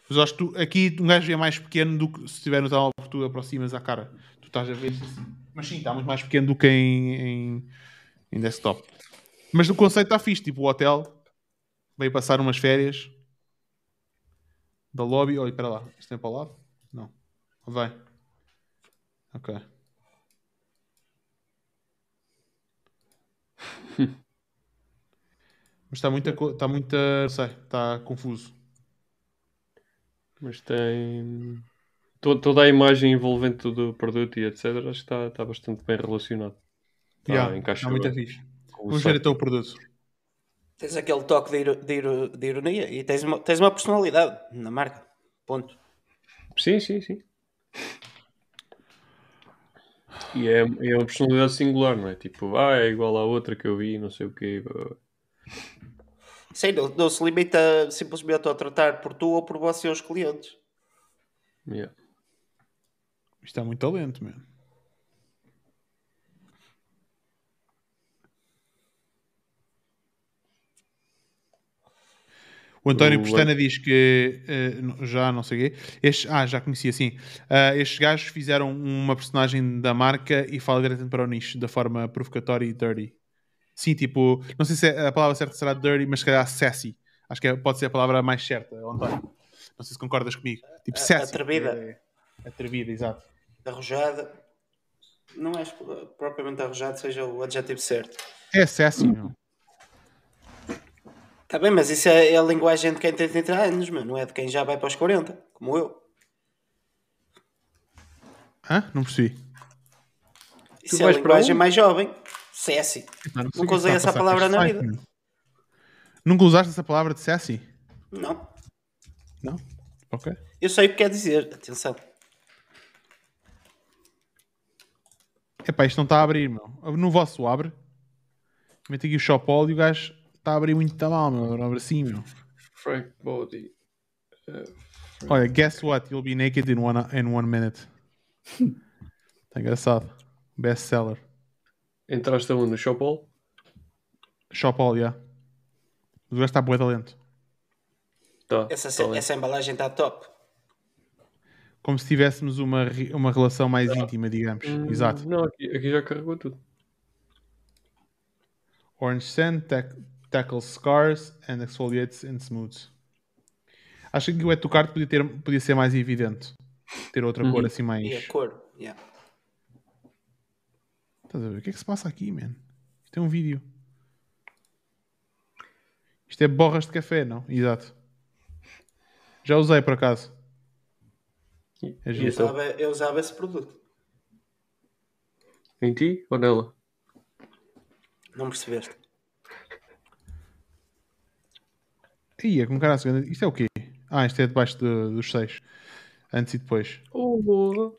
Mas acho que tu, aqui um gajo é mais pequeno do que se estiver no telemóvel porque tu aproximas à cara. Tu estás a ver isso assim. Mas sim, está muito mais pequeno do que em, em, em desktop. Mas o conceito está fixe. Tipo, o hotel veio passar umas férias da lobby. Olha, espera lá. Isto tem para o lado? Não. Vai. Ok. Mas está muita. Está muita. Não sei. Está confuso. Mas tem to- toda a imagem envolvente do produto e etc. Acho que está, está bastante bem relacionado. Está Yeah, encaixa está muito fixe. Vamos ver site. então o produto. Tens aquele toque de, de de ironia e tens uma, tens uma personalidade na marca. Ponto. Sim, sim, sim. E é, é uma personalidade singular, não é? Tipo, ah, é igual à outra que eu vi, não sei o quê. Sei, não, não se limita simplesmente a tratar por tu ou por você os clientes. Yeah. Isto é muito talento, mesmo. O António O- Pestana diz que não- já não sei o quê. Estes, ah, já conheci assim. Ah, estes gajos fizeram uma personagem da marca e fala diretamente para o nicho, da forma provocatória e dirty. Sim, tipo, não sei se é- a palavra certa será dirty, mas se calhar sassy. Acho que é- pode ser a palavra mais certa, António. Não sei se concordas comigo. Tipo, sassy. atrevida. É, atrevida, exato. Arrojada. Não és propriamente arrojado, seja o adjetivo certo. É sassy, meu. Está bem, mas isso é, é a linguagem de quem tem 30 anos, meu, não é de quem já vai para os 40, como eu. Hã? Não percebi. Isso é a linguagem mais jovem. Sassy. Não Nunca usei está a essa palavra na vida. Nunca usaste essa palavra de sassy? Não. Não? Ok. Eu sei o que quer dizer, atenção. Epá, isto não está a abrir, meu. No vosso abre. Mete aqui o shop all e o gajo está a abrir muito tá mal, meu. Abre assim, meu. Frank Body. Olha, guess what? You'll be naked in one, in one minute. Está engraçado. Best seller. Entraste aonde? No Shopall? Shop all, yeah. O gajo está bué de lento. Tá. Essa, tá essa embalagem está top. Como se tivéssemos uma, uma relação mais íntima, digamos. Hum, Exato. Não, aqui, aqui já carregou tudo. Orange sand, tackles scars and exfoliates and smooths. Acho que o Eto Card podia, ter, podia ser mais evidente. Ter outra Uhum. cor assim mais. E a cor. yeah. Estás a ver? O que é que se passa aqui, man? Isto é um vídeo. Isto é borras de café, não? Exato. Já usei por acaso. É Eu usava, eu usava esse produto. Em ti ou nela? Não percebeste? Ia, como cara segunda. Isto é o quê? Ah, isto é debaixo de- dos seis. Antes e depois. Oh, boa.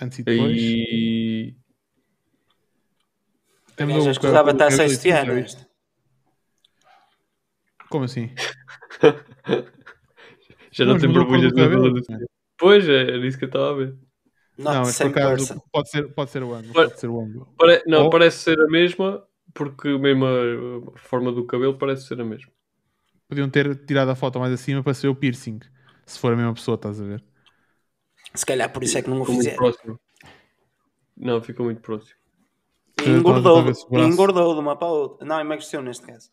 Antes e depois. Aí. Temos Já escusava estar sexto ano. Como assim? Já não tem borbulhas na bola. Pois, é, era isso que eu estava a ver. Not não, the mas por acaso pode ser, pode ser o ângulo. Pode- Pode ser o ângulo. Pare- Não, Ou- parece ser a mesma, porque mesmo a forma do cabelo parece ser a mesma. Podiam ter tirado a foto mais acima para ser o piercing. Se for a mesma pessoa, estás a ver? Se calhar por isso é que não o Ficou muito fizeram. próximo. Não, ficou muito próximo. E engordou, e engordou de uma para a outra. Não, emagreceu neste caso.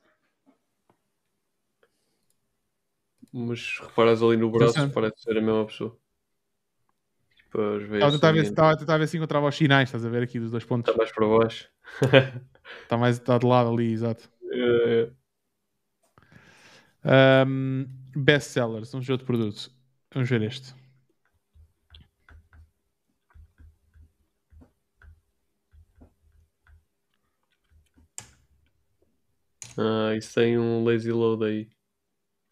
Mas reparas ali no braço, parece ser a mesma pessoa. As Estava a tentar ver, se- estava a tentar ver se encontrava os sinais, estás a ver aqui dos dois pontos. Está mais para baixo. Está mais está de lado ali, exato. É, Ahm, best sellers, vamos ver outro produto. Vamos ver este. Ah, isso tem um lazy load aí.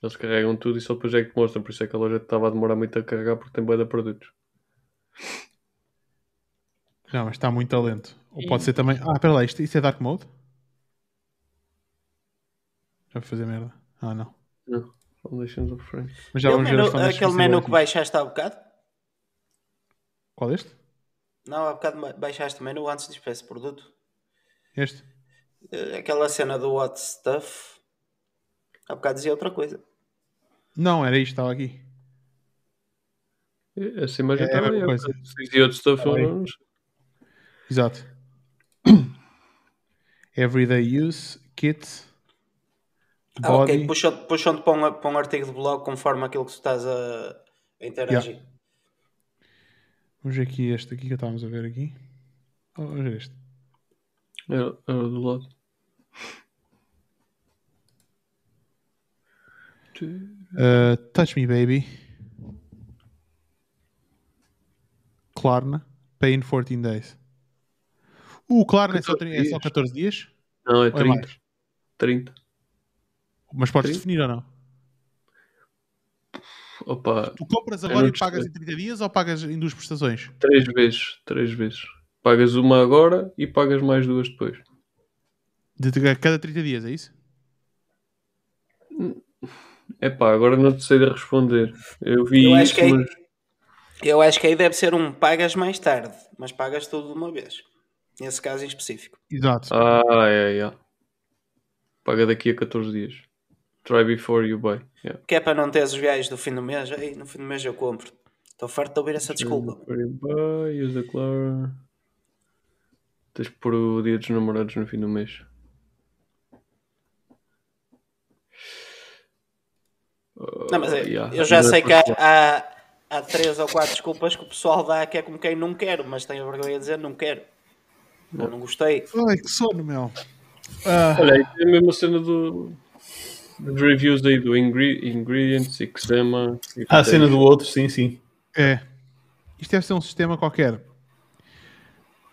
Eles carregam tudo e só depois é que mostram. Por isso é que a loja estava a demorar muito a carregar porque tem boia de produtos. Não, mas está muito lento. Ou pode ser também. Ah, espera lá, isto, isto é Dark Mode? Já vou fazer merda. Ah, não. Não. Foundations of Frank. Mas já Aquele vamos ver menu, as foundations aquele menu que aqui. baixaste há bocado? Qual este? Não, há bocado ba- baixaste o menu antes de esse produto. Este? Eh, Aquela cena do What Stuff. Há bocado dizia outra coisa. Não, era isto, estava aqui. Essa imagem É, está é coisa. Se dizia outro stuff, bem. eu não sei. Exato. Everyday use, kit, Ah, ok, body. puxam- puxam-te para, um, para um artigo de blog conforme aquilo que tu estás a, a interagir. Vamos ver aqui este aqui que estávamos a ver aqui. Oh, Vamos ver este. Era, era do lado. Uh, touch me, baby. Klarna. Pay in 14 days. Uh, Klarna é só, 14 tri- é só dias. 14 dias? Não, é Ou é 30. mais? 30. Mas podes 30? definir ou não? Opa, Tu compras agora e pagas em percebi. 30 dias ou pagas em duas prestações? três vezes. Três vezes. Pagas uma agora e pagas mais duas depois. De cada 30 dias, é isso? Epá, agora não te sei de responder. Eu vi Eu acho isso, que é- mas Eu acho que aí deve ser um pagas mais tarde, mas pagas tudo de uma vez. Nesse caso em específico. Exato. Ah, é, é. Paga daqui a 14 dias. Try before you buy. Yeah. Que é para não ter os viagens do fim do mês. Ei, no fim do mês eu compro. Estou farto de ouvir essa desculpa. Try before you buy, use a Clara. Tens que pôr o dia dos namorados no fim do mês. Não, mas eu, yeah. eu já é sei que há, há, há três ou quatro desculpas que o pessoal dá que é como quem não quero, mas tenho vergonha de dizer não quero. Ou não gostei. Ai, que sono, meu. Ah, Olha, tem a mesma cena do. Dos reviews aí do ingre- Ingredients, Ixema. e Ah, a cena do outro, sim, sim. é. Isto deve ser um sistema qualquer.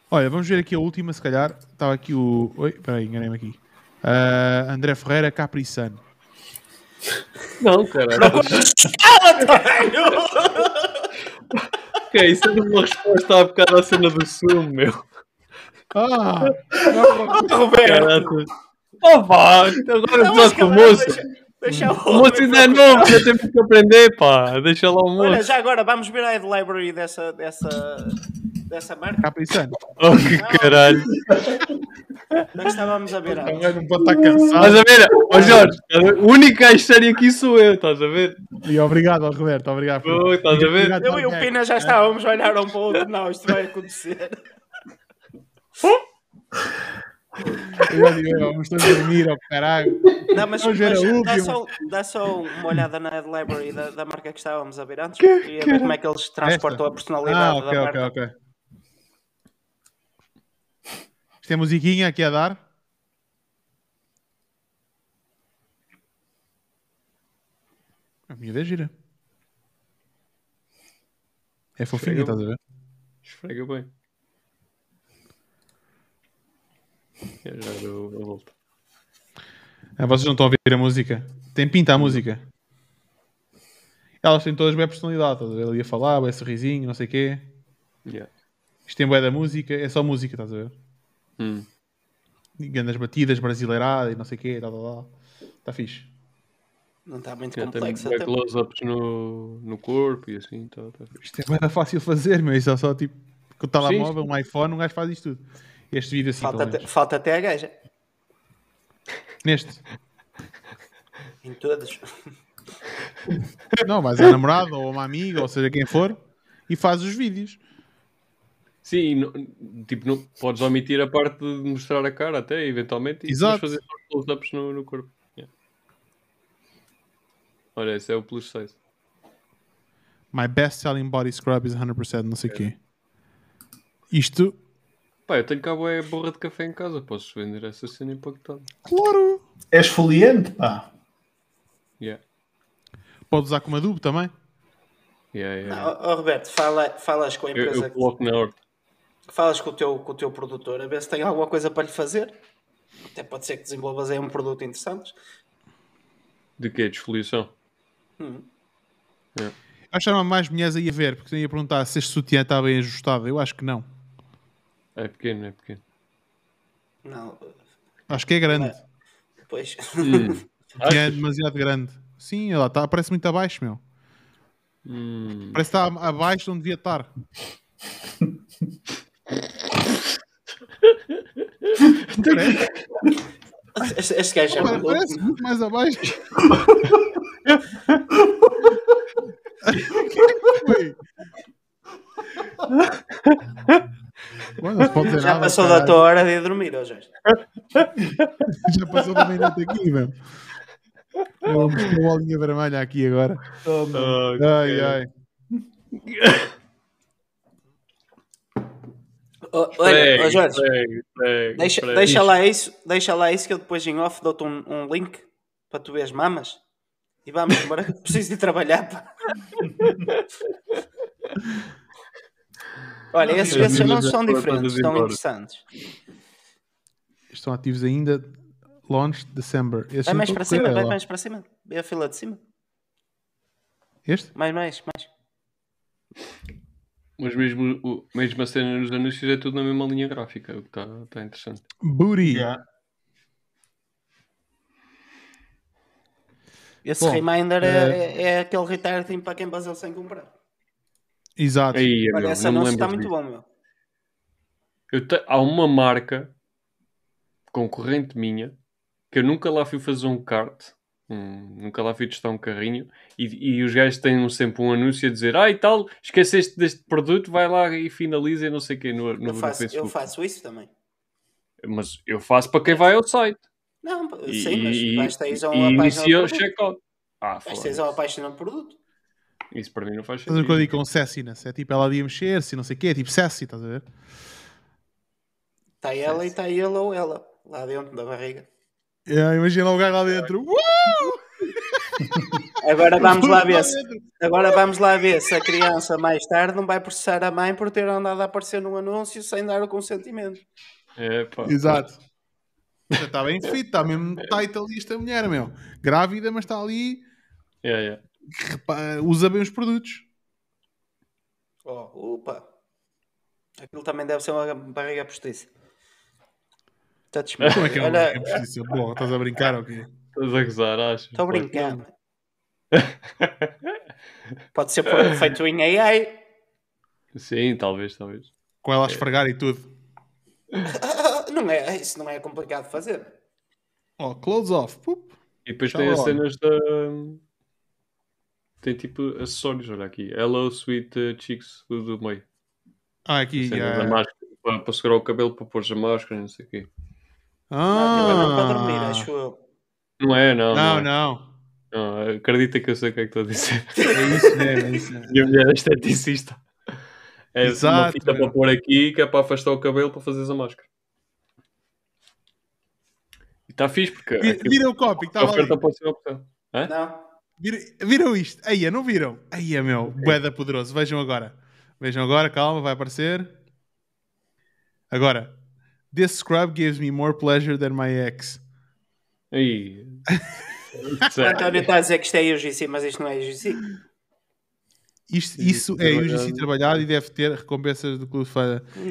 Olha, vamos ver aqui a última, se calhar. Estava aqui o. Oi, espera aí, enganei-me aqui. Ah, André Ferreira, Capri Sun. Não, cara. Ok, isso é uma resposta há bocado à cena do sumo, meu. Ah! Roberto! Caraca. Oh, pá, agora o moço. deixa, deixa O moço ainda é novo, ainda tem muito que aprender, pá. Deixa lá o Olha, moço. já agora vamos ver a head library dessa, dessa, dessa marca. Capri Sun. Oh, que caralho. Nós estávamos a ver antes. Não pode estar cansado. Estás a ver? Ó Jorge, o único a sério aqui sou eu, estás a ver? E obrigado ao Roberto, obrigado. por- Oh, estás a ver? Eu e o. Pina já estávamos a olhar um para o outro. Não, isto vai acontecer. Eu digo, Vamos todos dormir, ao caralho. Não, mas, Vamos ver mas a dá, só, dá só uma olhada na head library da, da marca que estávamos a ver antes. Queria ver como é que eles transportam a Ah, personalidade ok, da ok, marca. ok. Isto é musiquinha aqui a dar. A minha vez gira. É fofinha, estás a ver? Esfrega bem. Já já dou a volta. Ah, vocês não estão a ouvir a música? Tem pinta a música. Elas têm todas bem personalidade, estás a ver? Ele ia falar, bem sorrisinho, não sei o quê. Yeah. Isto tem bué da música, é só música, estás a ver? Hum. Grandes batidas, brasileirada e não sei o quê, tal, tal, tal. Está fixe. Não está muito complexo até. close-ups no, no corpo e assim. Tá, tá fixe. Isto é bem fácil de fazer, meu. Isto é só tipo com o telemóvel, um iPhone, um gajo faz isto tudo. Este vídeo assim, Falta, até- falta até a gaja. Neste. Em todos. Não, mas a namorada ou uma amiga, ou seja quem for, e faz os vídeos. Sim, não- tipo, não, podes omitir a parte de mostrar a cara até, eventualmente, e depois Exato. fazer só close-ups no, no corpo. Yeah. Olha, esse é o plus 6. My best selling body scrub is 100% não sei o quê. Isto, Pá, eu tenho cá bué borra de café em casa, posso vender essa cena impactada. claro. É esfoliante, pá. Yeah. Pode usar como adubo também. Yeah, yeah. Não, ó, ó, Roberto, fala, falas com a Eu, empresa, eu coloco na horta. Falas com o, teu, com o teu produtor a ver se tem alguma coisa para lhe fazer. Até pode ser que desenvolvas aí um produto interessante. De quê? De esfoliação? Hum. Eu achava mais mulheres aí a ver, porque eu ia perguntar se este sutiã está bem ajustado. Eu acho que não. É pequeno, é pequeno. Não, Acho que é grande. pois. Hum. É demasiado grande. Sim, ela está, parece muito abaixo, meu. Hum. Parece que está abaixo de onde devia estar. Este, este gajo é maluco. parece muito mais abaixo. Foi. Bom, não se pode dizer Já nada, passou caralho. da tua hora de ir dormir, Jorge. Já passou da meia-noite aqui, meu. Vamos com a bolinha vermelha aqui agora. Ah, Ai, ai. Olha, Jorge, segue, segue, deixa, segue. deixa lá isso, deixa lá isso que eu depois em off dou-te um, um link para tu ver as mamas. E vamos embora que preciso de trabalhar. Pá. Olha, esses, esses anúncios são diferentes, estão interessantes. Estão ativos ainda. Launch December. Este Vai não mais para cima, é vai lá. mais para cima. Vê a fila de cima. Este? Mais, mais, mais. Mas mesmo, o, mesmo a cena nos anúncios é tudo na mesma linha gráfica, o que está tá interessante. Booty. Yeah. Esse Bom, reminder eh, é, é aquele retarding para quem basou sem comprar. Exato. Aí, Olha, meu, esse anúncio está muito bom, meu. Eu te- há uma marca concorrente minha que eu nunca lá fui fazer um kart, hum, nunca lá fui testar um carrinho, e, e os gajos têm sempre um anúncio a dizer: Ah, e tal, esqueceste deste produto, vai lá e finaliza e não sei o quê no, no, Eu no faço, Facebook. eu faço isso também. Mas eu faço para quem vai ao site. Não, E, sim, mas e, basta ir a e uma página inicia do o produto. check-out. Ah, Basta ir a foda-se. uma página do produto. Isso para mim não faz Estás a ver sentido. quando eu digo com sassiness? É tipo ela ali a mexer-se, não sei o quê, é tipo sassy, estás a ver? Está ela e está ele ou ela, lá dentro da barriga. É, imagina o gajo lá dentro. Uh! Agora vamos lá ver se, agora vamos lá ver se a criança mais tarde não vai processar a mãe por ter andado a aparecer num anúncio sem dar o consentimento. É, pá. Exato. Está bem fit, está mesmo tight ali esta mulher, meu. Grávida, mas está ali, É, é. repa- usa bem os produtos. Oh, opa! Aquilo também deve ser uma barriga postiça. Touch me. Como é que é uma Olha, postiça? Boa, estás a brincar ou quê? Estás a gozar, acho. Estou a brincar. mano. Pode ser por- feito em AI. Sim, talvez, talvez. Com ela a esfregar e tudo. Não é, isso não é complicado de fazer. Oh, close off. Pup. E depois Já tem as cenas da. Tem tipo acessórios, olha aqui. Hello Sweet uh, Chicks do, meio. Ah, aqui. Cena já. da máscara para, para segurar o cabelo, para pôr a máscara, não sei o quê. Ah, aquilo é mesmo para dormir, acho eu. Não é, não. não, é. não. Não, acredita que eu sei o que é que estou a dizer. É isso mesmo, é isso mesmo. Minha mulher é esteticista. É uma Exato, fita meu. para pôr aqui que é para afastar o cabelo para fazeres a máscara. E está fixe porque Vi- aquilo- Viram o copy que a estava ali. oferta pode ser a opção. Hã? Não? Viram, viram isto? Aí, não viram? Aí, meu. Boeda poderoso. Vejam agora. Vejam agora, calma, vai aparecer. Agora. This scrub gives me more pleasure than my ex. Aí. O António está a dizer que isto é UGC, mas isto não é UGC. Isto, isso é UGC trabalhado. e deve ter recompensas do clube.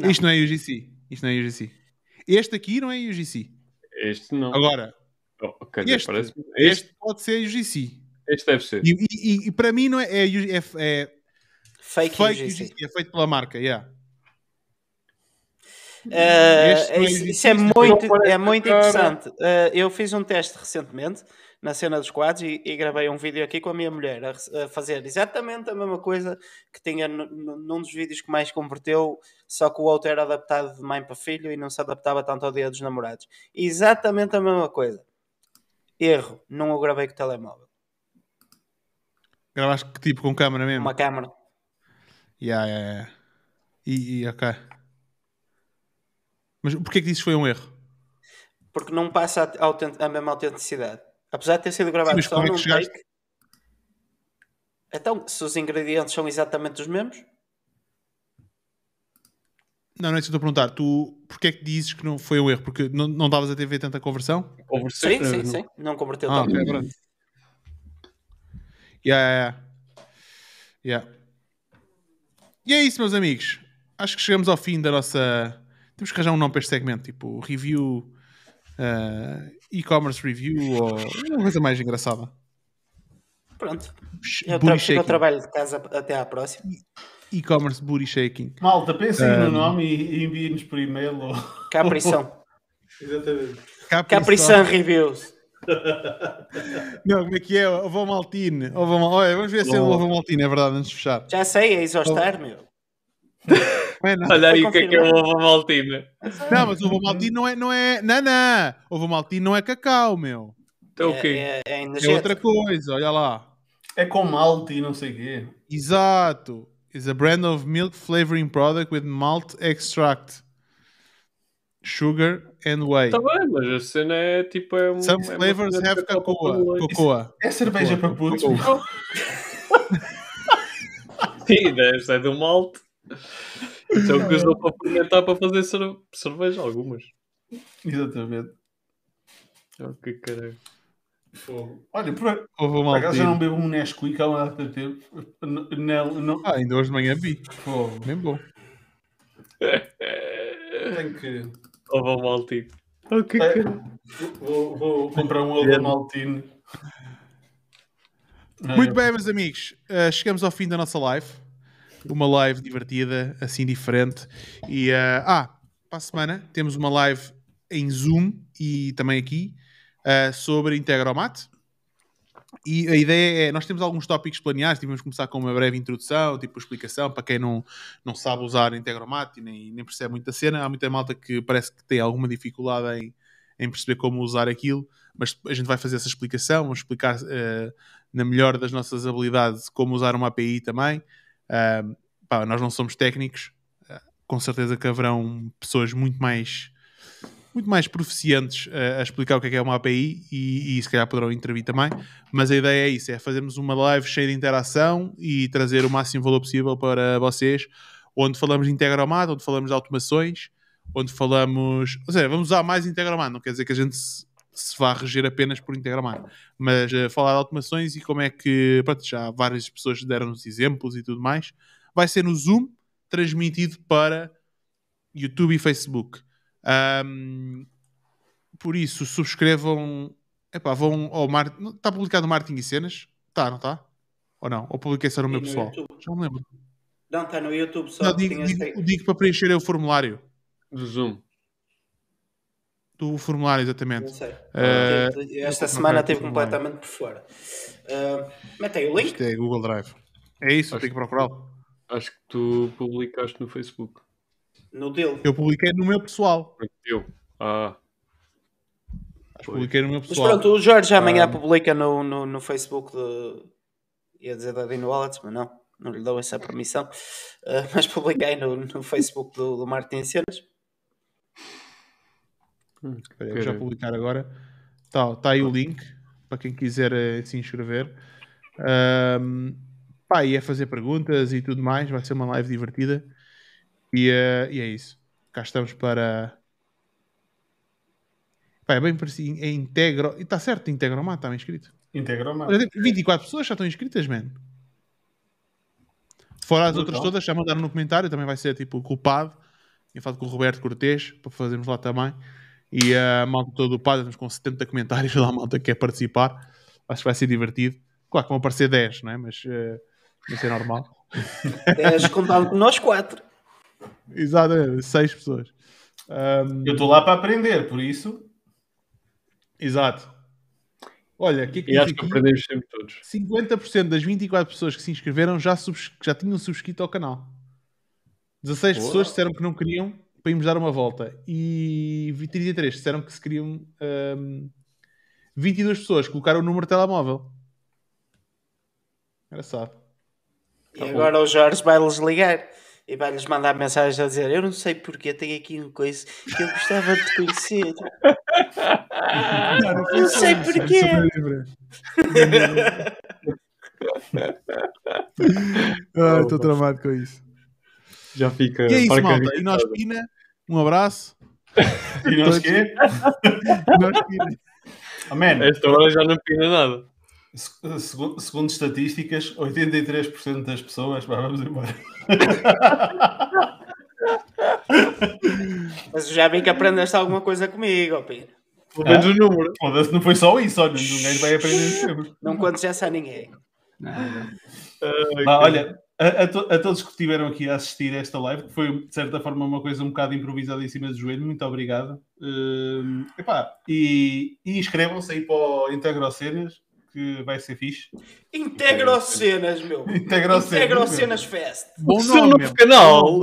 Não. Isto não é UGC. Isto não é UGC. Este aqui não é UGC. Este não. Agora, Oh, este, este, este, pode ser UGC. este deve ser. E, e- e- e para mim não é, é, é, é Fake, fake UGC. UGC. É feito pela marca, yeah. Uh, isso, é muito, é muito interessante. Uh, eu fiz um teste recentemente na cena dos quadros e, e gravei um vídeo aqui com a minha mulher a, a fazer exatamente a mesma coisa que tinha nu- nu- num dos vídeos que mais converteu, só que o outro era adaptado de mãe para filho e não se adaptava tanto ao dia dos namorados. Exatamente a mesma coisa. Erro, não o gravei com o telemóvel. Gravaste que tipo com câmera mesmo? Uma câmera. Yeah, yeah, yeah. E, e ok. Mas porquê que dizes que foi um erro? Porque não passa a, autent- a mesma autenticidade. Apesar de ter sido gravado mas só é num chegaste? take. Então, se os ingredientes são exatamente os mesmos, Não, não é isso que eu estou a perguntar. Tu, porquê é que dizes que não foi um erro? Porque não não estavas a ver tanta conversão? Conversei, sim, sim, não- sim. Não converteu Ah, tanto. ok, pronto. Yeah, yeah, yeah. Yeah. E é isso, meus amigos. Acho que chegamos ao fim da nossa. Temos que arranjar um nome para este segmento, tipo review, eh, e-commerce review ou uma coisa mais engraçada. Pronto. Eu, Booty tra trabalho de casa até à próxima. E-commerce booty shaking. Malta, pensem no nome e, e enviem-nos por e-mail. Ou... Caprição. Exatamente. Caprição Reviews. Não, como é que é? Ovo Maltine. Ovo Mal... Olha, vamos ver se é o Ovo Maltine, é verdade, antes de fechar. Já sei, é Isostar, meu. Mano, Olha aí o que é que é o ovo maltina. Não, mas ovo Maltine não é, não é. Não, não. Ovo Maltine não é cacau, meu. Então o É, quê? é, é É energético. outra coisa, olha lá. É com malte e não sei o quê. Exato. Is a brand of milk flavoring product with malt extract, sugar and whey. Está bem, mas a cena é tipo. É um, Some é flavors have cocoa. Cocoa. É cerveja para putos. meu. Sim, deve ser do malte. Isso é o que usou para fermentar para fazer cer- cerveja, algumas. Exatamente. Oh, que caralho. Fogo. Olha, por, acaso já não Maltine. bebo um Nesquik há uma data de tempo. N- Não, não, Ah, ainda hoje de manhã vi. fogo. Bem bom. Tenho que. Ovo maltinho. Oh, que É. Vou, vou comprar um ovo maltine. Muito bem, meus amigos. Uh, chegamos ao fim da nossa live. Uma live divertida, assim diferente. E, uh, ah, para a semana temos uma live em Zoom e também aqui. uh, sobre Integromat. E a ideia é, nós temos alguns tópicos planeados, vamos começar com uma breve introdução, tipo explicação, para quem não, não sabe usar Integromat e nem, nem percebe muita cena. Há muita malta que parece que tem alguma dificuldade em, em perceber como usar aquilo, mas a gente vai fazer essa explicação, vamos explicar uh, na melhor das nossas habilidades como usar uma API também. Pá, nós não somos técnicos, uh, com certeza que haverão pessoas muito mais muito mais proficientes a, a explicar o que é, que é uma API e, e se calhar poderão intervir também, mas a ideia é isso, é fazermos uma live cheia de interação e trazer o máximo valor possível para vocês, onde falamos de Integromat, onde falamos de automações, onde falamos, ou seja, vamos usar mais Integromat, não quer dizer que a gente se, vá reger apenas por Integromat, mas uh, falar de automações e como é que, pronto, já várias pessoas deram-nos exemplos e tudo mais, vai ser no Zoom, transmitido para YouTube e Facebook. Um, por isso, subscrevam. Epá, vão ao Mar... Está publicado no Marketing e Cenas? Está, não está? Ou não? Ou publiquei só no meu no pessoal? YouTube. Já me lembro. Não, está no YouTube só. Não, digo, digo, digo para preencher o formulário. Do Zoom. Do formulário, Não exatamente. sei. Eh, Esta semana esteve completamente por fora. Uh, mete aí o link. Isto é Google Drive. É isso, Acho tenho que procurá-lo. Acho que tu publicaste no Facebook. No dele. Eu publiquei no meu pessoal. Eu. Ah, Acho que publiquei no meu Mas pessoal. pronto, o Jorge amanhã Ah. publica no, no, no Facebook de. ia dizer da Dino Wallets, mas não, não lhe dou essa permissão. Uh, mas publiquei no, no Facebook do, do Martin Cenas. Espera aí, vou já publicar agora. Tá, tá aí o link para quem quiser eh, se inscrever. Ahm, pá, e é fazer perguntas e tudo mais. Vai ser uma live divertida. E, eh, e é isso. Cá estamos para. Pá, é bem parecido. É integro. E está certo, Integromat, está bem inscrito. Integroma. Olha, 24 pessoas já estão inscritas, man. Fora as outras Brutal. todas, já mandaram no comentário, também vai ser tipo culpado. Eu falo com o Roberto Cortês para fazermos lá também. E a malta toda ocupada, estamos com 70 comentários lá, a malta que quer participar. Acho que vai ser divertido. Claro que vão aparecer 10, não é? Mas uh, vai ser normal. 10 contando com nós 4. Exato, 6 pessoas. Ahm, Eu estou lá para aprender, por isso. exato. Olha, que é que e acho que aqui? aprendemos sempre todos. 50% das 24 pessoas que se inscreveram já, subs- já tinham subscrito ao canal. 16 Boa. pessoas disseram que não queriam para irmos dar uma volta. E 33 disseram que se queriam. hum, 22 pessoas colocaram o número de telemóvel. Engraçado. E agora o Jorge vai-lhes ligar e vai-lhes mandar mensagem a dizer: Eu não sei porque, tenho aqui uma coisa que eu gostava de conhecer. Não sei porquê. Ah, Estou tramado com isso. Já fica. E é isso, malta. E nós. Pina, um abraço. E nós quê? Nós, Pina. Man, Esta hora já não pina nada. se- segundo, segundo estatísticas, 83% das pessoas. Vamos embora. Mas já vi que aprendeste alguma coisa comigo, Pina. Pelo menos o número. Foda-se, não foi só isso, olha. Ninguém vai aprender sempre. Não contes essa a ninguém. Vá, olha, a, a to- a todos que estiveram aqui a assistir a esta live, que foi de certa forma uma coisa um bocado improvisada em cima do joelho, muito obrigado. Hum, epá, e, e inscrevam-se aí para o Integrocenas, que vai ser fixe. Integrocenas, meu. Integrocenas, Integrocenas Fest. Bom O seu nome, novo mesmo. canal.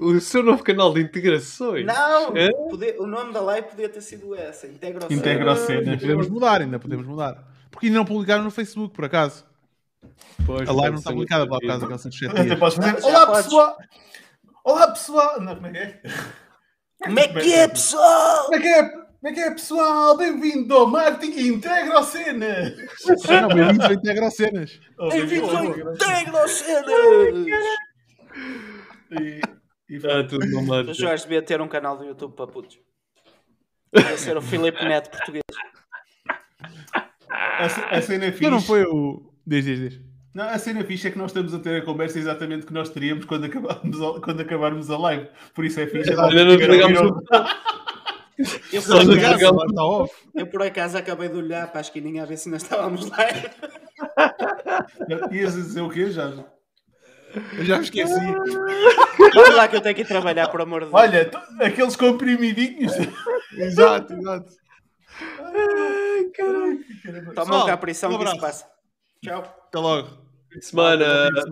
O seu novo canal de integrações. Não, É? podia- o nome da live podia ter sido essa. Integrocenas. Integrocenas. podemos mudar, ainda podemos mudar. Porque ainda não publicaram no Facebook, por acaso. Pois, A live não está publicada por causa daquela. Já Olá pessoal! Olá pessoal! Não, como é que é? Como é que é, pessoal? Como é que é? Como é que é, pessoal? Bem-vindo ao Marketing Integrocenas! Não, bem-vindos ao Integrocenas. Oh, Bem-vindos ao bem-vindo. Integrocenas. E- e- Está tudo no O lado. Jorge devia ter um canal do YouTube para putos. Devia ser o Filipe Neto português. A, ce- a cena fixe. Não foi o. Diz, diz, diz. Não, a cena fixe é que nós estamos a ter a conversa exatamente que nós teríamos quando acabarmos a, quando acabarmos a live. Por isso é fixe. Ainda não desligamos o Eu por, acaso, off. eu por acaso acabei de olhar para a esquininha a ver se ainda estávamos lá. Ias dizer o quê, já? Eu já me esqueci. Olha lá que eu tenho que ir trabalhar, por amor de Deus. Olha, aqueles comprimidinhos. exato, exato. Toma Pessoal, um caprição um que isso passa. Tchau. Até logo. Semana.